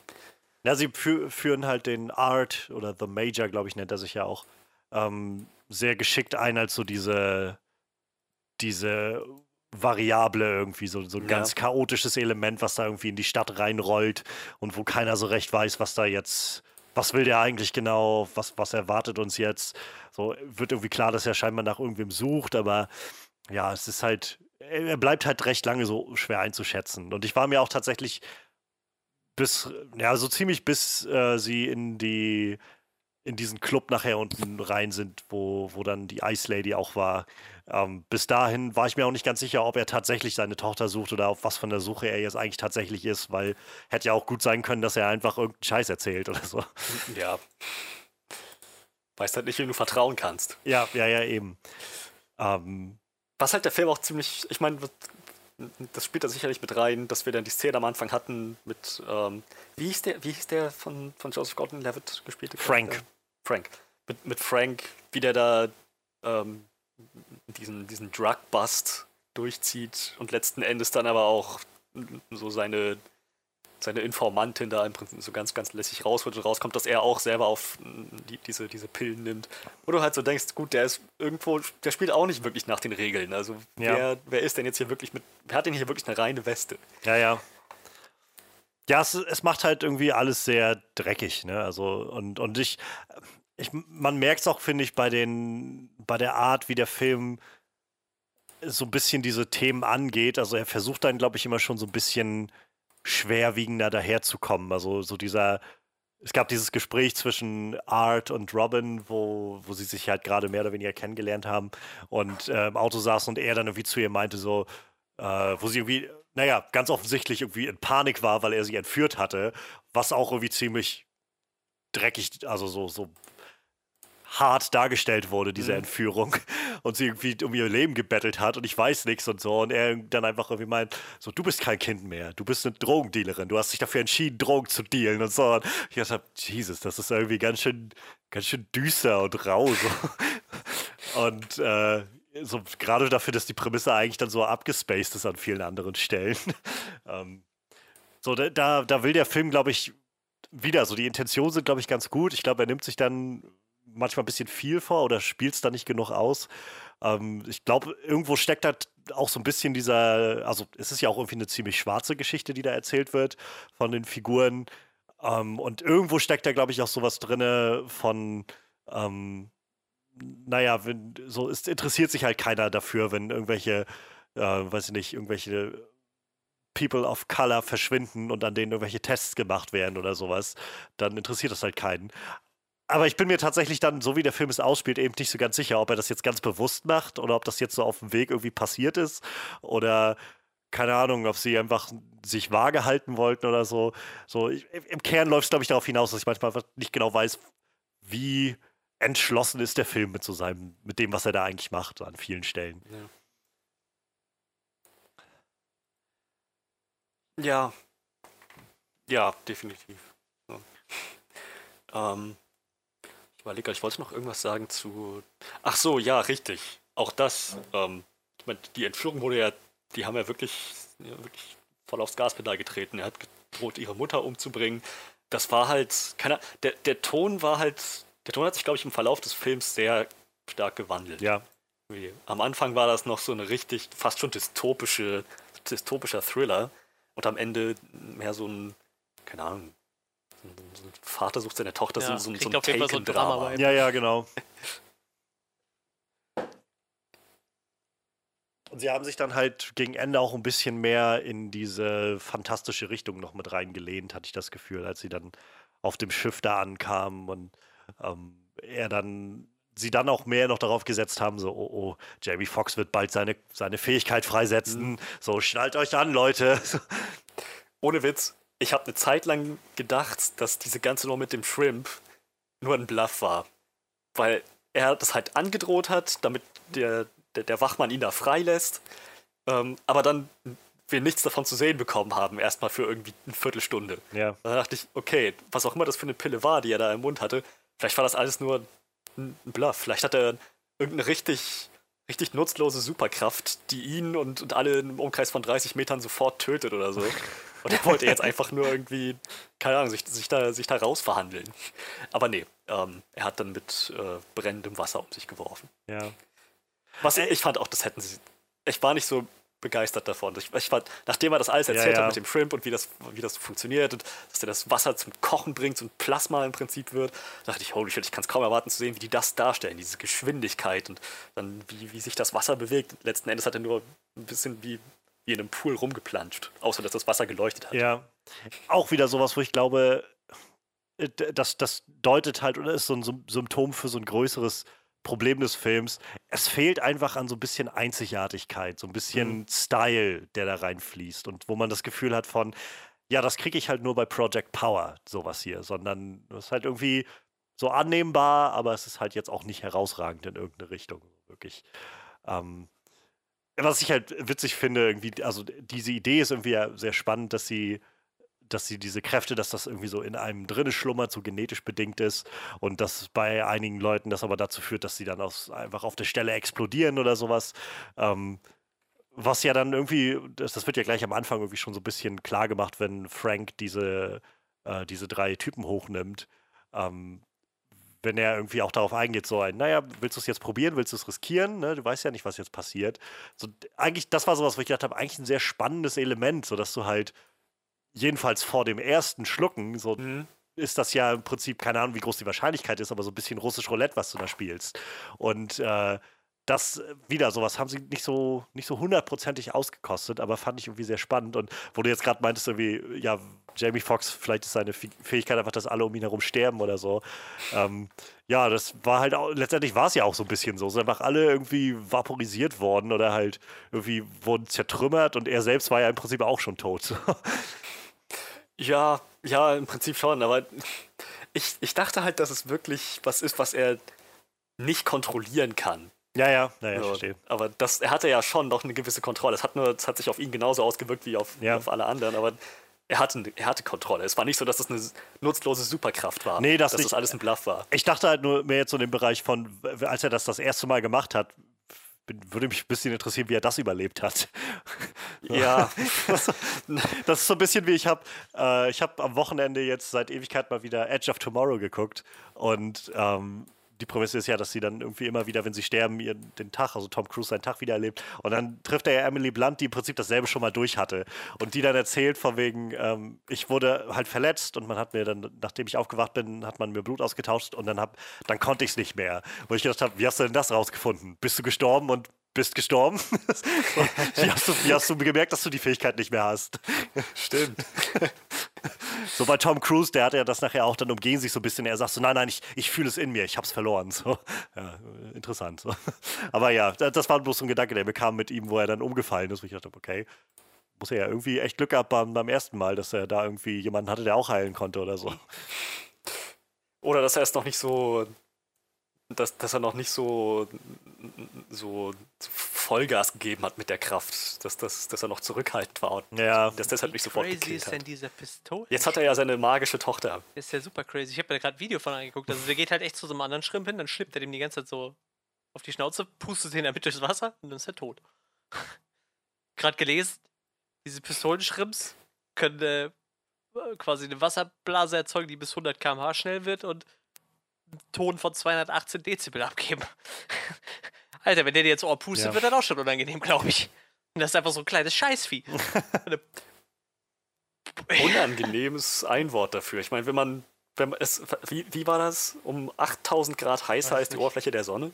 Ja, sie fü führen halt den Art oder The Major, glaube ich, nennt er sich ja auch, ähm, sehr geschickt ein als so diese diese Variable irgendwie, so, so ein ja. ganz chaotisches Element, was da irgendwie in die Stadt reinrollt und wo keiner so recht weiß, was da jetzt, was will der eigentlich genau, was, was erwartet uns jetzt. So wird irgendwie klar, dass er scheinbar nach irgendwem sucht, aber ja, es ist halt, er bleibt halt recht lange so schwer einzuschätzen. Und ich war mir auch tatsächlich bis, ja, so ziemlich bis äh, sie in die in diesen Club nachher unten rein sind, wo, wo dann die Ice Lady auch war. Ähm, bis dahin war ich mir auch nicht ganz sicher, ob er tatsächlich seine Tochter sucht oder auf was von der Suche er jetzt eigentlich tatsächlich ist, weil hätte ja auch gut sein können, dass er einfach irgendeinen Scheiß erzählt oder so. Ja. Weißt halt nicht, wem du vertrauen kannst. Ja, ja, ja, eben. Ähm, was halt der Film auch ziemlich, ich meine, das spielt da sicherlich mit rein, dass wir dann die Szene am Anfang hatten mit, ähm, wie hieß der, wie hieß der von, von Joseph Gordon-Levitt gespielte? Frank. Frank. Mit, mit Frank, wie der da ähm, diesen, diesen Drug-Bust durchzieht und letzten Endes dann aber auch so seine, seine Informantin da im Prinzip so ganz, ganz lässig rausholt und rauskommt, dass er auch selber auf die, diese, diese Pillen nimmt. Wo du halt so denkst, gut, der ist irgendwo, der spielt auch nicht wirklich nach den Regeln. Also ja. wer, wer ist denn jetzt hier wirklich mit, wer hat denn hier wirklich eine reine Weste? Ja, ja. Ja, es, es macht halt irgendwie alles sehr dreckig, ne? Also, und, und ich, ich, man merkt es auch, finde ich, bei den, bei der Art, wie der Film so ein bisschen diese Themen angeht. Also er versucht dann, glaube ich, immer schon so ein bisschen schwerwiegender daherzukommen. Also so dieser, es gab dieses Gespräch zwischen Art und Robin, wo, wo sie sich halt gerade mehr oder weniger kennengelernt haben und äh, im Auto saßen und er dann irgendwie zu ihr meinte, so, äh, wo sie irgendwie, naja, ganz offensichtlich irgendwie in Panik war, weil er sie entführt hatte, was auch irgendwie ziemlich dreckig, also so, so hart dargestellt wurde, diese mhm. Entführung. Und sie irgendwie um ihr Leben gebettelt hat und ich weiß nichts und so. Und er dann einfach irgendwie meint, so, du bist kein Kind mehr, du bist eine Drogendealerin, du hast dich dafür entschieden, Drogen zu dealen und so. Und ich dachte, Jesus, das ist irgendwie ganz schön, ganz schön düster und rau. So. und äh, so gerade dafür, dass die Prämisse eigentlich dann so abgespaced ist an vielen anderen Stellen. ähm, so, da, da will der Film, glaube ich, wieder, so die Intentionen sind, glaube ich, ganz gut. Ich glaube, er nimmt sich dann manchmal ein bisschen viel vor oder spielt es da nicht genug aus. Ähm, ich glaube, irgendwo steckt da auch so ein bisschen dieser, also es ist ja auch irgendwie eine ziemlich schwarze Geschichte, die da erzählt wird von den Figuren. Ähm, und irgendwo steckt da, glaube ich, auch sowas drin von, ähm, naja, wenn, so es interessiert sich halt keiner dafür, wenn irgendwelche, äh, weiß ich nicht, irgendwelche People of Color verschwinden und an denen irgendwelche Tests gemacht werden oder sowas, dann interessiert das halt keinen. Aber ich bin mir tatsächlich dann, so wie der Film es ausspielt, eben nicht so ganz sicher, ob er das jetzt ganz bewusst macht oder ob das jetzt so auf dem Weg irgendwie passiert ist oder keine Ahnung, ob sie einfach sich vage halten wollten oder so. So ich, im Kern läuft es glaube ich darauf hinaus, dass ich manchmal nicht genau weiß, wie entschlossen ist der Film mit so seinem, mit dem, was er da eigentlich macht an vielen Stellen. Ja. Ja, ja definitiv. So. ähm, überlege, ich wollte noch irgendwas sagen zu. Ach so, ja, richtig. Auch das. Ähm, ich meine, die Entführung wurde ja, die haben ja wirklich, ja, wirklich voll aufs Gaspedal getreten. Er hat gedroht, ihre Mutter umzubringen. Das war halt, keine der, der Ton war halt der Ton hat sich, glaube ich, im Verlauf des Films sehr stark gewandelt. Ja. Am Anfang war das noch so eine richtig, fast schon dystopische, dystopischer Thriller und am Ende mehr so ein, keine Ahnung, so ein Vater sucht seine Tochter, ja, so, so, so ein Taken-Drama. So ja, ja, genau. Und sie haben sich dann halt gegen Ende auch ein bisschen mehr in diese fantastische Richtung noch mit reingelehnt, hatte ich das Gefühl, als sie dann auf dem Schiff da ankamen und ähm, er dann sie dann auch mehr noch darauf gesetzt haben, so, oh, oh, Jamie Foxx wird bald seine, seine Fähigkeit freisetzen. Mhm. So, schnallt euch an, Leute. Ohne Witz, ich habe eine Zeit lang gedacht, dass diese ganze Nummer mit dem Shrimp nur ein Bluff war. Weil er das halt angedroht hat, damit der, der, der Wachmann ihn da freilässt. Ähm, aber dann wir nichts davon zu sehen bekommen haben, erstmal für irgendwie eine Viertelstunde. Ja. Da dachte ich, okay, was auch immer das für eine Pille war, die er da im Mund hatte, Vielleicht war das alles nur ein Bluff. Vielleicht hat er irgendeine richtig, richtig nutzlose Superkraft, die ihn und, und alle im Umkreis von 30 Metern sofort tötet oder so. Und er wollte jetzt einfach nur irgendwie, keine Ahnung, sich, sich, da, sich da rausverhandeln. Aber nee, ähm, er hat dann mit äh, brennendem Wasser um sich geworfen. Ja. Was ich fand auch, das hätten sie. Ich war nicht so begeistert davon. Ich, ich fand, nachdem er das alles erzählt ja, ja. hat mit dem Shrimp und wie das, wie das funktioniert und dass er das Wasser zum Kochen bringt, zum Plasma im Prinzip wird, dachte ich, holy shit, ich kann es kaum erwarten zu sehen, wie die das darstellen, diese Geschwindigkeit und dann wie, wie sich das Wasser bewegt. Letzten Endes hat er nur ein bisschen wie, wie in einem Pool rumgeplanscht, außer dass das Wasser geleuchtet hat. Ja, auch wieder sowas, wo ich glaube, das, das deutet halt oder ist so ein Symptom für so ein größeres Problem des Films, es fehlt einfach an so ein bisschen Einzigartigkeit, so ein bisschen mhm. Style, der da reinfließt und wo man das Gefühl hat von, ja, das kriege ich halt nur bei Project Power, sowas hier, sondern es ist halt irgendwie so annehmbar, aber es ist halt jetzt auch nicht herausragend in irgendeine Richtung, wirklich. Ähm, was ich halt witzig finde, irgendwie, also diese Idee ist irgendwie sehr spannend, dass sie dass sie diese Kräfte, dass das irgendwie so in einem drinne schlummert, so genetisch bedingt ist und dass bei einigen Leuten das aber dazu führt, dass sie dann aus, einfach auf der Stelle explodieren oder sowas. Ähm, was ja dann irgendwie, das, das, wird ja gleich am Anfang irgendwie schon so ein bisschen klar gemacht, wenn Frank diese, äh, diese drei Typen hochnimmt. Ähm, wenn er irgendwie auch darauf eingeht, so ein, naja, willst du es jetzt probieren, willst du es riskieren? Ne? Du weißt ja nicht, was jetzt passiert. So, eigentlich, das war sowas, wo ich gedacht habe, eigentlich ein sehr spannendes Element, sodass du halt jedenfalls vor dem ersten Schlucken, so mhm. ist das ja im Prinzip, keine Ahnung, wie groß die Wahrscheinlichkeit ist, aber so ein bisschen russisch Roulette, was du da spielst. Und äh, das äh, wieder, sowas haben sie nicht so nicht so hundertprozentig ausgekostet, aber fand ich irgendwie sehr spannend. Und wo du jetzt gerade meintest, irgendwie, ja, Jamie Foxx, vielleicht ist seine Fähigkeit einfach, dass alle um ihn herum sterben oder so. Ähm, ja, das war halt auch, letztendlich war es ja auch so ein bisschen so. Sind einfach alle irgendwie vaporisiert worden oder halt irgendwie wurden zertrümmert und er selbst war ja im Prinzip auch schon tot. Ja, ja, im Prinzip schon, aber ich, ich dachte halt, dass es wirklich was ist, was er nicht kontrollieren kann. Ja, ja, naja, So, verstehe. aber das, er hatte ja schon noch eine gewisse Kontrolle. Es hat, nur, es hat sich auf ihn genauso ausgewirkt wie auf, Ja. auf alle anderen, aber er hatte, er hatte Kontrolle. Es war nicht so, dass es eine nutzlose Superkraft war. Nee, das dass nicht. das alles ein Bluff war. Ich dachte halt nur mehr jetzt so in dem Bereich von, als er das das erste Mal gemacht hat, bin, würde mich ein bisschen interessieren, wie er das überlebt hat. Ja, Das ist so ein bisschen wie ich habe, äh, ich habe am Wochenende jetzt seit Ewigkeit mal wieder Edge of Tomorrow geguckt und ähm, die Prämisse ist ja, dass sie dann irgendwie immer wieder, wenn sie sterben, ihren, den Tag, also Tom Cruise seinen Tag wieder erlebt. Und dann trifft er ja Emily Blunt, die im Prinzip dasselbe schon mal durch hatte. Und die dann erzählt von wegen, ähm, ich wurde halt verletzt und man hat mir dann, nachdem ich aufgewacht bin, hat man mir Blut ausgetauscht und dann, hab, dann konnte ich es nicht mehr. Wo ich gedacht habe, wie hast du denn das rausgefunden? Bist du gestorben und bist gestorben? wie, hast du, wie hast du gemerkt, dass du die Fähigkeit nicht mehr hast? stimmt. So bei Tom Cruise, der hat ja das nachher auch dann umgehen sich so ein bisschen. Er sagt so, nein, nein, ich, ich fühle es in mir, ich hab's verloren. So, ja, interessant. So. Aber ja, da- das war bloß so ein Gedanke, der mir kam mit ihm, wo er dann umgefallen ist, wo ich dachte, okay, muss er ja irgendwie echt Glück gehabt beim, beim ersten Mal, dass er da irgendwie jemanden hatte, der auch heilen konnte oder so. Oder dass er es noch nicht so, dass, dass er noch nicht so, so Vollgas gegeben hat mit der Kraft, dass, dass, dass er noch zurückhaltend war und Ja, dass deshalb nicht sofort crazy gekillt ist denn hat. dieser Pistole? Jetzt hat er ja seine magische Tochter. Das ist ja super crazy. Ich habe mir gerade ein Video von angeguckt. Also der geht halt echt zu so einem anderen Schrimp hin, dann schnippt er dem die ganze Zeit so auf die Schnauze, pustet ihn damit durchs Wasser und dann ist er tot. gerade gelesen, diese Pistolenschrimps können äh, quasi eine Wasserblase erzeugen, die bis 100 km/h schnell wird und Ton von 218 Dezibel abgeben. Alter, wenn der dir jetzt Ohr pustet, Ja. wird das auch schon unangenehm, glaube ich. Und das ist einfach so ein kleines Scheißvieh. Unangenehmes Einwort dafür. Ich meine, wenn man, wenn man es, wie, wie war das? Um 8000 Grad heißer als die. Oberfläche der Sonne?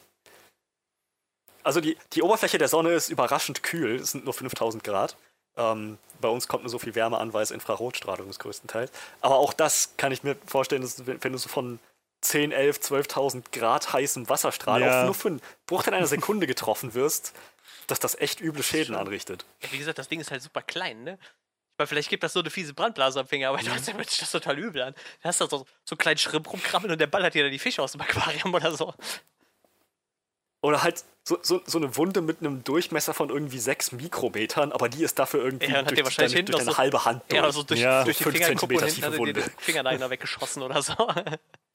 Also die, die Oberfläche der Sonne ist überraschend kühl, es sind nur 5000 Grad. Ähm, bei uns kommt nur so viel Wärme an, weil es Infrarotstrahlung ist größtenteils. Aber auch das kann ich mir vorstellen, dass, wenn wenn du so von 10, 11, 12.000 Grad heißem Wasserstrahl Ja. auch nur für einen Bruchteil einer Sekunde getroffen wirst, dass das echt üble Schäden anrichtet. Ja, wie gesagt, das Ding ist halt super klein, ne? Weil vielleicht gibt das so eine fiese Brandblase am Finger, aber trotzdem hört sich das total übel an. Da hast du so, so einen kleinen Schrimp rumkrabbeln und der ballert dir dann die Fische aus dem Aquarium oder so. Oder halt so, so, so eine Wunde mit einem Durchmesser von irgendwie 6 Mikrometern, aber die ist dafür irgendwie Ja, hat durch, der wahrscheinlich deine, durch deine so- halbe Hand durch. Ja, so durch, Ja, durch die Fingerkuppe hinten hat er tiefe den Fingernagel weggeschossen oder so.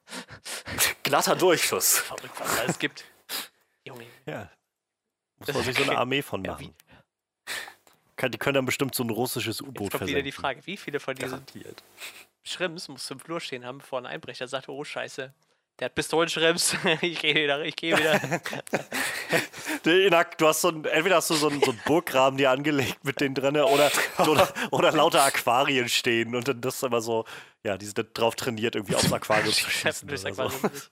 Glatter Durchschuss. Verrückt, was es alles gibt. Junge. ja. Muss man sich so eine Armee von Ja, machen. Kann- Die können dann bestimmt so ein russisches jetzt U-Boot kommt wieder die versenken. Frage, wie viele von diesen Garantiert. Schrimps musst du im Flur stehen haben, bevor ein Einbrecher sagt, oh scheiße, der hat Pistolenschrimps, ich gehe wieder, ich gehe wieder. Du hast so ein, entweder hast du so einen, so einen Burggraben dir angelegt mit denen drin oder, oder, oder lauter Aquarien stehen und dann das ist immer so, ja, die sind drauf trainiert, irgendwie aufs Aquarium zu schießen. Oder so. Aquarium durch.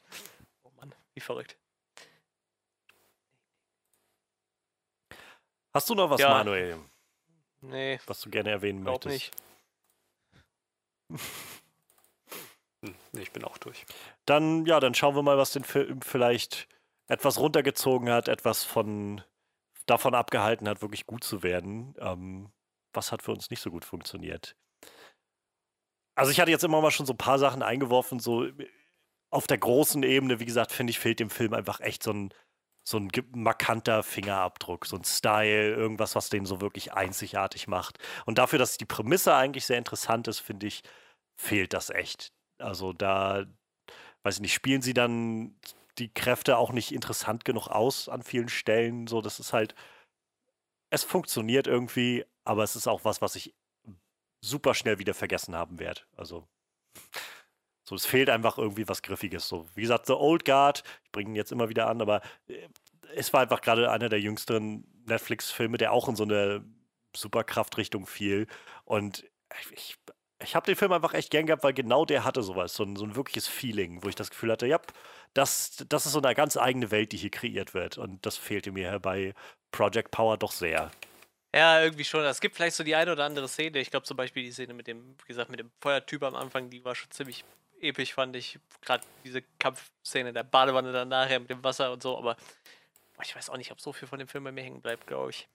Oh Mann, wie verrückt. Hast du noch was, Ja. Manuel, Nee, was du gerne erwähnen glaub möchtest? nicht. Nee, ich bin auch durch. Dann, ja, dann schauen wir mal, was den Film vielleicht etwas runtergezogen hat, etwas von davon abgehalten hat, wirklich gut zu werden. Ähm, was hat für uns nicht so gut funktioniert? Also ich hatte jetzt immer mal schon so ein paar Sachen eingeworfen, so auf der großen Ebene, wie gesagt, finde ich, fehlt dem Film einfach echt so ein, so ein markanter Fingerabdruck, so ein Style, irgendwas, was den so wirklich einzigartig macht. Und dafür, dass die Prämisse eigentlich sehr interessant ist, finde ich, fehlt das echt. Also da, weiß ich nicht, spielen sie dann die Kräfte auch nicht interessant genug aus an vielen Stellen. So, das ist halt, es funktioniert irgendwie, aber es ist auch was, was ich super schnell wieder vergessen haben werde. Also, so, es fehlt einfach irgendwie was Griffiges. So, wie gesagt, The Old Guard, ich bringe ihn jetzt immer wieder an, aber äh, es war einfach gerade einer der jüngsten Netflix-Filme, der auch in so eine Superkraftrichtung fiel. Und ich, ich habe den Film einfach echt gern gehabt, weil genau der hatte sowas, so ein, so ein wirkliches Feeling, wo ich das Gefühl hatte, ja, das, das ist so eine ganz eigene Welt, die hier kreiert wird. Und das fehlte mir bei Project Power doch sehr. Ja, irgendwie schon. Es gibt vielleicht so die eine oder andere Szene. Ich glaube zum Beispiel die Szene mit dem, wie gesagt, mit dem Feuertyp am Anfang, die war schon ziemlich episch, fand ich. Gerade diese Kampfszene der Badewanne dann nachher mit dem Wasser und so. Aber boah, ich weiß auch nicht, ob so viel von dem Film bei mir hängen bleibt, glaube ich.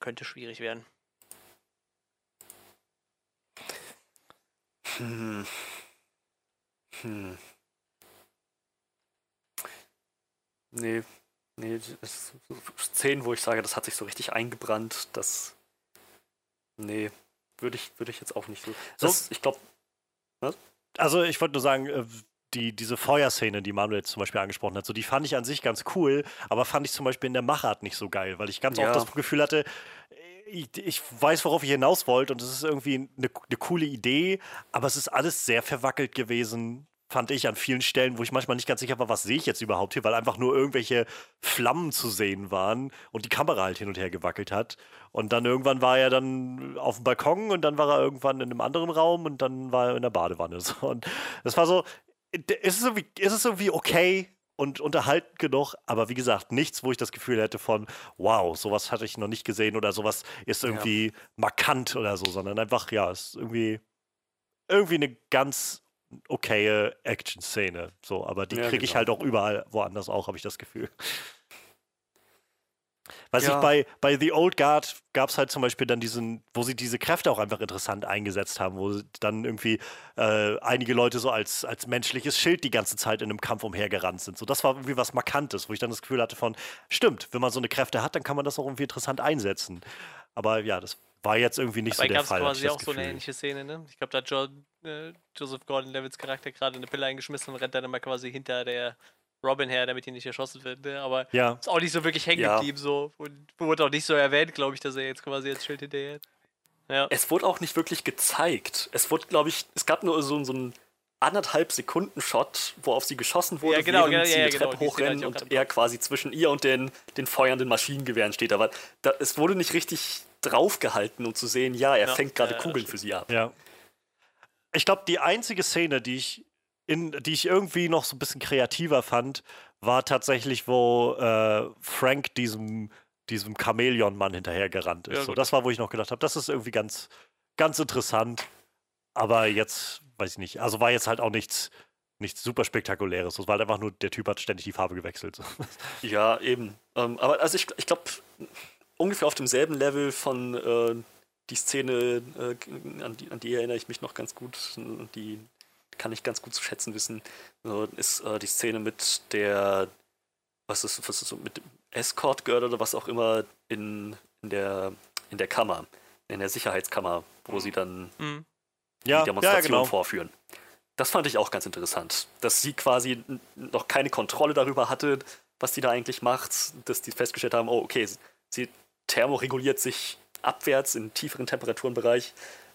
Könnte schwierig werden. Hm. Hm. Nee, nee, es Szenen, wo ich sage, das hat sich so richtig eingebrannt, das. Nee, würde ich, würde ich jetzt auch nicht so. Das, ich glaube. Also ich wollte nur sagen, äh, die, diese Feuerszene, die Manuel jetzt zum Beispiel angesprochen hat, so die fand ich an sich ganz cool, aber fand ich zum Beispiel in der Machart nicht so geil, weil ich ganz Ja. oft das Gefühl hatte, ich, ich weiß, worauf ich hinaus wollte und es ist irgendwie eine, eine coole Idee, aber es ist alles sehr verwackelt gewesen, fand ich an vielen Stellen, wo ich manchmal nicht ganz sicher war, was sehe ich jetzt überhaupt hier, weil einfach nur irgendwelche Flammen zu sehen waren und die Kamera halt hin und her gewackelt hat. Und dann irgendwann war er dann auf dem Balkon und dann war er irgendwann in einem anderen Raum und dann war er in der Badewanne. Und das war so, es ist irgendwie, es ist irgendwie okay und unterhaltend genug, aber wie gesagt, nichts, wo ich das Gefühl hätte von, wow, sowas hatte ich noch nicht gesehen oder sowas ist irgendwie markant oder so, sondern einfach, ja, es ist irgendwie, irgendwie eine ganz okaye Action-Szene. So, aber die Ja, kriege ich genau. halt auch überall woanders auch, habe ich das Gefühl. Weiß Ja. ich, bei, bei The Old Guard gab es halt zum Beispiel dann diesen, wo sie diese Kräfte auch einfach interessant eingesetzt haben, wo dann irgendwie äh, einige Leute so als, als menschliches Schild die ganze Zeit in einem Kampf umhergerannt sind. So, das war irgendwie was Markantes, wo ich dann das Gefühl hatte von, stimmt, wenn man so eine Kräfte hat, dann kann man das auch irgendwie interessant einsetzen. Aber ja, das war jetzt irgendwie nicht Dabei so der gab es Fall. hatte quasi ich auch so eine ähnliche Szene, ne? Ich glaube, da hat John, äh, Joseph Gordon-Levitt's Charakter gerade eine Pille eingeschmissen und rennt dann immer quasi hinter der Robin her, damit ihn nicht erschossen wird, ne? Aber Ja, ist auch nicht so wirklich hängen Ja. geblieben, so. Und wurde auch nicht so erwähnt, glaube ich, dass er jetzt quasi als Schild hinterher hat. Ja. Es wurde auch nicht wirklich gezeigt. Es wurde, glaube ich, es gab nur so, so einen anderthalb Sekunden Shot, wo auf sie geschossen wurde, Ja, genau, während genau, sie ja, eine ja, genau, Treppe die Szene hochrennen und er quasi zwischen ihr und den, den feuernden Maschinengewehren steht. Aber da, es wurde nicht richtig draufgehalten, um zu sehen, ja, er Ja, fängt gerade ja, Kugeln für sie ab. ja. Ich glaube, die einzige Szene, die ich, in, die ich irgendwie noch so ein bisschen kreativer fand, war tatsächlich, wo äh, Frank diesem, diesem Chamäleon-Mann hinterhergerannt ist. Ja, so, das war, wo ich noch gedacht habe, das ist irgendwie ganz, ganz interessant. Aber jetzt, weiß ich nicht, also war jetzt halt auch nichts, nichts super spektakuläres. Es war halt einfach nur, der Typ hat ständig die Farbe gewechselt. Ja, eben. Ähm, aber also ich, ich glaube, ungefähr auf demselben Level von äh, die Szene, äh, an, die, an die erinnere ich mich noch ganz gut, die kann ich ganz gut zu schätzen wissen, ist äh, die Szene mit der, was ist, was ist so, mit dem Escort Girl oder was auch immer in, in, der, in der Kammer, in der Sicherheitskammer, wo sie dann Mhm. die Ja, ja, Demonstration genau. vorführen. Das fand ich auch ganz interessant, dass sie quasi noch keine Kontrolle darüber hatte, was die da eigentlich macht, dass die festgestellt haben, oh, okay, sie thermoreguliert sich abwärts in tieferen Temperaturenbereich,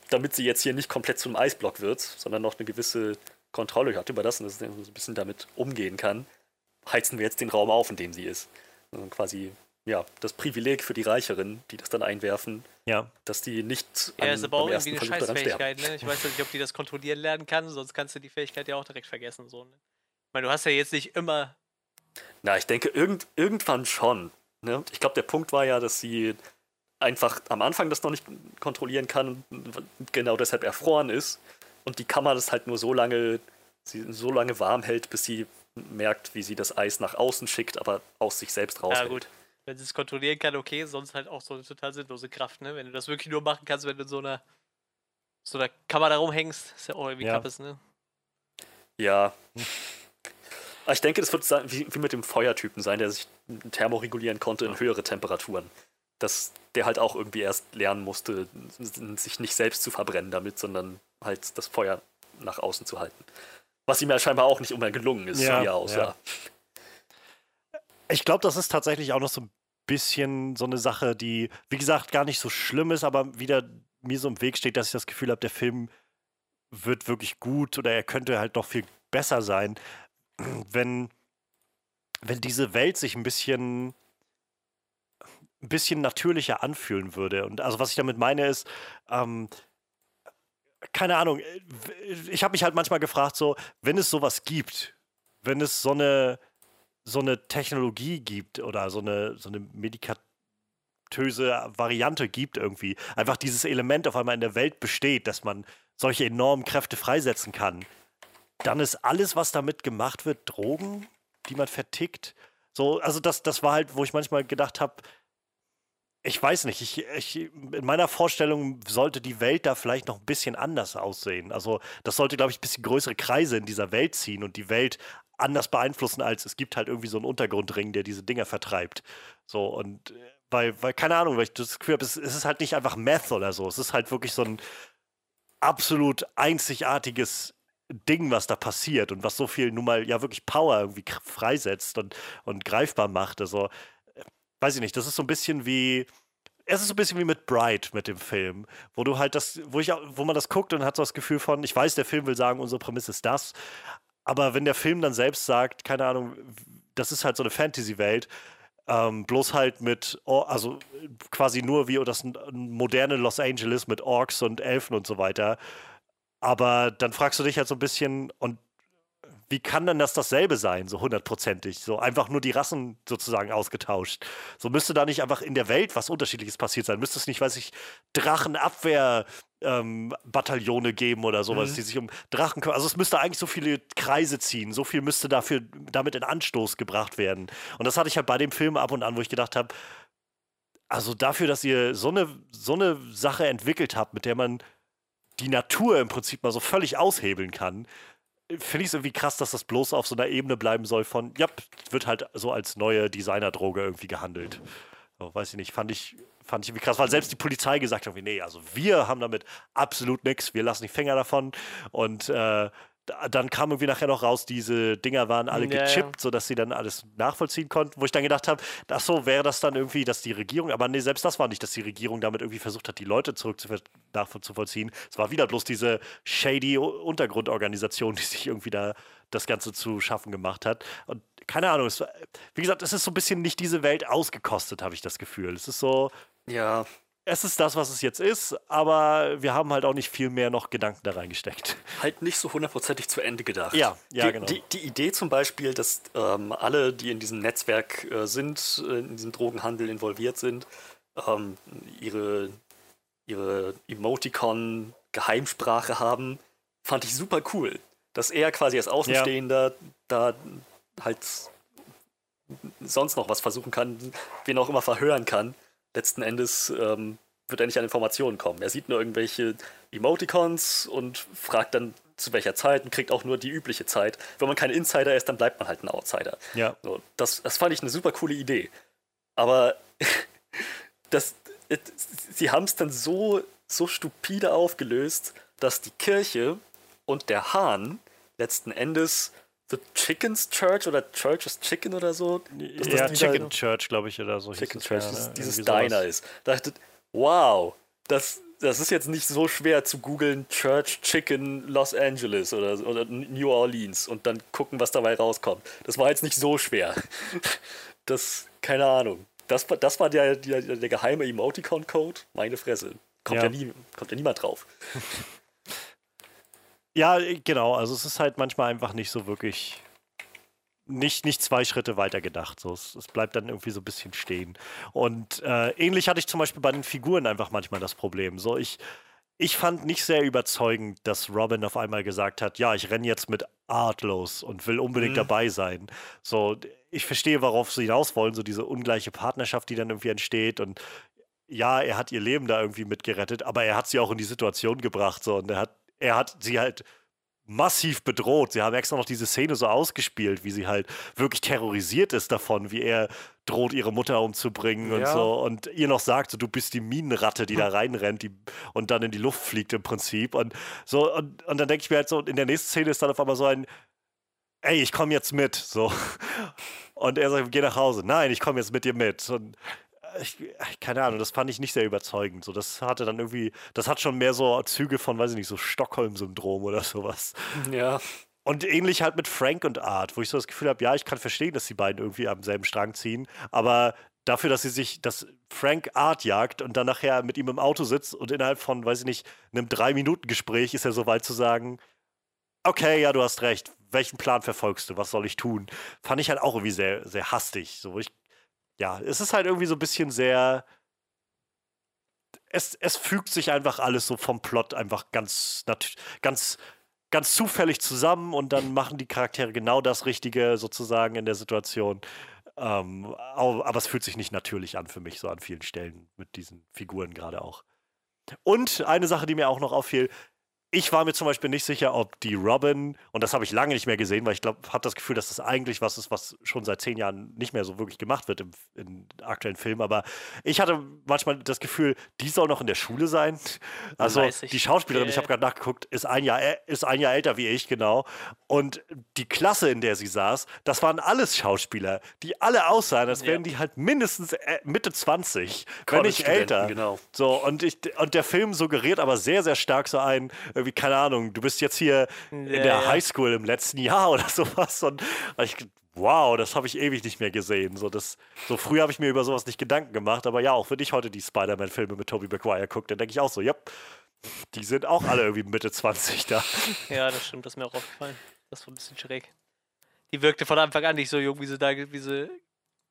damit sie jetzt hier nicht komplett zum Eisblock wird, sondern noch eine gewisse Kontrolle hat über das und dass sie so ein bisschen damit umgehen kann. Heizen wir jetzt den Raum auf, in dem sie ist. Also quasi, ja, das Privileg für die Reicheren, die das dann einwerfen, Ja. dass die nicht Ja, ist aber auch irgendwie eine Versuch. Scheißfähigkeit, ne? Ich weiß nicht, ob die das kontrollieren lernen kann, sonst kannst du die Fähigkeit ja auch direkt vergessen, so, ne? Ich meine, du hast ja jetzt nicht immer. Na, ich denke, irgend, irgendwann schon. Ne? Ich glaube, der Punkt war ja, dass sie einfach am Anfang das noch nicht kontrollieren kann und genau deshalb erfroren ist. Und die Kammer das halt nur so lange, sie so lange warm hält, bis sie merkt, wie sie das Eis nach außen schickt, aber aus sich selbst raushält. Ja, gut. Wenn sie es kontrollieren kann, okay, sonst halt auch so eine total sinnlose Kraft, ne? Wenn du das wirklich nur machen kannst, wenn du in so einer, so einer Kammer da rumhängst, ist ja auch irgendwie Ja. Kappes, ne? Ja. Aber ich denke, das wird wie mit dem Feuertypen sein, der sich thermoregulieren konnte in höhere Temperaturen. Dass der halt auch irgendwie erst lernen musste, sich nicht selbst zu verbrennen damit, sondern halt das Feuer nach außen zu halten. Was ihm ja scheinbar auch nicht immer gelungen ist, Ja, wie er aussah. Ich glaube, das ist tatsächlich auch noch so ein bisschen so eine Sache, die, wie gesagt, gar nicht so schlimm ist, aber wieder mir so im Weg steht, dass ich das Gefühl habe, der Film wird wirklich gut oder er könnte halt noch viel besser sein, wenn, wenn diese Welt sich ein bisschen ein bisschen natürlicher anfühlen würde. Und also was ich damit meine ist, ähm, keine Ahnung, äh, ich habe mich halt manchmal gefragt, so, wenn es sowas gibt, wenn es so eine so eine Technologie gibt oder so eine, so eine medikatöse Variante gibt irgendwie, einfach dieses Element auf einmal in der Welt besteht, dass man solche enormen Kräfte freisetzen kann, dann ist alles, was damit gemacht wird, Drogen, die man vertickt. So, also das, das war halt, wo ich manchmal gedacht habe, ich weiß nicht, ich, ich, in meiner Vorstellung sollte die Welt da vielleicht noch ein bisschen anders aussehen. Also das sollte, glaube ich, ein bisschen größere Kreise in dieser Welt ziehen und die Welt anders beeinflussen, als es gibt halt irgendwie so einen Untergrundring, der diese Dinger vertreibt. So, und äh, weil, weil keine Ahnung, weil ich das Gefühl habe, es, es ist halt nicht einfach Meth oder so. Es ist halt wirklich so ein absolut einzigartiges Ding, was da passiert und was so viel nun mal ja wirklich Power irgendwie freisetzt und, und greifbar macht. Also, weiß ich nicht, das ist so ein bisschen wie. Es ist so ein bisschen wie mit Bright mit dem Film, wo du halt das, wo ich, wo man das guckt und hat so das Gefühl von, ich weiß, der Film will sagen, unsere Prämisse ist das, aber wenn der Film dann selbst sagt, keine Ahnung, das ist halt so eine Fantasy-Welt, ähm, bloß halt mit, also quasi nur wie das moderne Los Angeles mit Orks und Elfen und so weiter, aber dann fragst du dich halt so ein bisschen, und wie kann denn das dasselbe sein, so hundertprozentig? So einfach nur die Rassen sozusagen ausgetauscht. So müsste da nicht einfach in der Welt was Unterschiedliches passiert sein. Müsste es nicht, weiß ich, Drachenabwehr-Bataillone ähm, geben oder sowas, mhm. die sich um Drachen kümmern. Also es müsste eigentlich so viele Kreise ziehen. So viel müsste dafür damit in Anstoß gebracht werden. Und das hatte ich halt bei dem Film ab und an, wo ich gedacht habe, also dafür, dass ihr so eine, so eine Sache entwickelt habt, mit der man die Natur im Prinzip mal so völlig aushebeln kann, finde ich es irgendwie krass, dass das bloß auf so einer Ebene bleiben soll von, ja, wird halt so als neue Designerdroge irgendwie gehandelt. So, weiß ich nicht, fand ich, fand ich irgendwie krass, weil selbst die Polizei gesagt hat, nee, also wir haben damit absolut nichts, wir lassen die Finger davon und äh, dann kam irgendwie nachher noch raus, diese Dinger waren alle ja, gechippt, ja. sodass sie dann alles nachvollziehen konnten, wo ich dann gedacht habe, ach so, wäre das dann irgendwie, dass die Regierung, aber nee, selbst das war nicht, dass die Regierung damit irgendwie versucht hat, die Leute zurück zu, nachzuvollziehen. Es war wieder bloß diese shady Untergrundorganisation, die sich irgendwie da das Ganze zu schaffen gemacht hat. Und keine Ahnung, es, wie gesagt, es ist so ein bisschen nicht diese Welt ausgekostet, habe ich das Gefühl. Es ist so. Ja, es ist das, was es jetzt ist, aber wir haben halt auch nicht viel mehr noch Gedanken da reingesteckt. Halt nicht so hundertprozentig zu Ende gedacht. Ja, ja, die, genau. Die, die, Idee zum Beispiel, dass ähm, alle, die in diesem Netzwerk äh, sind, äh, in diesem Drogenhandel involviert sind, ähm, ihre, ihre Emoticon-Geheimsprache haben, fand ich super cool. Dass er quasi als Außenstehender ja. da halt sonst noch was versuchen kann, wen auch immer verhören kann letzten Endes ähm, wird er nicht an Informationen kommen. Er sieht nur irgendwelche Emoticons und fragt dann zu welcher Zeit und kriegt auch nur die übliche Zeit. Wenn man kein Insider ist, dann bleibt man halt ein Outsider. Ja. So, das, das fand ich eine super coole Idee. Aber das, sie haben es dann so, so stupide aufgelöst, dass die Kirche und der Hahn letzten Endes The Chicken's Church oder Church's Chicken oder so. Dass ja, das Chicken Church, glaube ich, oder so. Chicken Church, ja, ne? dieses Diner ist. Da dachte wow, das, das ist jetzt nicht so schwer zu googeln Church Chicken Los Angeles oder, oder New Orleans und dann gucken, was dabei rauskommt. Das war jetzt nicht so schwer. Das, keine Ahnung. Das, das war der, der, der geheime Emoticon-Code. Meine Fresse. Kommt ja. ja, nie, kommt ja niemand drauf. Ja, genau. Also es ist halt manchmal einfach nicht so wirklich nicht, nicht zwei Schritte weiter gedacht. So, es, es bleibt dann irgendwie so ein bisschen stehen. Und äh, ähnlich hatte ich zum Beispiel bei den Figuren einfach manchmal das Problem. So, ich, ich fand nicht sehr überzeugend, dass Robin auf einmal gesagt hat, ja, ich renne jetzt mit Art los und will unbedingt mhm. dabei sein. So, ich verstehe, worauf sie hinaus wollen, so diese ungleiche Partnerschaft, die dann irgendwie entsteht und ja, er hat ihr Leben da irgendwie mitgerettet, aber er hat sie auch in die Situation gebracht, so, und er hat er hat sie halt massiv bedroht. Sie haben extra noch diese Szene so ausgespielt, wie sie halt wirklich terrorisiert ist davon, wie er droht, ihre Mutter umzubringen ja. und so. Und ihr noch sagt, so, du bist die Minenratte, die da reinrennt die, und dann in die Luft fliegt im Prinzip. Und so, und, und dann denke ich mir halt so, in der nächsten Szene ist dann auf einmal so ein, ey, ich komme jetzt mit. So. Und er sagt, geh nach Hause. Nein, ich komme jetzt mit dir mit. Und ich, keine Ahnung, das fand ich nicht sehr überzeugend. So, das hatte dann irgendwie, das hat schon mehr so Züge von, weiß ich nicht, so Stockholm-Syndrom oder sowas. Ja. Und ähnlich halt mit Frank und Art, wo ich so das Gefühl habe, ja, ich kann verstehen, dass die beiden irgendwie am selben Strang ziehen, aber dafür, dass sie sich, dass Frank Art jagt und dann nachher mit ihm im Auto sitzt und innerhalb von, weiß ich nicht, einem Drei-Minuten-Gespräch ist er so weit zu sagen, okay, ja, du hast recht, welchen Plan verfolgst du, was soll ich tun? Fand ich halt auch irgendwie sehr, sehr hastig. So, ich ja, es ist halt irgendwie so ein bisschen sehr. Es, es fügt sich einfach alles so vom Plot einfach ganz, ganz, ganz zufällig zusammen und dann machen die Charaktere genau das Richtige sozusagen in der Situation. Ähm, aber es fühlt sich nicht natürlich an für mich, so an vielen Stellen mit diesen Figuren gerade auch. Und eine Sache, die mir auch noch auffiel, ich war mir zum Beispiel nicht sicher, ob die Robin, und das habe ich lange nicht mehr gesehen, weil ich glaube, habe das Gefühl, dass das eigentlich was ist, was schon seit zehn Jahren nicht mehr so wirklich gemacht wird im, im aktuellen Film. Aber ich hatte manchmal das Gefühl, die soll noch in der Schule sein. Also die Schauspielerin, ich habe gerade nachgeguckt, ist ein, Jahr, ist ein Jahr älter wie ich, genau. Und die Klasse, in der sie saß, das waren alles Schauspieler, die alle aussahen, als wären ja. die halt mindestens äh, Mitte 20, wenn nicht älter. Genau. So, und, ich, und der Film suggeriert aber sehr, sehr stark so ein, irgendwie, keine Ahnung, du bist jetzt hier ja, in der ja. Highschool im letzten Jahr oder sowas. Und ich, wow, das habe ich ewig nicht mehr gesehen. So, das, so früh habe ich mir über sowas nicht Gedanken gemacht. Aber ja, auch wenn ich heute die Spider-Man-Filme mit Tobey Maguire gucke, dann denke ich auch so, ja, die sind auch alle irgendwie Mitte 20 da. Ja, das stimmt, das ist mir auch aufgefallen. Das war ein bisschen schräg. Die wirkte von Anfang an nicht so jung, wie sie da, wie sie,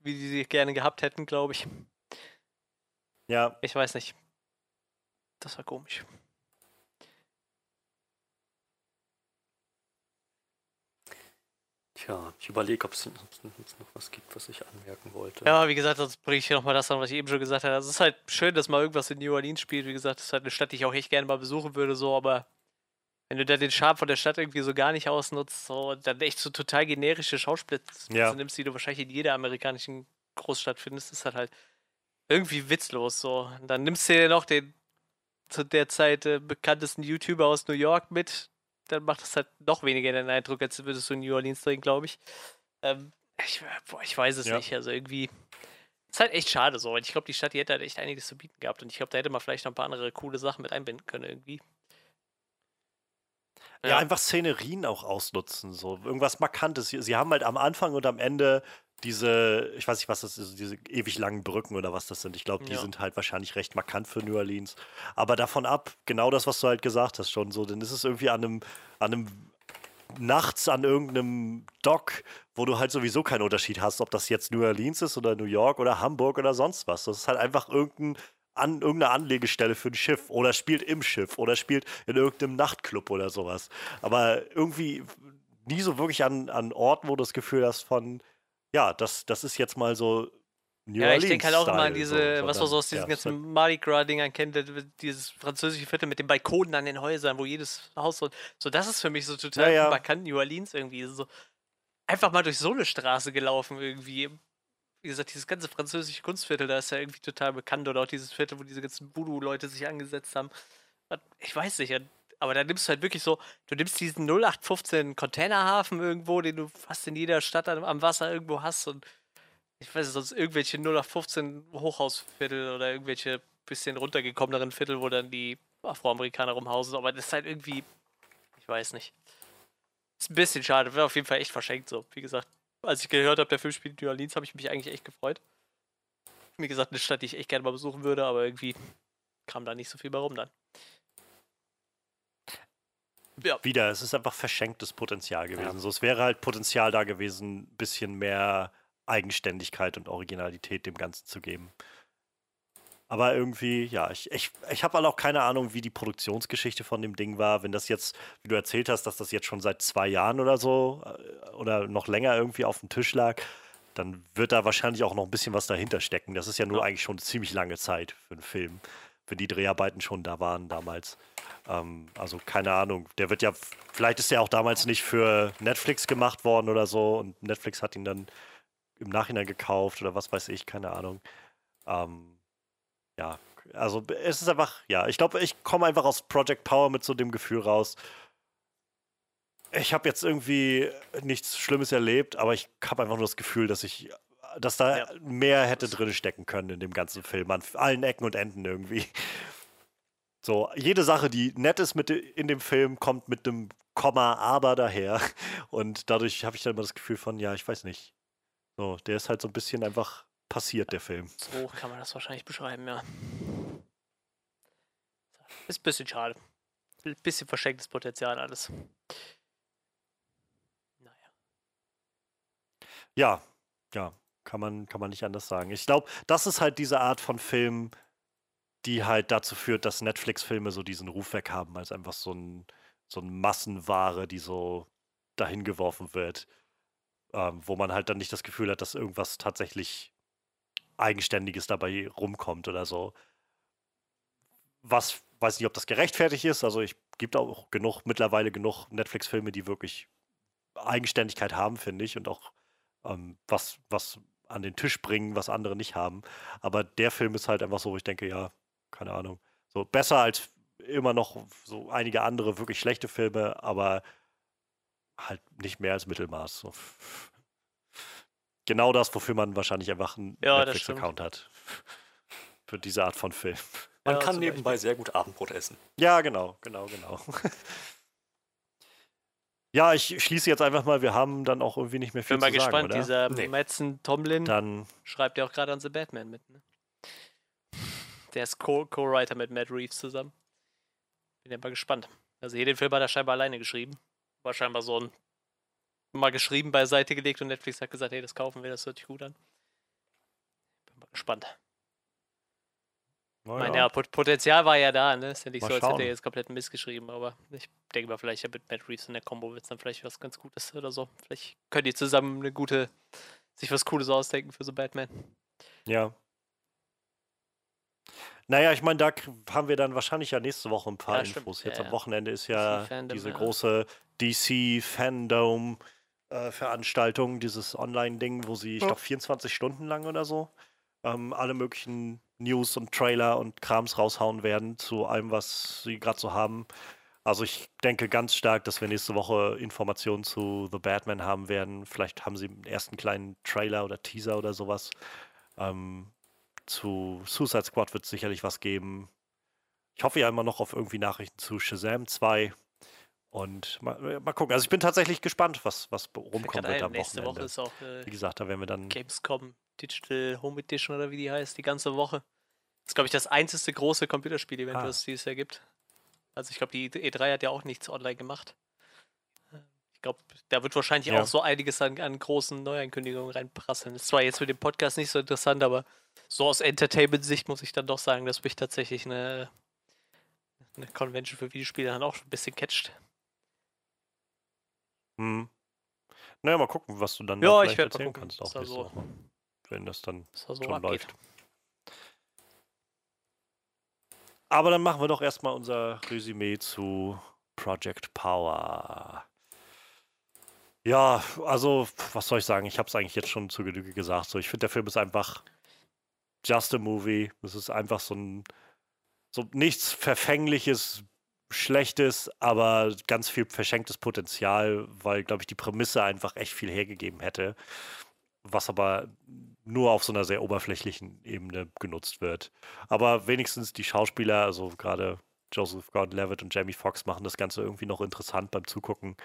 wie sie sie gerne gehabt hätten, glaube ich. Ja. Ich weiß nicht. Das war komisch. Tja, ich überlege, ob es noch was gibt, was ich anmerken wollte. Ja, wie gesagt, das bringe ich hier nochmal das an, was ich eben schon gesagt habe. Also, es ist halt schön, dass mal irgendwas in New Orleans spielt. Wie gesagt, es ist halt eine Stadt, die ich auch echt gerne mal besuchen würde, so, aber wenn du da den Charme von der Stadt irgendwie so gar nicht ausnutzt, so, dann echt so total generische Schauspieler ja. nimmst, die du wahrscheinlich in jeder amerikanischen Großstadt findest, ist halt halt irgendwie witzlos, so. Und dann nimmst du dir noch den zu der Zeit äh, bekanntesten YouTuber aus New York mit, dann macht das halt noch weniger den Eindruck, als würdest du in New Orleans drehen, glaube ich. Ähm, ich, boah, ich weiß es ja. nicht. Also irgendwie. Ist halt echt schade so. Ich glaube, die Stadt, die hätte halt echt einiges zu bieten gehabt. Und ich glaube, da hätte man vielleicht noch ein paar andere coole Sachen mit einbinden können irgendwie. Ja, ja einfach Szenerien auch ausnutzen. So irgendwas Markantes. Sie haben halt am Anfang und am Ende diese, ich weiß nicht, was das ist, diese ewig langen Brücken oder was das sind. Ich glaube, die ja. sind halt wahrscheinlich recht markant für New Orleans. Aber davon ab, genau das, was du halt gesagt hast, schon so, dann ist es irgendwie an einem, an einem nachts an irgendeinem Dock, wo du halt sowieso keinen Unterschied hast, ob das jetzt New Orleans ist oder New York oder Hamburg oder sonst was. Das ist halt einfach irgendein an irgendeine Anlegestelle für ein Schiff oder spielt im Schiff oder spielt in irgendeinem Nachtclub oder sowas. Aber irgendwie nie so wirklich an, an Orten, wo du das Gefühl hast von, ja, das, das ist jetzt mal so New ja, ich denke halt auch immer an diese, so, was man so aus diesen ja, ganzen Mardi Gras-Dingern kennt, dieses französische Viertel mit den Balkonen an den Häusern, wo jedes Haus so, so das ist für mich so total ja, ja. markant New Orleans irgendwie. So einfach mal durch so eine Straße gelaufen irgendwie. Wie gesagt, dieses ganze französische Kunstviertel, da ist ja irgendwie total bekannt. Oder auch dieses Viertel, wo diese ganzen Voodoo-Leute sich angesetzt haben. Ich weiß nicht, aber da nimmst du halt wirklich so, du nimmst diesen 0815 Containerhafen irgendwo, den du fast in jeder Stadt am Wasser irgendwo hast und ich weiß nicht, sonst irgendwelche 0815 Hochhausviertel oder irgendwelche bisschen runtergekommeneren Viertel, wo dann die Afroamerikaner rumhausen, aber das ist halt irgendwie, ich weiß nicht. Ist ein bisschen schade, wäre auf jeden Fall echt verschenkt so. Wie gesagt, als ich gehört habe, der Film spielt in New Orleans, habe ich mich eigentlich echt gefreut. Wie gesagt, eine Stadt, die ich echt gerne mal besuchen würde, aber irgendwie kam da nicht so viel bei rum dann ja. wieder, es ist einfach verschenktes Potenzial gewesen. Ja. So, es wäre halt Potenzial da gewesen, ein bisschen mehr Eigenständigkeit und Originalität dem Ganzen zu geben. Aber irgendwie, ja, ich, ich, ich habe halt auch keine Ahnung, wie die Produktionsgeschichte von dem Ding war. Wenn das jetzt, wie du erzählt hast, dass das jetzt schon seit zwei Jahren oder so äh, oder noch länger irgendwie auf dem Tisch lag, dann wird da wahrscheinlich auch noch ein bisschen was dahinter stecken. Das ist ja nur ja. eigentlich schon eine ziemlich lange Zeit für einen Film, wenn die Dreharbeiten schon da waren damals. Ähm, also keine Ahnung. Der wird ja, vielleicht ist der auch damals nicht für Netflix gemacht worden oder so und Netflix hat ihn dann im Nachhinein gekauft oder was weiß ich, keine Ahnung. Ähm, ja, also es ist einfach, ja, ich glaube, ich komme einfach aus Project Power mit so dem Gefühl raus. Ich habe jetzt irgendwie nichts Schlimmes erlebt, aber ich habe einfach nur das Gefühl, dass ich, dass da ja. mehr hätte drin stecken können in dem ganzen Film, an allen Ecken und Enden irgendwie. So, jede Sache, die nett ist mit in dem Film, kommt mit dem Komma aber daher. Und dadurch habe ich dann immer das Gefühl von, ja, ich weiß nicht. So, der ist halt so ein bisschen einfach passiert, der Film. So kann man das wahrscheinlich beschreiben, ja. Ist ein bisschen schade. Ein bisschen verschenktes Potenzial alles. Naja. Ja, ja, kann man, kann man nicht anders sagen. Ich glaube, das ist halt diese Art von Film, die halt dazu führt, dass Netflix-Filme so diesen Ruf weg haben, als einfach so ein, so ein Massenware, die so dahin geworfen wird, ähm, wo man halt dann nicht das Gefühl hat, dass irgendwas tatsächlich Eigenständiges dabei rumkommt oder so. Was weiß nicht, ob das gerechtfertigt ist. Also ich gibt auch genug, mittlerweile genug Netflix-Filme, die wirklich Eigenständigkeit haben, finde ich, und auch ähm, was, was an den Tisch bringen, was andere nicht haben. Aber der Film ist halt einfach so, wo ich denke, ja, keine Ahnung. So besser als immer noch so einige andere wirklich schlechte Filme, aber halt nicht mehr als Mittelmaß. So. Genau das, wofür man wahrscheinlich einfach einen Ja, Netflix-Account hat. Für diese Art von Film. Man Ja, kann nebenbei sehr gut Abendbrot essen. Ja, genau, genau, genau. ja, ich schließe jetzt einfach mal, wir haben dann auch irgendwie nicht mehr viel Bin mal zu sagen, gespannt, oder? dieser Nee. Madsen Tomlin Dann, schreibt ja auch gerade an The Batman mit. Ne? Der ist Co- Co-Writer mit Matt Reeves zusammen. Bin ja mal gespannt. Also hier den Film hat er scheinbar alleine geschrieben. War scheinbar so ein mal geschrieben beiseite gelegt und Netflix hat gesagt, hey, das kaufen wir, das hört sich gut an. Bin mal gespannt. na Ich meine, ja. Pot Potenzial war ja da, ne? Ist ja nicht Mal so, als hätte schauen. er jetzt komplett missgeschrieben, aber ich denke mal, vielleicht mit Matt Reeves in der Combo wird es dann vielleicht was ganz Gutes oder so. Vielleicht können die zusammen eine gute, sich was Cooles ausdenken für so Batman. Ja. Naja, ich meine, da haben wir dann wahrscheinlich ja nächste Woche ein paar Ja, stimmt. Infos. Ja, Jetzt ja. am Wochenende ist ja diese große DC-Fandom-Veranstaltung, dieses Online-Ding, wo sie, ich glaube, 24 Stunden lang oder so ähm, alle möglichen News und Trailer und Krams raushauen werden zu allem, was sie gerade so haben. Also ich denke ganz stark, dass wir nächste Woche Informationen zu The Batman haben werden. Vielleicht haben sie einen ersten kleinen Trailer oder Teaser oder sowas. Ähm, zu Suicide Squad wird es sicherlich was geben. Ich hoffe ja immer noch auf irgendwie Nachrichten zu Shazam 2. Und mal, mal gucken. Also ich bin tatsächlich gespannt, was, was grad wird am nächste Woche Wochenende. ist auch äh, Wie gesagt, da werden wir dann. Gamescom Digital Home Edition oder wie die heißt, die ganze Woche. Das ist, glaube ich, das einzige große Computerspiel-Event, Ah. was es dieses Jahr gibt. Also ich glaube, die E3 hat ja auch nichts online gemacht. Ich glaube, da wird wahrscheinlich Ja. auch so einiges an, an großen Neuankündigungen reinprasseln. Ist zwar jetzt mit dem Podcast nicht so interessant, aber so aus Entertainment-Sicht muss ich dann doch sagen, dass mich tatsächlich eine, eine Convention für Videospiele dann auch ein bisschen catcht. Hm. Naja, mal gucken, was du dann Ja, da ich mal erzählen gucken, kannst. Auch so- Woche, wenn das dann so schon abgeht. läuft. Aber dann machen wir doch erstmal unser Resümee zu Project Power. Ja, also, was soll ich sagen? Ich habe es eigentlich jetzt schon zu Genüge gesagt. So, ich finde, der Film ist einfach just a movie. Es ist einfach so ein so nichts Verfängliches, Schlechtes, aber ganz viel verschenktes Potenzial, weil, glaube ich, die Prämisse einfach echt viel hergegeben hätte, was aber nur auf so einer sehr oberflächlichen Ebene genutzt wird. Aber wenigstens die Schauspieler, also gerade Joseph Gordon-Levitt und Jamie Foxx machen das Ganze irgendwie noch interessant beim Zugucken.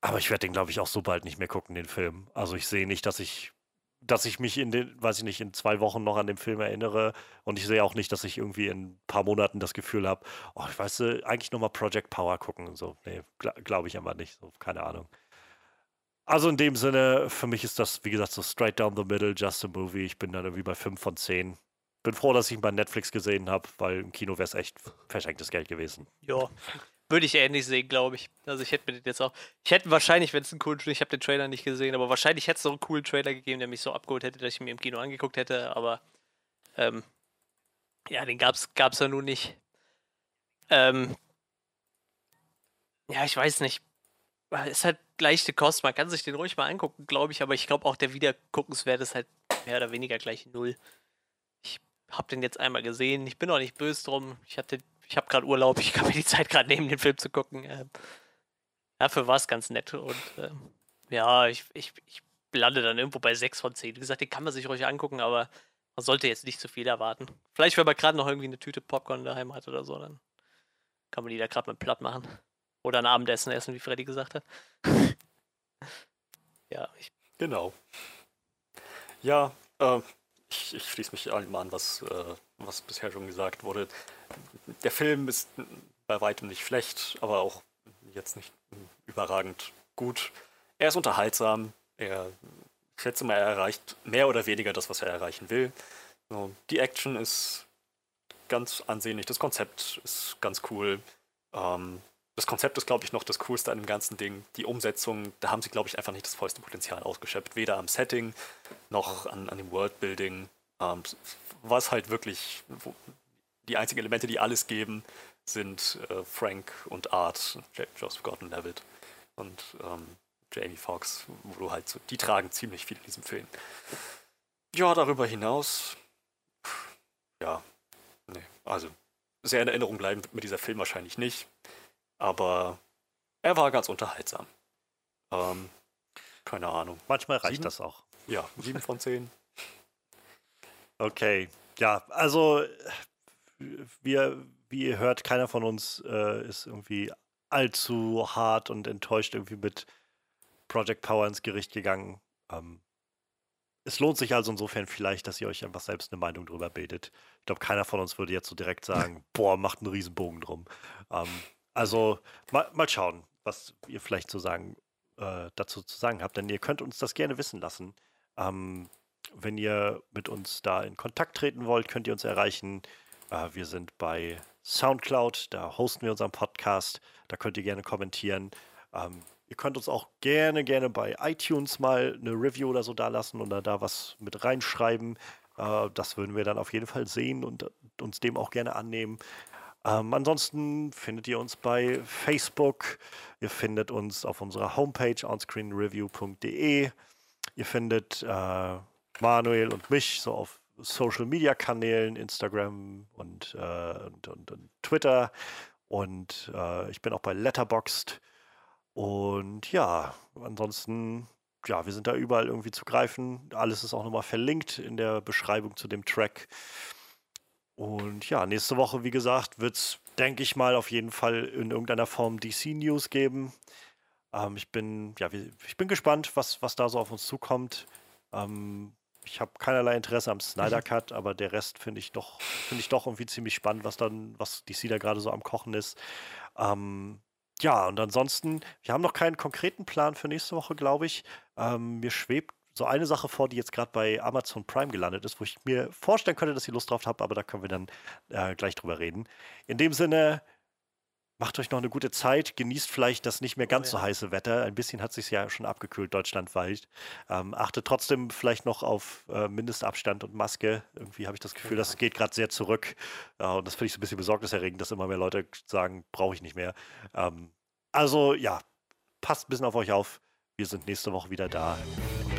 Aber ich werde den, glaube ich, auch so bald nicht mehr gucken, den Film. Also ich sehe nicht, dass ich, dass ich mich in den, weiß ich nicht, in zwei Wochen noch an den Film erinnere. Und ich sehe auch nicht, dass ich irgendwie in ein paar Monaten das Gefühl habe, oh, ich weiß, äh, eigentlich nochmal Project Power gucken und so. Nee, gl glaube ich einfach nicht. So, keine Ahnung. Also in dem Sinne, für mich ist das, wie gesagt, so straight down the middle, just a movie. Ich bin dann irgendwie bei 5 von 10. Bin froh, dass ich ihn bei Netflix gesehen habe, weil im Kino wäre es echt verschenktes Geld gewesen. Ja, würde ich ähnlich sehen, glaube ich. Also ich hätte mir den jetzt auch. Ich hätte wahrscheinlich, wenn es einen coolen ich habe den Trailer nicht gesehen, aber wahrscheinlich hätte es so einen coolen Trailer gegeben, der mich so abgeholt hätte, dass ich mir im Kino angeguckt hätte, aber ähm, ja, den gab's, gab's ja nun nicht. Ähm, ja, ich weiß nicht. Ist halt leichte Kost, man kann sich den ruhig mal angucken, glaube ich, aber ich glaube auch der Wiederguckenswert ist halt mehr oder weniger gleich null. Ich habe den jetzt einmal gesehen, ich bin auch nicht böse drum. Ich hatte ich habe gerade Urlaub, ich kann mir die Zeit gerade nehmen, den Film zu gucken. Ähm, dafür war es ganz nett und ähm, ja, ich, ich, ich lande dann irgendwo bei 6 von 10. Wie gesagt, den kann man sich ruhig angucken, aber man sollte jetzt nicht zu viel erwarten. Vielleicht, wenn man gerade noch irgendwie eine Tüte Popcorn daheim hat oder so, dann kann man die da gerade mit platt machen. Oder ein Abendessen essen, wie Freddy gesagt hat. ja, ich, Genau. Ja, äh, ich, ich schließe mich allem an, was, äh, was bisher schon gesagt wurde. Der Film ist bei weitem nicht schlecht, aber auch jetzt nicht überragend gut. Er ist unterhaltsam. Er, ich schätze mal, er erreicht mehr oder weniger das, was er erreichen will. So, die Action ist ganz ansehnlich. Das Konzept ist ganz cool. Ähm, das Konzept ist, glaube ich, noch das Coolste an dem ganzen Ding. Die Umsetzung, da haben sie, glaube ich, einfach nicht das vollste Potenzial ausgeschöpft. Weder am Setting noch an, an dem Worldbuilding. Ähm, was halt wirklich die einzigen Elemente, die alles geben, sind äh, Frank und Art, Joseph Gordon-Levitt und ähm, Jamie Foxx, wo du halt so, die tragen ziemlich viel in diesem Film. Ja, darüber hinaus, ja, nee, also sehr in Erinnerung bleiben wird mir dieser Film wahrscheinlich nicht, aber er war ganz unterhaltsam. Ähm, keine Ahnung. Manchmal reicht Sieben? das auch. Ja, sieben von zehn. Okay, ja, also wir, wie ihr hört, keiner von uns äh, ist irgendwie allzu hart und enttäuscht irgendwie mit Project Power ins Gericht gegangen. Ähm, es lohnt sich also insofern vielleicht, dass ihr euch einfach selbst eine Meinung drüber bildet. Ich glaube, keiner von uns würde jetzt so direkt sagen, boah, macht einen Riesenbogen drum. Ähm, also mal, mal schauen, was ihr vielleicht zu sagen, äh, dazu zu sagen habt, denn ihr könnt uns das gerne wissen lassen. Ähm, wenn ihr mit uns da in Kontakt treten wollt, könnt ihr uns erreichen. Äh, wir sind bei Soundcloud, da hosten wir unseren Podcast. Da könnt ihr gerne kommentieren. Ähm, ihr könnt uns auch gerne, gerne bei iTunes mal eine Review oder so da lassen oder da was mit reinschreiben. Äh, das würden wir dann auf jeden Fall sehen und uns dem auch gerne annehmen. Ähm, ansonsten findet ihr uns bei Facebook. Ihr findet uns auf unserer Homepage onscreenreview.de. Ihr findet äh, Manuel und mich so auf Social Media Kanälen, Instagram und, äh, und, und, und, Twitter. Und äh, ich bin auch bei Letterboxd. Und ja, ansonsten, ja, wir sind da überall irgendwie zu greifen. Alles ist auch nochmal verlinkt in der Beschreibung zu dem Track. Und ja, nächste Woche, wie gesagt, wird es, denke ich mal, auf jeden Fall in irgendeiner Form DC-News geben. Ähm, ich bin, ja, ich bin gespannt, was, was da so auf uns zukommt. Ähm, ich habe keinerlei Interesse am Snyder Cut, aber der Rest finde ich doch, finde ich doch irgendwie ziemlich spannend, was dann, was DC da gerade so am Kochen ist. Ähm, ja, und ansonsten, wir haben noch keinen konkreten Plan für nächste Woche, glaube ich. Ähm, mir schwebt so eine Sache vor, die jetzt gerade bei Amazon Prime gelandet ist, wo ich mir vorstellen könnte, dass ihr Lust drauf habt, aber da können wir dann äh, gleich drüber reden. In dem Sinne, macht euch noch eine gute Zeit, genießt vielleicht das nicht mehr ganz oh, ja. so heiße Wetter. Ein bisschen hat sich ja schon abgekühlt deutschlandweit. Ähm, achtet trotzdem vielleicht noch auf äh, Mindestabstand und Maske. Irgendwie habe ich das Gefühl, das geht gerade sehr zurück. Äh, und das finde ich so ein bisschen besorgniserregend, dass immer mehr Leute sagen, brauche ich nicht mehr. Ähm, also ja, passt ein bisschen auf euch auf. Wir sind nächste Woche wieder da.